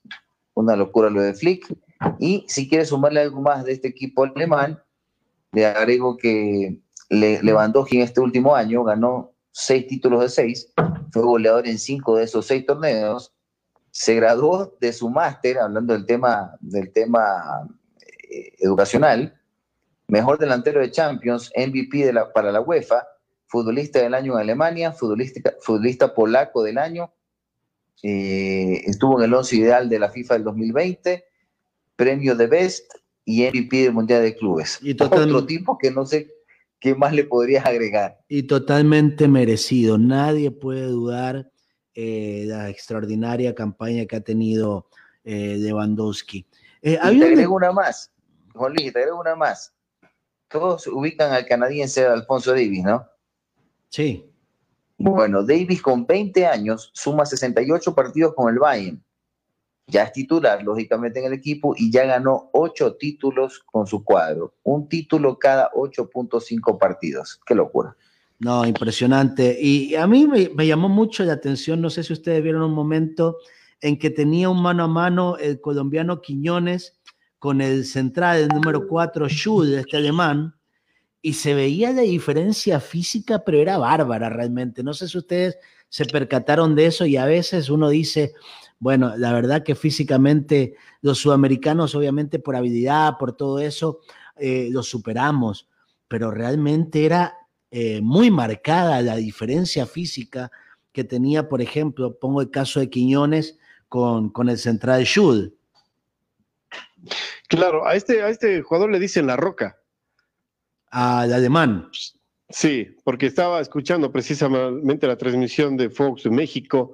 Una locura lo de Flick. Y si quiere sumarle algo más de este equipo alemán, le agrego que Le- Lewandowski en este último año ganó seis títulos de seis, fue goleador en cinco de esos seis torneos, se graduó de su máster, hablando del tema, del tema eh, educacional, mejor delantero de Champions, MVP de la, para la UEFA, futbolista del año en Alemania, futbolista, futbolista polaco del año, eh, estuvo en el 11 ideal de la FIFA del 2020, premio de Best y MVP del Mundial de Clubes. Y total- Otro tipo que no sé qué más le podrías agregar. Y totalmente merecido. Nadie puede dudar eh, la extraordinaria campaña que ha tenido eh, Lewandowski. Eh, Y te agrego una más, Juan Luis, te agrego una más. Todos ubican al canadiense Alfonso Davis, ¿no? Sí. Bueno, Davis con 20 años suma 68 partidos con el Bayern. Ya es titular, lógicamente, en el equipo y ya ganó 8 títulos con su cuadro. Un título cada 8.5 partidos. Qué locura. No, impresionante. Y a mí me, me llamó mucho la atención, no sé si ustedes vieron un momento en que tenía un mano a mano el colombiano Quiñones con el central, el número 4, Schul, este alemán, y se veía la diferencia física, pero era bárbara realmente. No sé si ustedes se percataron de eso y a veces uno dice, bueno, la verdad que físicamente los sudamericanos, obviamente por habilidad, por todo eso, eh, los superamos, pero realmente era eh, muy marcada la diferencia física que tenía, por ejemplo, pongo el caso de Quiñones con, con el central Schul. Claro, a este, a este jugador le dicen la roca. Al alemán. Sí, porque estaba escuchando precisamente la transmisión de Fox de México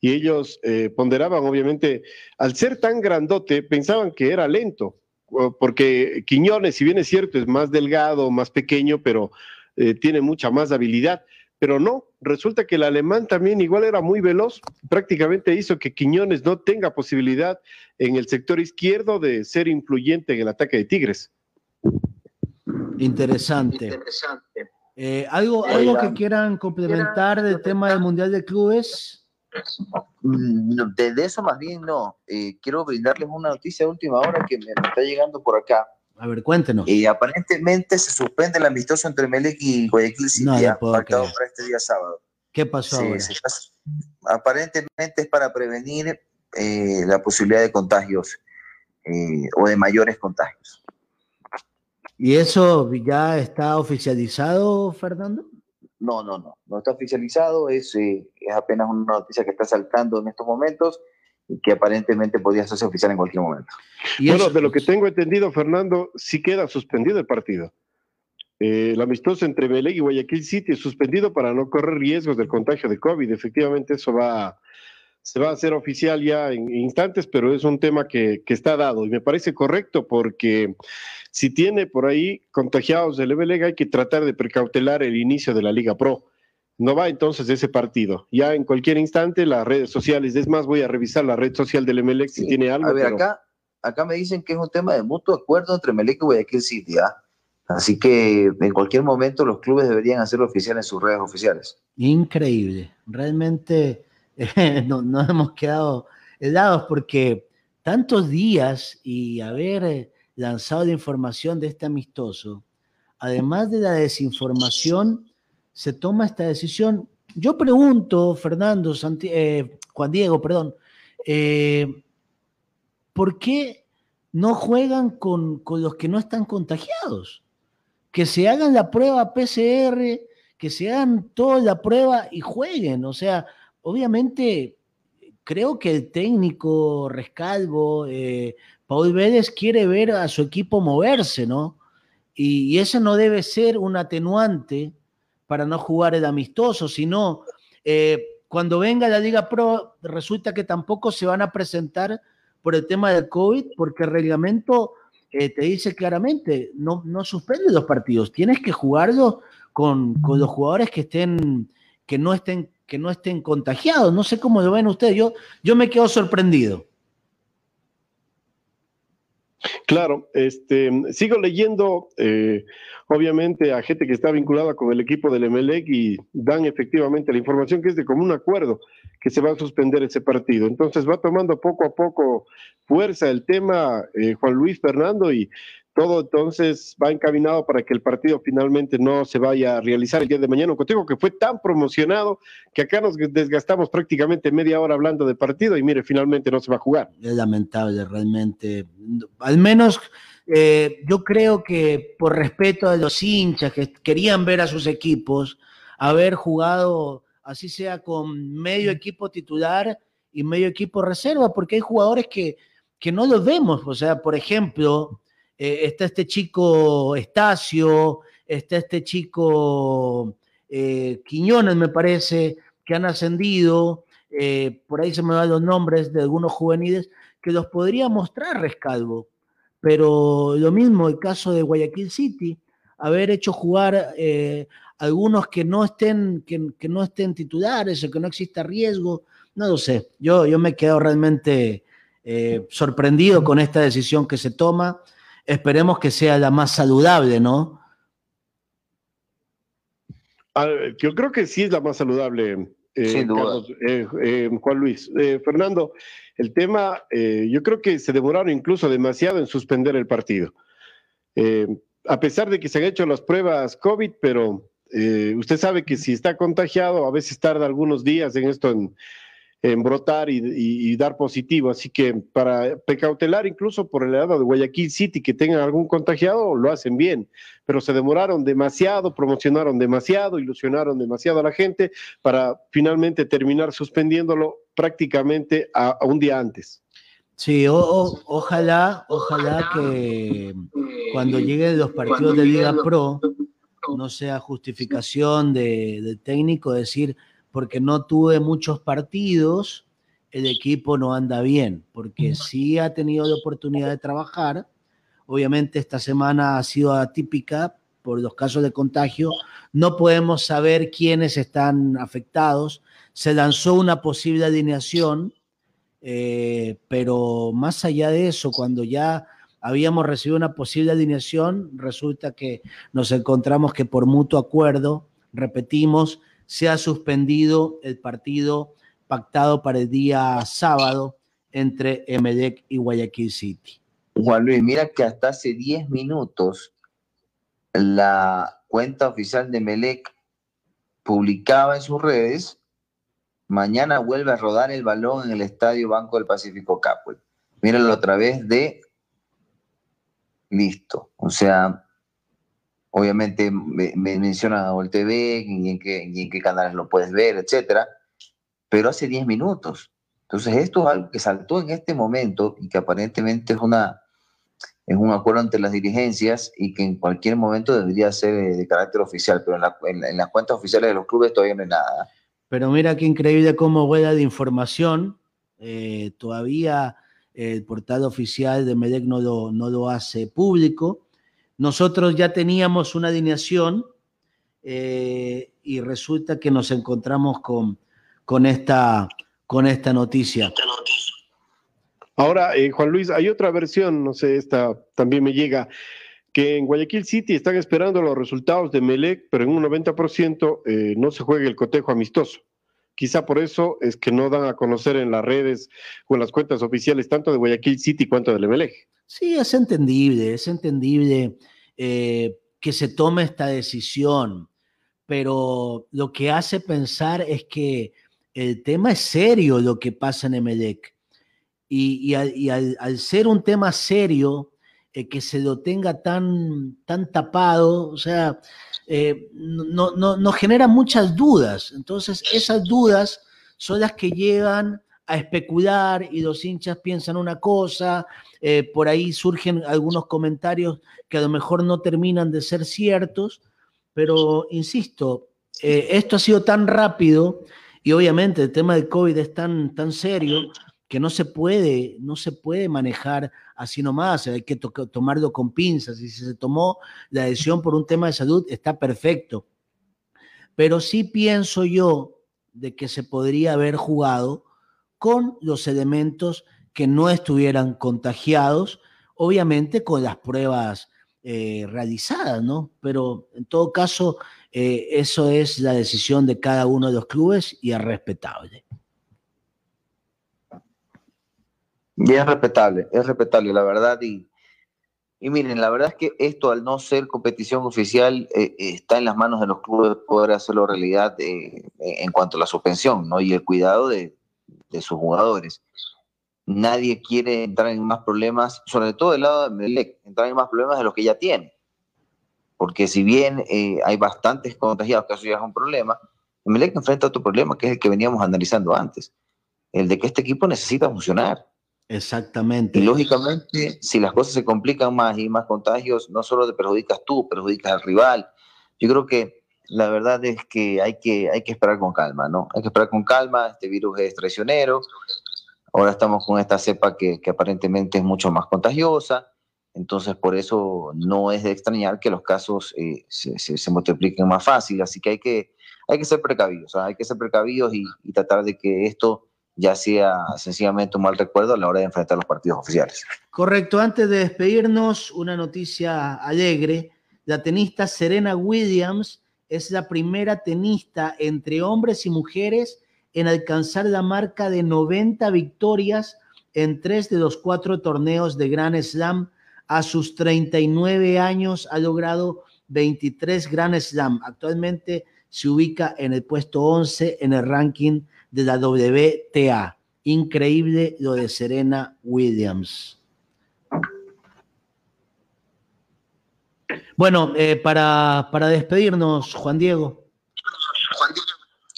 y ellos eh, ponderaban, obviamente, al ser tan grandote, pensaban que era lento, porque Quiñones, si bien es cierto, es más delgado, más pequeño, pero eh, tiene mucha más habilidad. Pero no, resulta que el alemán también igual era muy veloz, prácticamente hizo que Quiñones no tenga posibilidad en el sector izquierdo de ser influyente en el ataque de Tigres. Interesante. Eh, ¿algo, ¿Algo que quieran complementar del tema del Mundial de Clubes? Mm, De, de eso más bien no. Eh, quiero brindarles una noticia de última hora que me está llegando por acá. A ver, cuéntenos. Y aparentemente se suspende el amistoso entre Melec y Guayaquil City, No pactado para este día sábado. ¿Qué pasó Sí, ahora? se aparentemente es para prevenir eh, la posibilidad de contagios eh, o de mayores contagios. ¿Y eso ya está oficializado, Fernando? No, no, no, no está oficializado, es, eh, es apenas una noticia que está saltando en estos momentos que aparentemente podría hacerse oficial en cualquier momento. Bueno, de lo que tengo entendido, Fernando, sí queda suspendido el partido. Eh, el amistoso entre Melec y Guayaquil City es suspendido para no correr riesgos del contagio de COVID. Efectivamente, eso va, se va a hacer oficial ya en instantes, pero es un tema que, que está dado y me parece correcto porque si tiene por ahí contagiados del Emelec hay que tratar de precautelar el inicio de la Liga Pro. No va entonces ese partido. Ya en cualquier instante las redes sociales, es más, voy a revisar la red social del Emelec si tiene algo. A ver, pero- acá, acá me dicen que es un tema de mutuo acuerdo entre Melec y Guayaquil City, ¿ah? Así que en cualquier momento los clubes deberían hacerlo oficial en sus redes oficiales. Increíble. Realmente eh, *laughs* no, nos hemos quedado helados porque tantos días y haber eh, lanzado la información de este amistoso, además de la desinformación, se toma esta decisión yo pregunto, Fernando, eh, Juan Diego, perdón, eh, ¿por qué no juegan con, con, los que no están contagiados? Que se hagan la prueba PCR, que se hagan toda la prueba y jueguen. O sea, obviamente creo que el técnico Rescalvo, eh, Paul Vélez quiere ver a su equipo moverse, ¿no? Y, eso no debe ser un atenuante para no jugar el amistoso, sino eh, cuando venga la Liga Pro resulta que tampoco se van a presentar por el tema del COVID, porque el reglamento eh, te dice claramente, no, no suspende los partidos, tienes que jugarlos con, con los jugadores que estén, que no estén que no estén contagiados. No sé cómo lo ven ustedes. Yo, yo me quedo sorprendido. Claro, este, sigo leyendo, eh, obviamente, a gente que está vinculada con el equipo del Emelec y dan efectivamente la información que es de común acuerdo que se va a suspender ese partido. Entonces va tomando poco a poco fuerza el tema, eh, Juan Luis Fernando, y todo entonces va encaminado para que el partido finalmente no se vaya a realizar el día de mañana. Contigo que fue tan promocionado que acá nos desgastamos prácticamente media hora hablando de partido y mire, finalmente no se va a jugar. Es lamentable, realmente. Al menos eh, yo creo que por respeto a los hinchas que querían ver a sus equipos, haber jugado así sea con medio equipo titular y medio equipo reserva, porque hay jugadores que, que no los vemos. O sea, por ejemplo, eh, está este chico Estacio, está este chico eh, Quiñones, me parece, que han ascendido, eh, por ahí se me van los nombres de algunos juveniles, que los podría mostrar Rescalvo. Pero lo mismo el caso de Guayaquil City, haber hecho jugar algunos que no estén, que, no estén titulares o que no exista riesgo, no lo sé. Yo, yo me quedo realmente sorprendido con esta decisión que se toma Esperemos que sea la más saludable, ¿no? Ah, yo creo que sí es la más saludable, eh, eh, eh, Juan Luis. Fernando, el tema, yo creo que se demoraron incluso demasiado en suspender el partido. a pesar de que se han hecho las pruebas COVID, pero usted sabe que si está contagiado, a veces tarda algunos días en esto en, en brotar y, dar positivo. Así que para precautelar incluso por el lado de Guayaquil City que tengan algún contagiado, lo hacen bien, pero se demoraron demasiado, promocionaron demasiado, ilusionaron demasiado a la gente para finalmente terminar suspendiéndolo prácticamente a, un día antes. Sí, ojalá, ojalá que cuando lleguen los partidos de Liga Pro no sea justificación de, del técnico decir porque no tuve muchos partidos, el equipo no anda bien, porque sí ha tenido la oportunidad de trabajar. Obviamente esta semana ha sido atípica por los casos de contagio. No podemos saber quiénes están afectados. Se lanzó una posible alineación, eh, pero más allá de eso, cuando ya habíamos recibido una posible alineación, resulta que nos encontramos que por mutuo acuerdo, repetimos, se ha suspendido el partido pactado para el día sábado entre Emelec y Guayaquil City. Juan Luis, mira que hasta hace 10 minutos la cuenta oficial de Emelec publicaba en sus redes, mañana vuelve a rodar el balón en el Estadio Banco del Pacífico Capue. Míralo a través de... Listo. O sea, obviamente me, menciona el TV y en, qué, en qué canales lo puedes ver, etcétera, pero hace 10 minutos. Entonces, esto es algo que saltó en este momento y que aparentemente es, una, es un acuerdo entre las dirigencias y que en cualquier momento debería ser de, carácter oficial, pero en, las cuentas oficiales de los clubes todavía no hay nada. Pero mira qué increíble cómo vuela de información. Eh, todavía el portal oficial de Medec no no lo hace público nosotros ya teníamos una alineación eh, y resulta que nos encontramos con, con, esta, con esta noticia. Ahora, eh, Juan Luis, hay otra versión, no sé, esta también me llega, que en Guayaquil City están esperando los resultados de Melec, pero en un 90% eh, no se juega el cotejo amistoso. Quizá por eso es que no dan a conocer en las redes o en las cuentas oficiales tanto de Guayaquil City cuanto del Emelec. Sí, es entendible, es entendible eh, que se tome esta decisión, pero lo que hace pensar es que el tema es serio lo que pasa en Emelec. Y, y al, al- ser un tema serio, eh, que se lo tenga tan, tan tapado, o sea, eh, no, no, no genera muchas dudas. Entonces, esas dudas son las que llevan a especular y los hinchas piensan una cosa, eh, por ahí surgen algunos comentarios que a lo mejor no terminan de ser ciertos, pero insisto, eh, esto ha sido tan rápido y obviamente el tema del COVID es tan, tan serio que no se puede, no se puede manejar así nomás, hay que to- tomarlo con pinzas y si se tomó la decisión por un tema de salud está perfecto. Pero sí pienso yo de que se podría haber jugado con los elementos que no estuvieran contagiados, obviamente con las pruebas eh, realizadas, ¿no? Pero en todo caso, eh, eso es la decisión de cada uno de los clubes y es respetable. Y es respetable, es respetable, la verdad. Y, y miren, la verdad es que esto, al no ser competición oficial, eh, está en las manos de los clubes poder hacerlo realidad en cuanto a la suspensión, ¿no? Y el cuidado de, de sus jugadores. Nadie quiere entrar en más problemas, sobre todo del lado de Melec, entrar en más problemas de los que ya tiene. Porque si bien eh, hay bastantes contagiados, que eso ya es un problema, Melec enfrenta otro problema que es el que veníamos analizando antes, el de que este equipo necesita funcionar. Exactamente. Y lógicamente, si las cosas se complican más y más contagios, no solo te perjudicas tú, perjudicas al rival. Yo creo que la verdad es que hay que, hay que esperar con calma, ¿no? Hay que esperar con calma, este virus es traicionero, ahora estamos con esta cepa que, aparentemente es mucho más contagiosa, entonces por eso no es de extrañar que los casos eh, se, se- se multipliquen más fácil, así que hay que, hay que ser precavidos, ¿ah? hay que ser precavidos y, y tratar de que esto ya sea sencillamente un mal recuerdo a la hora de enfrentar los partidos oficiales. Correcto, antes de despedirnos, una noticia alegre. La tenista Serena Williams es la primera tenista entre hombres y mujeres en alcanzar la marca de 90 victorias en tres de los cuatro torneos de Grand Slam. A sus 39 años ha logrado 23 Grand Slam. Actualmente se ubica en el puesto 11 en el ranking de la WTA. Increíble lo de Serena Williams. Bueno, eh, para, para despedirnos, Juan Diego.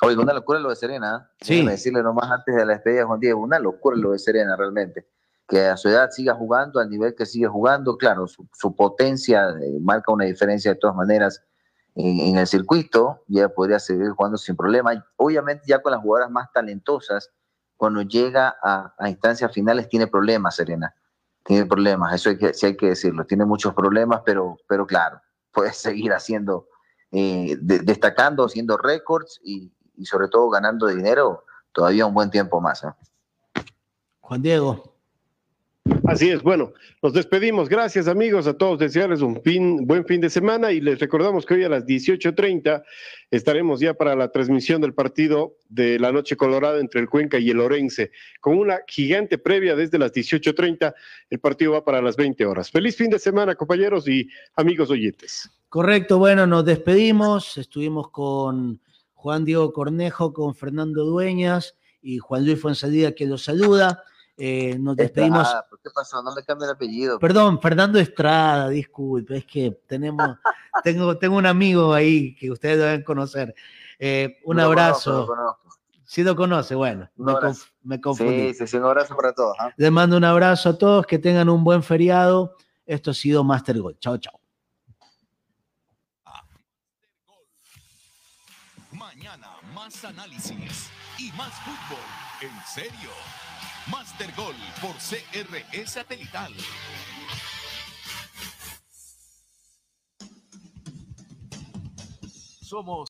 Oiga, una locura lo de Serena. ¿eh? Sí. Déjeme decirle nomás antes de la despedida de Juan Diego, una locura lo de Serena realmente. Que a su edad siga jugando al nivel que sigue jugando, claro, su, su potencia eh, marca una diferencia de todas maneras en, en el circuito, ya podría seguir jugando sin problema. Obviamente ya con las jugadoras más talentosas, cuando llega a, a instancias finales tiene problemas, Serena. Tiene problemas, eso que, sí hay que decirlo. Tiene muchos problemas, pero, pero claro, *laughs* puede seguir haciendo, eh, de- destacando, haciendo récords y, y sobre todo ganando dinero todavía un buen tiempo más. ¿eh? Juan Diego. Así es, bueno, nos despedimos. Gracias amigos, a todos desearles un fin, buen fin de semana y les recordamos que hoy a las 18.30 estaremos ya para la transmisión del partido de la Noche Colorada entre el Cuenca y el Orense, con una gigante previa desde las 18.30. El partido va para las 20 horas. Feliz fin de semana, compañeros y amigos oyentes. Correcto, bueno, nos despedimos. Estuvimos con Juan Diego Cornejo, con Fernando Dueñas y Juan Luis Fonsalida que los saluda. Eh, nos despedimos. ¿por ¿Qué pasó? No me el apellido. Perdón, Fernando Estrada, disculpe, es que tenemos, *laughs* tengo, tengo un amigo ahí que ustedes deben conocer. Eh, un Lo abrazo. conozco, lo conozco. Si lo conoce, bueno, me, conf- me confundí. Sí, sí, sí, un abrazo para todos. ¿ah? Les mando un abrazo a todos, que tengan un buen feriado. Esto ha sido Master Gold. Chao, chao. Mañana más análisis y más fútbol. En serio. Master Gol por CRE Satelital. Somos